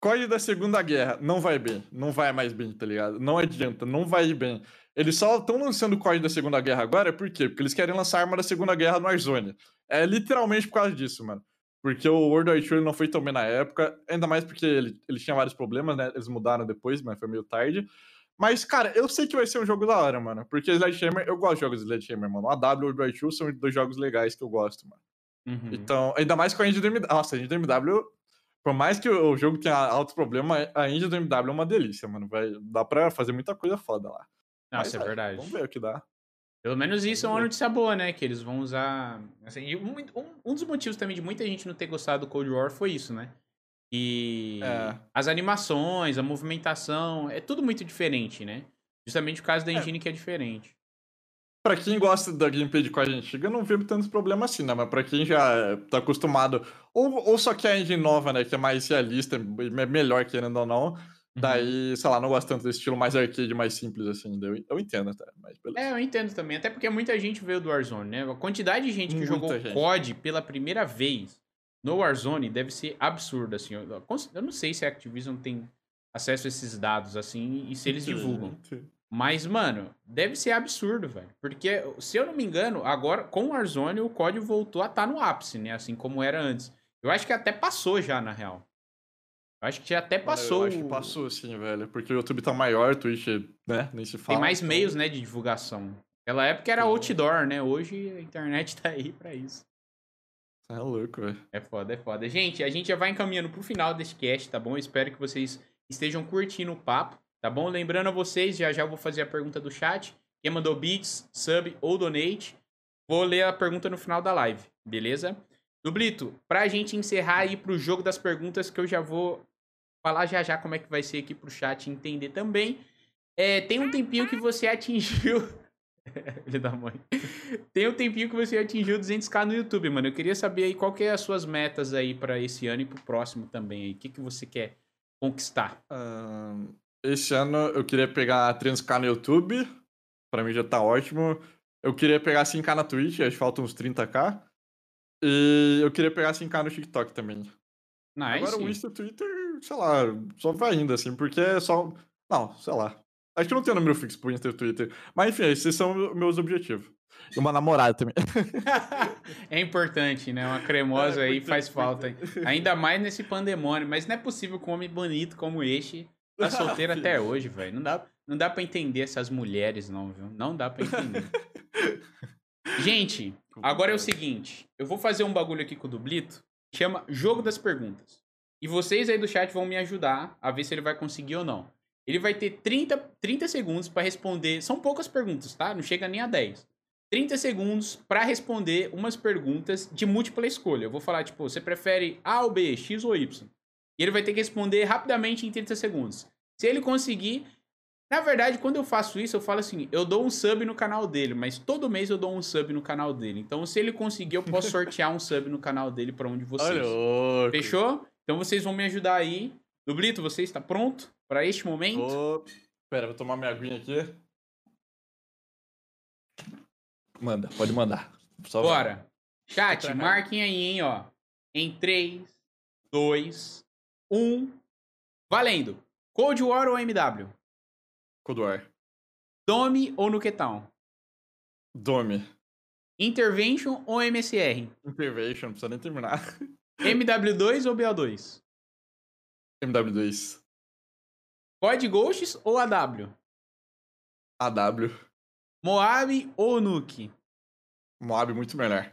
Código da Segunda Guerra não vai bem. Não vai mais bem, tá ligado? Não adianta, não vai bem. Eles só estão lançando o Código da Segunda Guerra agora, por quê? Porque eles querem lançar a arma da Segunda Guerra no Warzone. É literalmente por causa disso, mano. Porque o World War II não foi tão bem na época, ainda mais porque ele, ele tinha vários problemas, né? Eles mudaram depois, mas foi meio tarde. Mas, cara, eu sei que vai ser um jogo da hora, mano. Porque Sledgehammer, eu gosto de jogos de Sledgehammer, mano. A W e o World War II são dois jogos legais que eu gosto, mano. Uhum. Então, ainda mais com a engine do MW. Nossa, a engine do MW por mais que o jogo tenha altos problemas, a engine do MW é uma delícia, mano. Vai, dá pra fazer muita coisa foda lá. Nossa, Mas, é verdade. Vamos ver o que dá. Pelo menos isso é uma notícia boa, né? Que eles vão usar. Assim, um, um, dos motivos também de muita gente não ter gostado do Cold War foi isso, né? E é. as animações, a movimentação, é tudo muito diferente, né? Justamente por causa da é. engine é. que é diferente. Pra quem gosta da gameplay de quadra antiga, não vê tantos problemas assim, né? Mas pra quem já tá acostumado, ou, ou só quer a engine nova, né? Que é mais realista, é melhor querendo ou não. Uhum. Daí, sei lá, não gosto tanto desse estilo mais arcade, mais simples, assim. Eu, eu entendo até, mas beleza. É, eu entendo também. Até porque muita gente veio do Warzone, né? A quantidade de gente que muita jogou gente. COD pela primeira vez no Warzone deve ser absurda, assim. Eu, eu não sei se a Activision tem acesso a esses dados, assim, e se eles divulgam. Mas, mano, deve ser absurdo, velho. Porque, se eu não me engano, agora com o Warzone o código voltou a estar tá no ápice, né? Assim como era antes. Eu acho que até passou já, na real. Eu acho que até passou. Eu acho que passou, sim, velho. Porque o YouTube tá maior, Twitch, né? Nem se fala. Tem mais então... meios, né, de divulgação. Naquela época era outdoor, né? Hoje a internet tá aí pra isso. É louco, velho. É foda, é foda. Gente, a gente já vai encaminhando pro final desse cast, tá bom? Espero que vocês estejam curtindo o papo. Tá bom? Lembrando a vocês, já já vou fazer a pergunta do chat. Quem mandou bits, sub ou donate, vou ler a pergunta no final da live, beleza? Dublito, pra gente encerrar aí pro jogo das perguntas, que eu já vou falar já já como é que vai ser aqui pro chat entender também. É, tem um tempinho que você atingiu. Ele dá mãe. Tem um tempinho que você atingiu 200k no YouTube, mano. Eu queria saber aí qual que é as suas metas aí para esse ano e pro próximo também aí. O que, que você quer conquistar? Uh, esse ano eu queria pegar 300k no YouTube. Pra mim já tá ótimo. Eu queria pegar 5k na Twitch, acho que faltam uns 30k. E eu queria pegar 5k no TikTok também. Nice. Agora o Insta Twitter, sei lá, só vai indo assim, porque é só. Não, sei lá. Acho que não tem número fixo pro Insta e o Twitter. Mas enfim, esses são meus objetivos. E uma namorada também. é importante, né? Uma cremosa é, aí faz falta. Ainda mais nesse pandemônio. Mas não é possível com um homem bonito como este tá solteiro até hoje, velho. Não dá, não dá pra entender essas mulheres, não, viu? Não dá pra entender. Gente, agora é o seguinte. Eu vou fazer um bagulho aqui com o Dublito. Chama Jogo das Perguntas. E vocês aí do chat vão me ajudar a ver se ele vai conseguir ou não. Ele vai ter 30, 30 segundos para responder. São poucas perguntas, tá? Não chega nem a 10. 30 segundos para responder umas perguntas de múltipla escolha. Eu vou falar, tipo, você prefere A ou B, X ou Y? E ele vai ter que responder rapidamente em 30 segundos. Se ele conseguir. Na verdade, quando eu faço isso, eu falo assim: eu dou um sub no canal dele, mas todo mês eu dou um sub no canal dele. Então, se ele conseguir, eu posso sortear um sub no canal dele para um de vocês. Fechou? Então vocês vão me ajudar aí. Dublito, você está pronto? para este momento. Oh, pera, vou tomar minha aguinha aqui. Manda, pode mandar. Só Bora. Vai. Chat, marquem aí, hein, ó. Em 3, 2, 1. Valendo. Cold War ou MW? Cold War. Dome ou Nuketown? Dome. Intervention ou MSR? Intervention, não precisa nem terminar. MW2 ou BO2? MW2. God Ghosts ou AW? AW. Moab ou Nuke? Moab muito melhor.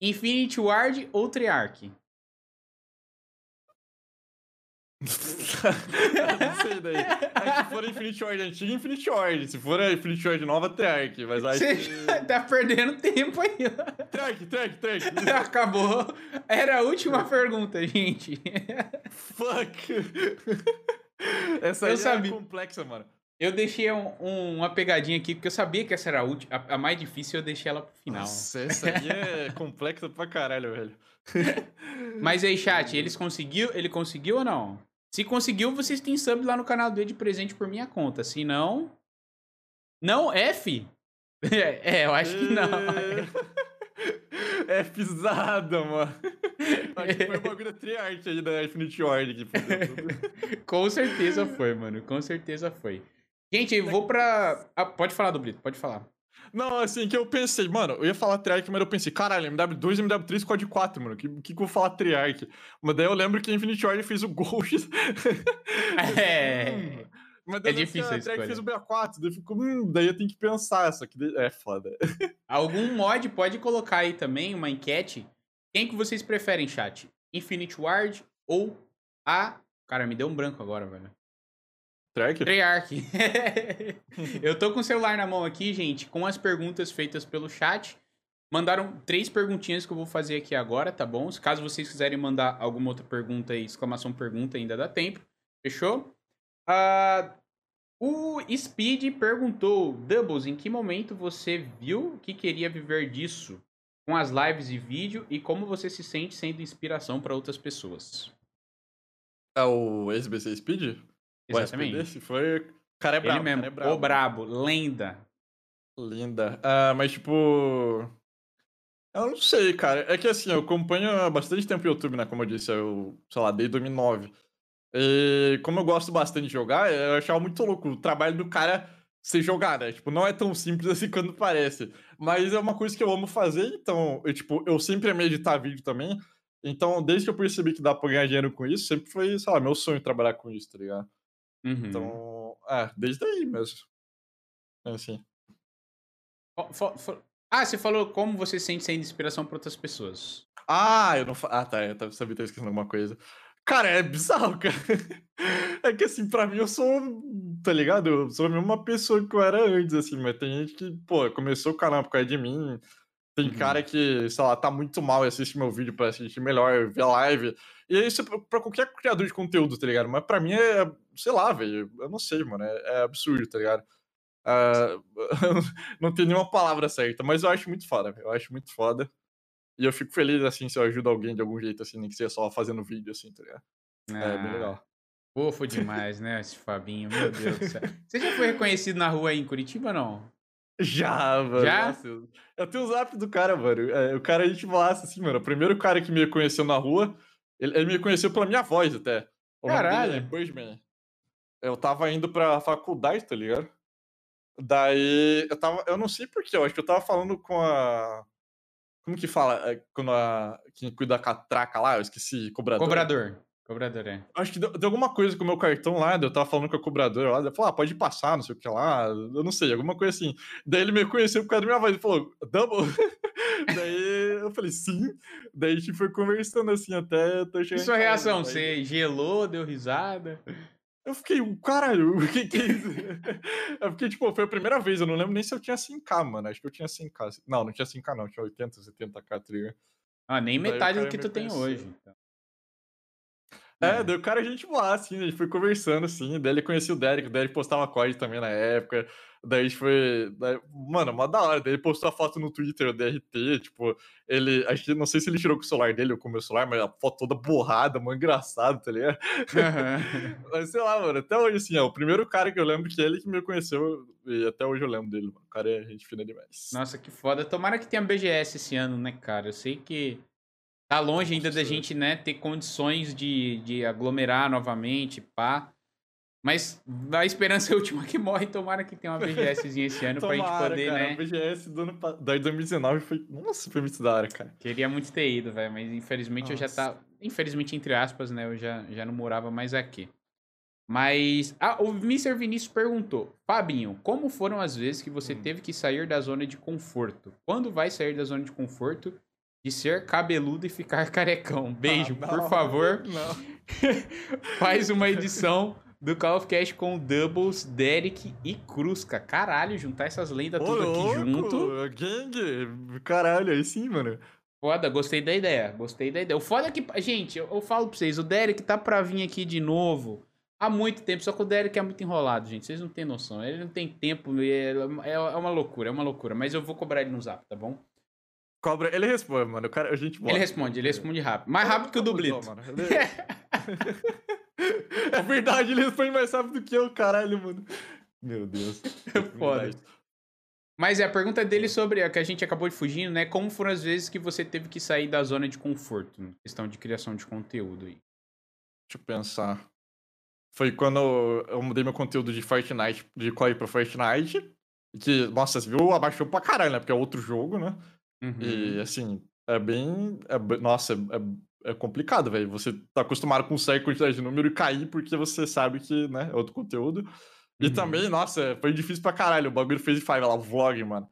Infinity Ward ou Triarch? Não sei daí. É, se for Infinity Ward antiga, Infinity Ward. Se for a Infinity Ward nova, Triarch. Mas aí. Você que... tá perdendo tempo aí. Triarch, Triarch, Triarch. Acabou. Era a última pergunta, gente. Fuck. Essa eu aí é sabia. complexa, mano. Eu deixei um, um, uma pegadinha aqui, porque eu sabia que essa era a, última, a, a mais difícil, eu deixei ela pro final. Nossa, essa aí é complexa pra caralho, velho. Mas aí, chat, eles conseguiu, ele conseguiu ou não? Se conseguiu, vocês têm sub lá no canal dele de presente por minha conta. Se não. Não, F? É, é eu acho que não. É pisada, mano. Acho que foi o bagulho triarte aí da Infinity Ward Com certeza foi, mano. Com certeza foi. Gente, eu vou pra. Ah, pode falar, Dublito, pode falar. Não, assim, que eu pensei, mano, eu ia falar Triarch, mas eu pensei, caralho, MW2 e MW3 Code 4, mano, que, que, que eu vou falar Triarch? Mas daí eu lembro que Infinity Ward fez o Ghost. é. Mas é difícil a escolha. fez o BA4, daí, fico, hum, daí eu tenho que pensar, só que é foda. Algum mod pode colocar aí também uma enquete. Quem que vocês preferem, chat? Infinite Ward ou a... Cara, me deu um branco agora, velho. Treyarch? Treyarch. eu tô com o celular na mão aqui, gente, com as perguntas feitas pelo chat. Mandaram três perguntinhas que eu vou fazer aqui agora, tá bom? Caso vocês quiserem mandar alguma outra pergunta aí, exclamação pergunta, ainda dá tempo. Fechou? Uh, o Speed perguntou, Doubles, em que momento você viu que queria viver disso? Com as lives e vídeo e como você se sente sendo inspiração para outras pessoas? É o SBC Speed? Exatamente. O SPD foi. cara é brabo. Ele mesmo, é brabo. o brabo, lenda. Linda. Ah, mas tipo. Eu não sei, cara. É que assim, eu acompanho há bastante tempo o YouTube, né? Como eu disse, eu, sei lá, desde 2009. E como eu gosto bastante de jogar, eu achava muito louco o trabalho do cara ser jogar, né? Tipo, não é tão simples assim quando parece. Mas é uma coisa que eu amo fazer, então, eu, tipo, eu sempre amei editar vídeo também. Então, desde que eu percebi que dá pra ganhar dinheiro com isso, sempre foi, sei lá, meu sonho trabalhar com isso, tá ligado? Uhum. Então, é, desde aí mesmo. É assim. Ah, você falou como você sente sendo inspiração para outras pessoas. Ah, eu não. Ah, tá. Eu sabia que eu esquecendo alguma coisa. Cara, é bizarro, cara. É que assim, pra mim eu sou, tá ligado? Eu sou a mesma pessoa que eu era antes, assim, mas tem gente que, pô, começou o canal por causa de mim. Tem Uhum. cara que, sei lá, tá muito mal e assiste meu vídeo pra assistir melhor, ver a live. E isso é pra qualquer criador de conteúdo, tá ligado? Mas pra mim é, sei lá, velho. Eu não sei, mano. É, é absurdo, tá ligado? Ah, não tem nenhuma palavra certa, mas eu acho muito foda, velho. Eu acho muito foda. E eu fico feliz, assim, se eu ajudo alguém de algum jeito, assim, nem que seja só fazendo vídeo, assim, tá ligado? É bem Ah, legal. Fofo demais, né, esse Fabinho, meu Deus do céu. Você já foi reconhecido na rua aí em Curitiba, não? Já, mano. Já? nossa, eu- tenho o zap do cara, mano. É, o cara a gente massa, assim, mano. O primeiro cara que me reconheceu na rua, ele, ele me reconheceu pela minha voz até. O nome dele é Caralho. Eu tava indo pra faculdade, tá ligado? Daí eu tava. Eu não sei porquê, eu acho que eu tava falando com a. Como que fala? É, Quando a. Quem cuida da catraca lá, eu esqueci, cobrador. Cobrador. Cobrador, é. Acho que deu, deu alguma coisa com o meu cartão lá, eu tava falando com a cobradora lá, ela falou, ah, pode passar, não sei o que lá, eu não sei, alguma coisa assim. Daí ele me reconheceu por causa da minha voz, ele falou, double? daí eu falei, sim. Daí a gente foi conversando assim até, até E chegar em sua casa, reação? daí Você gelou, deu risada? Eu fiquei, caralho, o que que é isso? Eu fiquei, tipo, foi a primeira vez, eu não lembro nem se eu tinha 100k, mano, acho que eu tinha 100k. Não, não tinha 100k não, tinha 80, 70k, tá ligado? Ah, nem Daí metade do que tu tem hoje. então. É, daí o cara a gente lá, assim, a gente foi conversando, assim, daí ele conhecia o Derek, o Derek postava COD também na época, daí a gente foi, daí- mano, mó da hora, daí ele postou a foto no Twitter, o DRT, tipo, ele, acho que, não sei se ele tirou com o celular dele ou com o meu celular, mas a foto toda borrada, mó engraçado, tá ligado? Aham. Mas sei lá, mano, até hoje, assim, é o primeiro cara que eu lembro que ele que me conheceu, e até hoje eu lembro dele, mano, o cara é gente fina demais. Nossa, que foda. Tomara que tenha BGS esse ano, né, cara? Eu sei que tá longe ainda da Nossa. gente, né, ter condições de, de aglomerar novamente, pá. Mas a esperança é a última que morre. Tomara que tenha uma BGSzinha esse ano pra gente poder, cara, né? o BGS do ano, da 2019 foi, nossa, foi muito da hora, cara. Queria muito ter ido, velho, mas infelizmente eu já Nossa. tá. Infelizmente, entre aspas, né? Eu já, já não morava mais aqui. Mas. Ah, o Mr. Vinícius perguntou: Fabinho, como foram as vezes que você Hum. teve que sair da zona de conforto? Quando vai sair da zona de conforto de ser cabeludo e ficar carecão? Beijo, Ah, por favor. Faz uma edição do Call of Cast com Doubles, Derek e Crusca. Caralho, juntar essas lendas Ô, tudo aqui louco, junto. Gang! Caralho, aí sim, mano. Foda, gostei da ideia. Gostei da ideia. O foda é que, gente, eu, eu falo pra vocês, o Derek tá pra vir aqui de novo há muito tempo, só que o Derek é muito enrolado, gente. Vocês não têm noção. Ele não tem tempo, é, é uma loucura, é uma loucura. Mas eu vou cobrar ele no zap, tá bom? Cobra, ele responde, mano. O cara, a gente Ele responde, ele responde rápido. Mais rápido que o Dublito. É verdade, ele responde mais rápido que eu, caralho, mano. Meu Deus. Foda. Verdade. Mas é a pergunta dele sobre a que a gente acabou de fugindo, né? Como foram as vezes que você teve que sair da zona de conforto, na questão de criação de conteúdo aí? Deixa eu pensar. Foi quando eu mudei meu conteúdo de Fortnite, de Core pra Fortnite. Que, nossa, você viu, abaixou pra caralho, né? Porque é outro jogo, né? Uhum. E assim, é bem. é nossa, é, é complicado, velho. Você tá acostumado com certa quantidade de número e cair porque você sabe que, né, é outro conteúdo. E Uhum. também, nossa, foi difícil pra caralho. O bagulho fez five lá, o vlog, mano.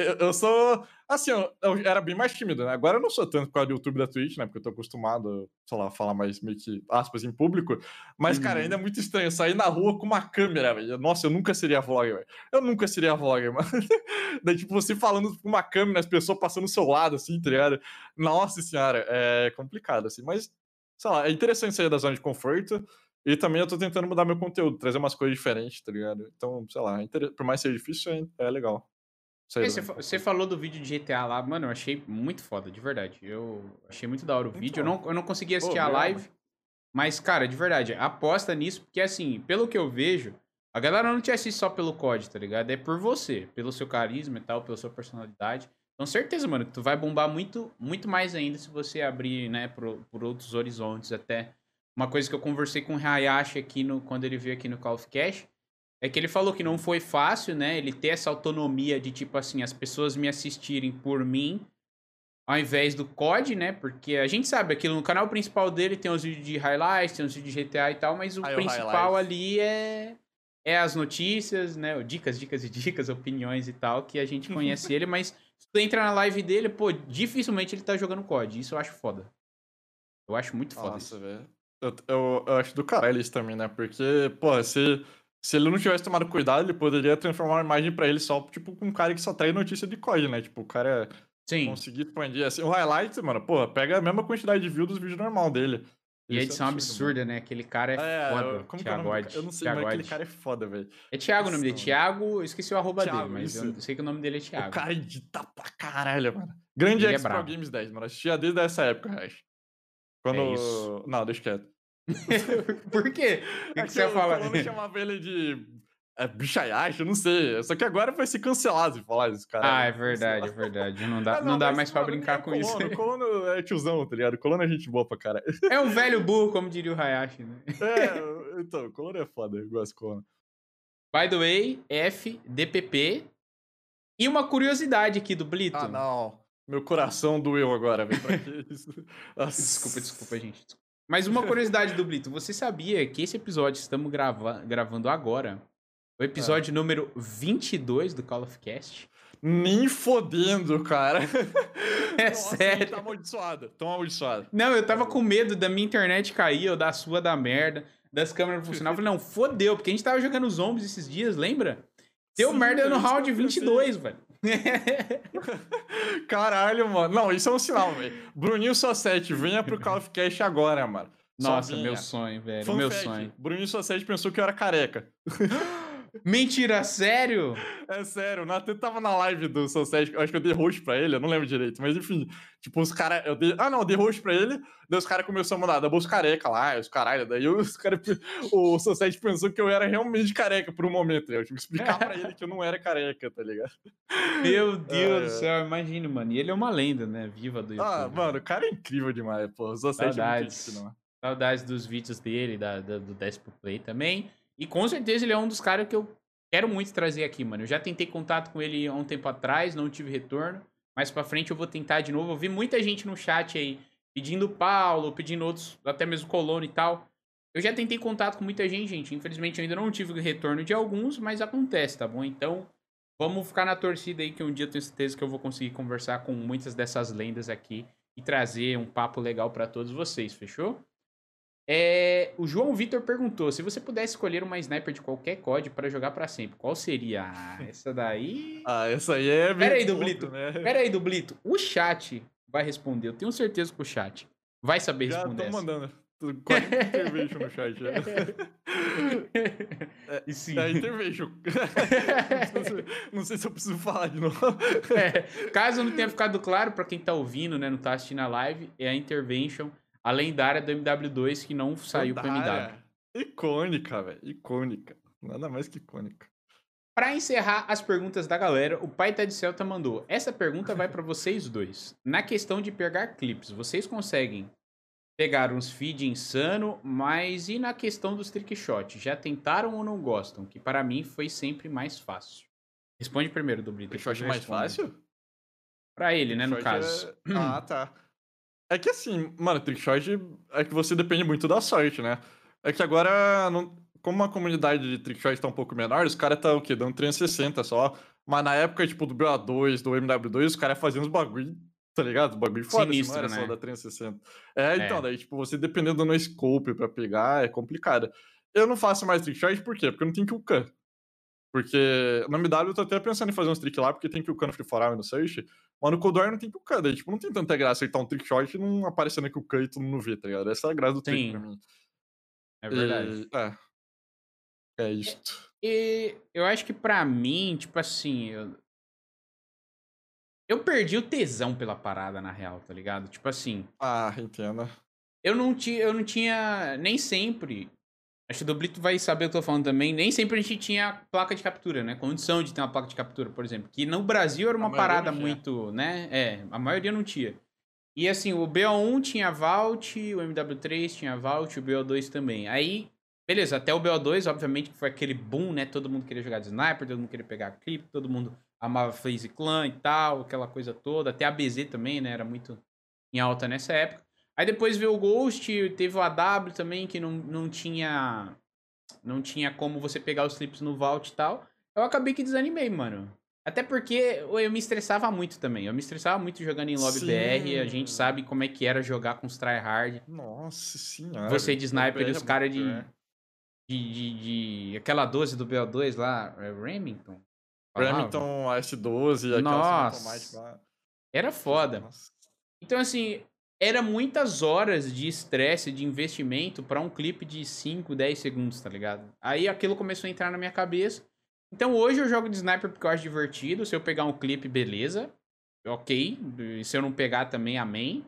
Eu, eu sou. Assim, eu, eu era bem mais tímido, né? Agora eu não sou tanto por causa do YouTube da Twitch, né? Porque eu tô acostumado, sei lá, a falar mais meio que aspas em público. Mas, cara, Uhum. ainda é muito estranho sair na rua com uma câmera, velho. Nossa, eu nunca seria vlogger, velho. Eu nunca seria vlogger, mano. Daí, tipo, você falando com uma câmera, as pessoas passando do seu lado, assim, tá ligado? Nossa senhora, é complicado, assim. Mas, sei lá, é interessante sair da zona de conforto. E também eu tô tentando mudar meu conteúdo, trazer umas coisas diferentes, tá ligado? Então, sei lá, é por mais ser difícil, é, é legal. Você, falou do vídeo de GTA lá, mano, eu achei muito foda, de verdade. Eu achei muito da hora o vídeo. Eu não, eu não consegui assistir a obrigado. live, mas, cara, de verdade, aposta nisso, porque assim, pelo que eu vejo, a galera não te assiste só pelo código, tá ligado? É por você, pelo seu carisma e tal, pela sua personalidade. Então, certeza, mano, que tu vai bombar muito, muito mais ainda se você abrir, né, por, por outros horizontes até. Uma coisa que eu conversei com o Hayashi aqui no, quando ele veio aqui no Call of Cash, é que ele falou que não foi fácil, né? Ele ter essa autonomia de, tipo assim, as pessoas me assistirem por mim, ao invés do COD, né? Porque a gente sabe, aquilo no canal principal dele tem os vídeos de highlights, tem os vídeos de GTA e tal, mas o Aí o principal highlights. ali é, é as notícias, né? o Dicas, dicas e dicas, opiniões e tal, que a gente conhece ele, mas se tu entra na live dele, pô, dificilmente ele tá jogando COD. Isso eu acho foda. Eu acho muito foda Nossa, velho. Eu, eu, eu acho do caralho isso também, né? Porque, pô, se, se ele não tivesse tomado cuidado, ele poderia transformar uma imagem pra ele só, tipo, com um cara que só traz notícia de COD, né? Tipo, o cara Sim. Conseguir expandir assim. O highlight, mano, pô, pega a mesma quantidade de views dos vídeos normal dele. E a é edição absurdo, absurda, né? Aquele cara é, É, foda. eu- como que é o Thiago nome Eu não sei, Thiago mas aquele cara é foda, velho. É Thiago o nome dele. Nossa, Thiago, eu esqueci o arroba Thiago, dele, mas eu isso. sei que o nome dele é Thiago. O cara edita pra caralho, mano. Grande Ele é Pro. Games 10, mano. Assistia desde essa época, Rash. Quando. É isso. Não, deixa quieto. Por quê? O que, É que você ia o? Colono chamava ele de. É, bichaiacho, eu não sei. Só que agora vai ser cancelado se falar isso, cara. Ah, é verdade, é verdade. Não dá, Ah, não, dá mas, mais pra brincar é com isso. Colono. Colono é tiozão, tá ligado? Colono é gente boa pra caralho. É um velho burro, como diria o Hayashi, né? É, então, Colono é foda, eu gosto de Colono. By the way, F, DPP. E uma curiosidade aqui do Blito. Ah, não. Meu coração doeu agora, velho. Desculpa, desculpa, gente. desculpa. Mas uma curiosidade do. Você sabia que esse episódio que estamos grava gravando agora, o episódio número 22 do Call of Cast? Nem fodendo, cara. É Nossa, sério. Tá amaldiçoado. Tão amaldiçoado. Não, eu tava com medo da minha internet cair, ou da sua da merda, das câmeras não funcionar. Eu falei, não, fodeu, porque a gente tava jogando zombies esses dias, lembra? Deu Sim, merda no é que round eu pensei. 22, velho. Caralho, mano. Não, isso é um sinal, velho. Bruninho Sossete, venha pro Call of Cast agora, mano. Nossa, venha. meu sonho, velho. Fun meu fact, sonho. Bruninho Sossete pensou que eu era careca. Mentira, sério? É sério, o Nathan tava na live do Sunset, eu acho que eu dei host pra ele, eu não lembro direito, mas enfim, tipo, os caras, eu dei, ah não, eu dei host pra ele, daí os caras começaram a mandar doubles careca lá, os caralho, daí os caras, o Sunset pensou que eu era realmente careca por um momento, eu tive que explicar pra ele que eu não era careca, tá ligado? Meu Deus É. do céu, imagina, mano. E ele é uma lenda, né? Viva do YouTube. Ah, mano, o cara é incrível demais, pô, o Sunset é muito gente fina. Saudades dos vídeos dele, da, da- do Despo Play também. E com certeza ele é um dos caras que eu quero muito trazer aqui, mano. Eu já tentei contato com ele há um tempo atrás, não tive retorno. Mais pra frente eu vou tentar de novo. Eu vi muita gente no chat aí pedindo Paulo, pedindo outros, até mesmo Colono e tal. Eu já tentei contato com muita gente, gente. Infelizmente eu ainda não tive retorno de alguns, mas acontece, tá bom? Então, vamos ficar na torcida aí que um dia eu tenho certeza que eu vou conseguir conversar com muitas dessas lendas aqui e trazer um papo legal pra todos vocês, fechou? É, o João Vitor perguntou: se você pudesse escolher uma sniper de qualquer COD para jogar pra sempre, qual seria? Ah, essa daí. Ah, essa aí é Pera aí, Dublito. né? Pera aí, Dublito. O chat vai responder. Eu tenho certeza que o chat vai saber Já responder. tô essa. mandando. 40 intervention no chat. já. e sim. É intervention. não, sei, não sei se eu preciso falar de novo. É, caso não tenha ficado claro pra quem tá ouvindo, né, não tá assistindo a live, é a Intervention, a lendária do MW2 que não saiu pro MW. Icônica, velho. Icônica. Nada mais que icônica. Pra encerrar as perguntas da galera, o Pai Tá de Celta mandou. Essa pergunta vai pra vocês dois. Na questão de pegar clips, vocês conseguem pegar uns feed insano, mas e na questão dos trick shot? Já tentaram ou não gostam? Que para mim foi sempre mais fácil. Responde primeiro, Dublito. Eu achar mais fácil? Pra ele, né, no Trickshot caso. é- Ah, tá. É que assim, mano, trickshot é que você depende muito da sorte, né? É que agora, não- como a comunidade de trickshot tá um pouco menor, os caras tá o quê? Dando 360 só. Mas na época, tipo, do BA2, do MW2, os caras faziam uns bagulho, tá ligado? Os bagulho foda, assim, Sinistro, não era né? só da 360. É, então, É. daí, tipo, você dependendo do scope pra pegar, é complicado. Eu não faço mais trickshot, por quê? Porque eu não tenho kill cam. Porque no MW eu tô até pensando em fazer uns trick lá, porque tem kill cam no Free For All e no Search. Mas no War não tem kill cam, daí, tipo, não tem tanta graça acertar um trick shot e não aparecer na kill cam e todo mundo vê, tá ligado? Essa é a graça do trick Sim, pra mim. É verdade. E, é. É isto. E eu acho que pra mim, tipo assim, eu... eu perdi o tesão pela parada, na real, tá ligado? Tipo assim, Ah, entendo. eu não, ti, eu não tinha, nem sempre, acho que o Doblito vai saber o que eu tô falando também, nem sempre a gente tinha placa de captura, né? Condição de ter uma placa de captura, por exemplo. Que no Brasil era uma parada muito, né? É, a maioria não tinha. E assim, o BO1 tinha Vault, o MW3 tinha Vault, o BO2 também. Aí, beleza, até o BO2, obviamente, que foi aquele boom, né? Todo mundo queria jogar de sniper, todo mundo queria pegar clip, todo mundo amava FaZe Clan e tal, aquela coisa toda. Até a BZ também, né? Era muito em alta nessa época. Aí depois veio o Ghost, teve o AW também, que não, não tinha. Não tinha como você pegar os clips no Vault e tal. Eu acabei que desanimei, mano. Até porque eu me estressava muito também. Eu me estressava muito jogando em lobby Sim. BR. A gente sabe como é que era jogar com os tryhard. Nossa senhora. Você de sniper e os é caras de, pior. de, de, de- Aquela 12 do BO2 lá, é Remington? Remington S12, aquela Nossa. automática lá. Era foda. Nossa. Então, assim, era muitas horas de estresse, de investimento pra um clipe de 5, 10 segundos, tá ligado? Aí aquilo começou a entrar na minha cabeça. Então hoje eu jogo de sniper porque eu acho divertido. Se eu pegar um clipe, beleza. Ok. E se eu não pegar também, amém.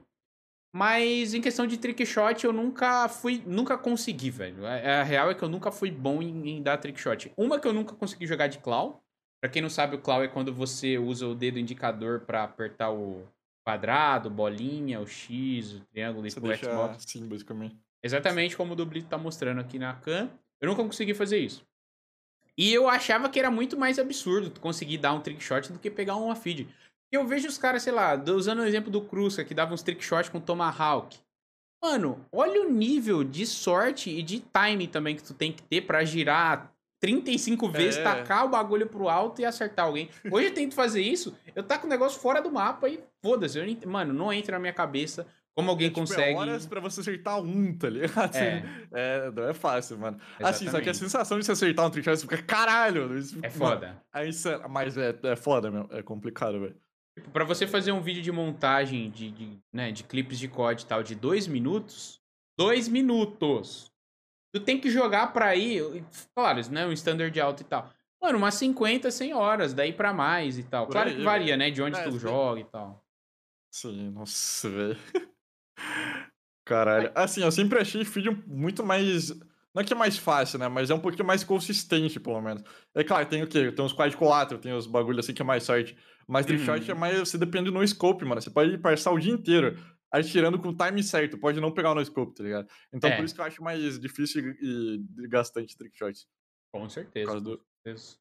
Mas em questão de trick shot, eu nunca fui. Nunca consegui, velho. A, a real é que eu nunca fui bom em, em dar trick shot. Uma que eu nunca consegui jogar de claw. Pra quem não sabe, o claw é quando você usa o dedo indicador pra apertar o quadrado, bolinha, o X, o triângulo e pro deixa Xbox. assim, basicamente. Exatamente como o Dublito tá mostrando aqui na cam. Eu nunca consegui fazer isso. E eu achava que era muito mais absurdo tu conseguir dar um trick shot do que pegar uma feed. Eu vejo os caras, sei lá, usando o exemplo do Cruza, que dava uns trick shot com Tomahawk. Mano, olha o nível de sorte e de time também que tu tem que ter pra girar 35 vezes, É. tacar o bagulho pro alto e acertar alguém. Hoje eu tento fazer isso, eu taco o negócio fora do mapa e foda-se. ent- Mano, não entra na minha cabeça como alguém Tipo, consegue. É horas pra você acertar um, tá ligado? É. É, não é fácil, mano. Assim, só que a Exatamente. sensação de você acertar um trick shot, você fica, caralho! Isso, É mano, foda. é insano. Mas é, é foda mesmo, é complicado, velho. Tipo, pra você fazer um vídeo de montagem de, de, né, de clipes de COD e tal de dois minutos, dois minutos, tu tem que jogar pra ir, claro, isso não é um standard alto e tal. Mano, umas 50, 100 horas, daí pra mais e tal. Claro que varia, velho. né, de onde É, tu sim. joga e tal. Sim, nossa, velho. Caralho. Assim, eu sempre achei feed muito mais. Não é que é mais fácil, né? Mas é um pouquinho mais consistente, pelo menos. É claro, tem o quê? Tem uns quad 4, tem os bagulho assim que é mais sorte. Mas trick shot é Uhum. mais. Você depende no scope, mano. Você pode passar o dia inteiro atirando com o time certo. Pode não pegar no scope, tá ligado? Então É. por isso que eu acho mais difícil e gastante trick shot. Com certeza. causa com do. certeza.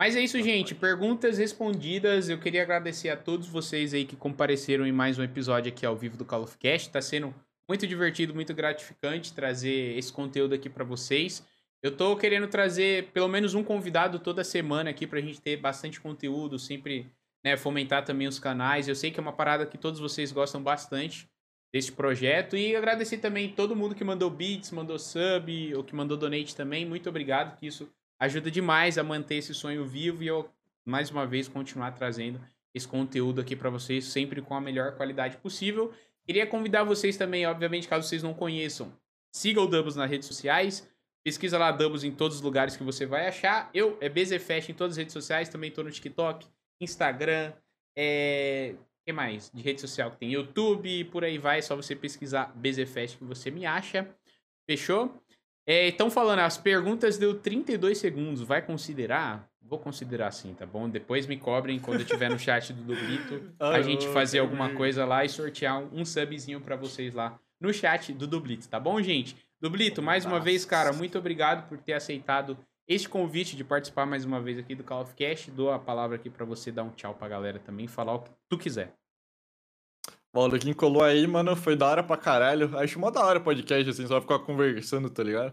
Mas é isso, gente. Perguntas respondidas. Eu queria agradecer a todos vocês aí que compareceram em mais um episódio aqui ao vivo do Call of Cast. Tá sendo muito divertido, muito gratificante trazer esse conteúdo aqui pra vocês. Eu tô querendo trazer pelo menos um convidado toda semana aqui pra gente ter bastante conteúdo, sempre né, fomentar também os canais. Eu sei que é uma parada que todos vocês gostam bastante desse projeto. E agradecer também todo mundo que mandou beats, mandou sub, ou que mandou donate também. Muito obrigado, que isso ajuda demais a manter esse sonho vivo e eu, mais uma vez, continuar trazendo esse conteúdo aqui pra vocês, sempre com a melhor qualidade possível. Queria convidar vocês também, obviamente, caso vocês não conheçam, siga o Doubles nas redes sociais. Pesquisa lá Doubles em todos os lugares que você vai achar. Eu, é BZFest em todas as redes sociais, também tô no TikTok, Instagram, é... O que mais? De rede social que tem YouTube, por aí vai. É só você pesquisar BZFest que você me acha. Fechou? Estão falando, as perguntas deu 32 segundos. Vai considerar? Vou considerar sim, tá bom? Depois me cobrem quando eu estiver no chat do Dublito. a gente fazer alguma coisa lá e sortear um, um subzinho pra vocês lá no chat do Dublito, tá bom, gente? Dublito, mais uma vez, cara, muito obrigado por ter aceitado este convite de participar mais uma vez aqui do Call of Cast. Dou a palavra aqui pra você dar um tchau pra galera também, falar o que tu quiser. Valeu quem colou aí, mano. Foi da hora pra caralho. Acho mó da hora o podcast, assim, só ficar conversando, tá ligado?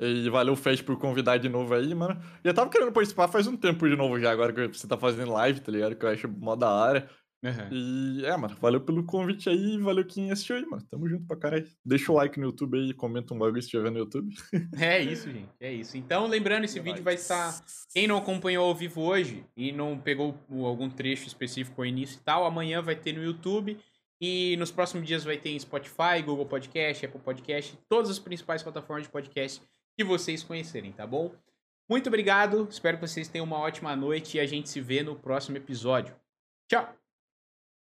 E valeu o Fest por convidar de novo aí, mano. Já tava querendo participar faz um tempo de novo já, agora que você tá fazendo live, tá ligado? Que eu acho mó da hora. Uhum. E é, mano, valeu pelo convite aí e valeu quem assistiu aí, mano. Tamo junto pra caralho. Deixa o like no YouTube aí, comenta um bagulho se estiver no YouTube. É isso, gente. É isso. Então, lembrando, esse vídeo vai estar. Quem não acompanhou ao vivo hoje e não pegou algum trecho específico ao início e tal, amanhã vai ter no YouTube. E nos próximos dias vai ter em Spotify, Google Podcast, Apple Podcast, todas as principais plataformas de podcast que vocês conhecerem, tá bom? Muito obrigado, espero que vocês tenham uma ótima noite e a gente se vê no próximo episódio. Tchau!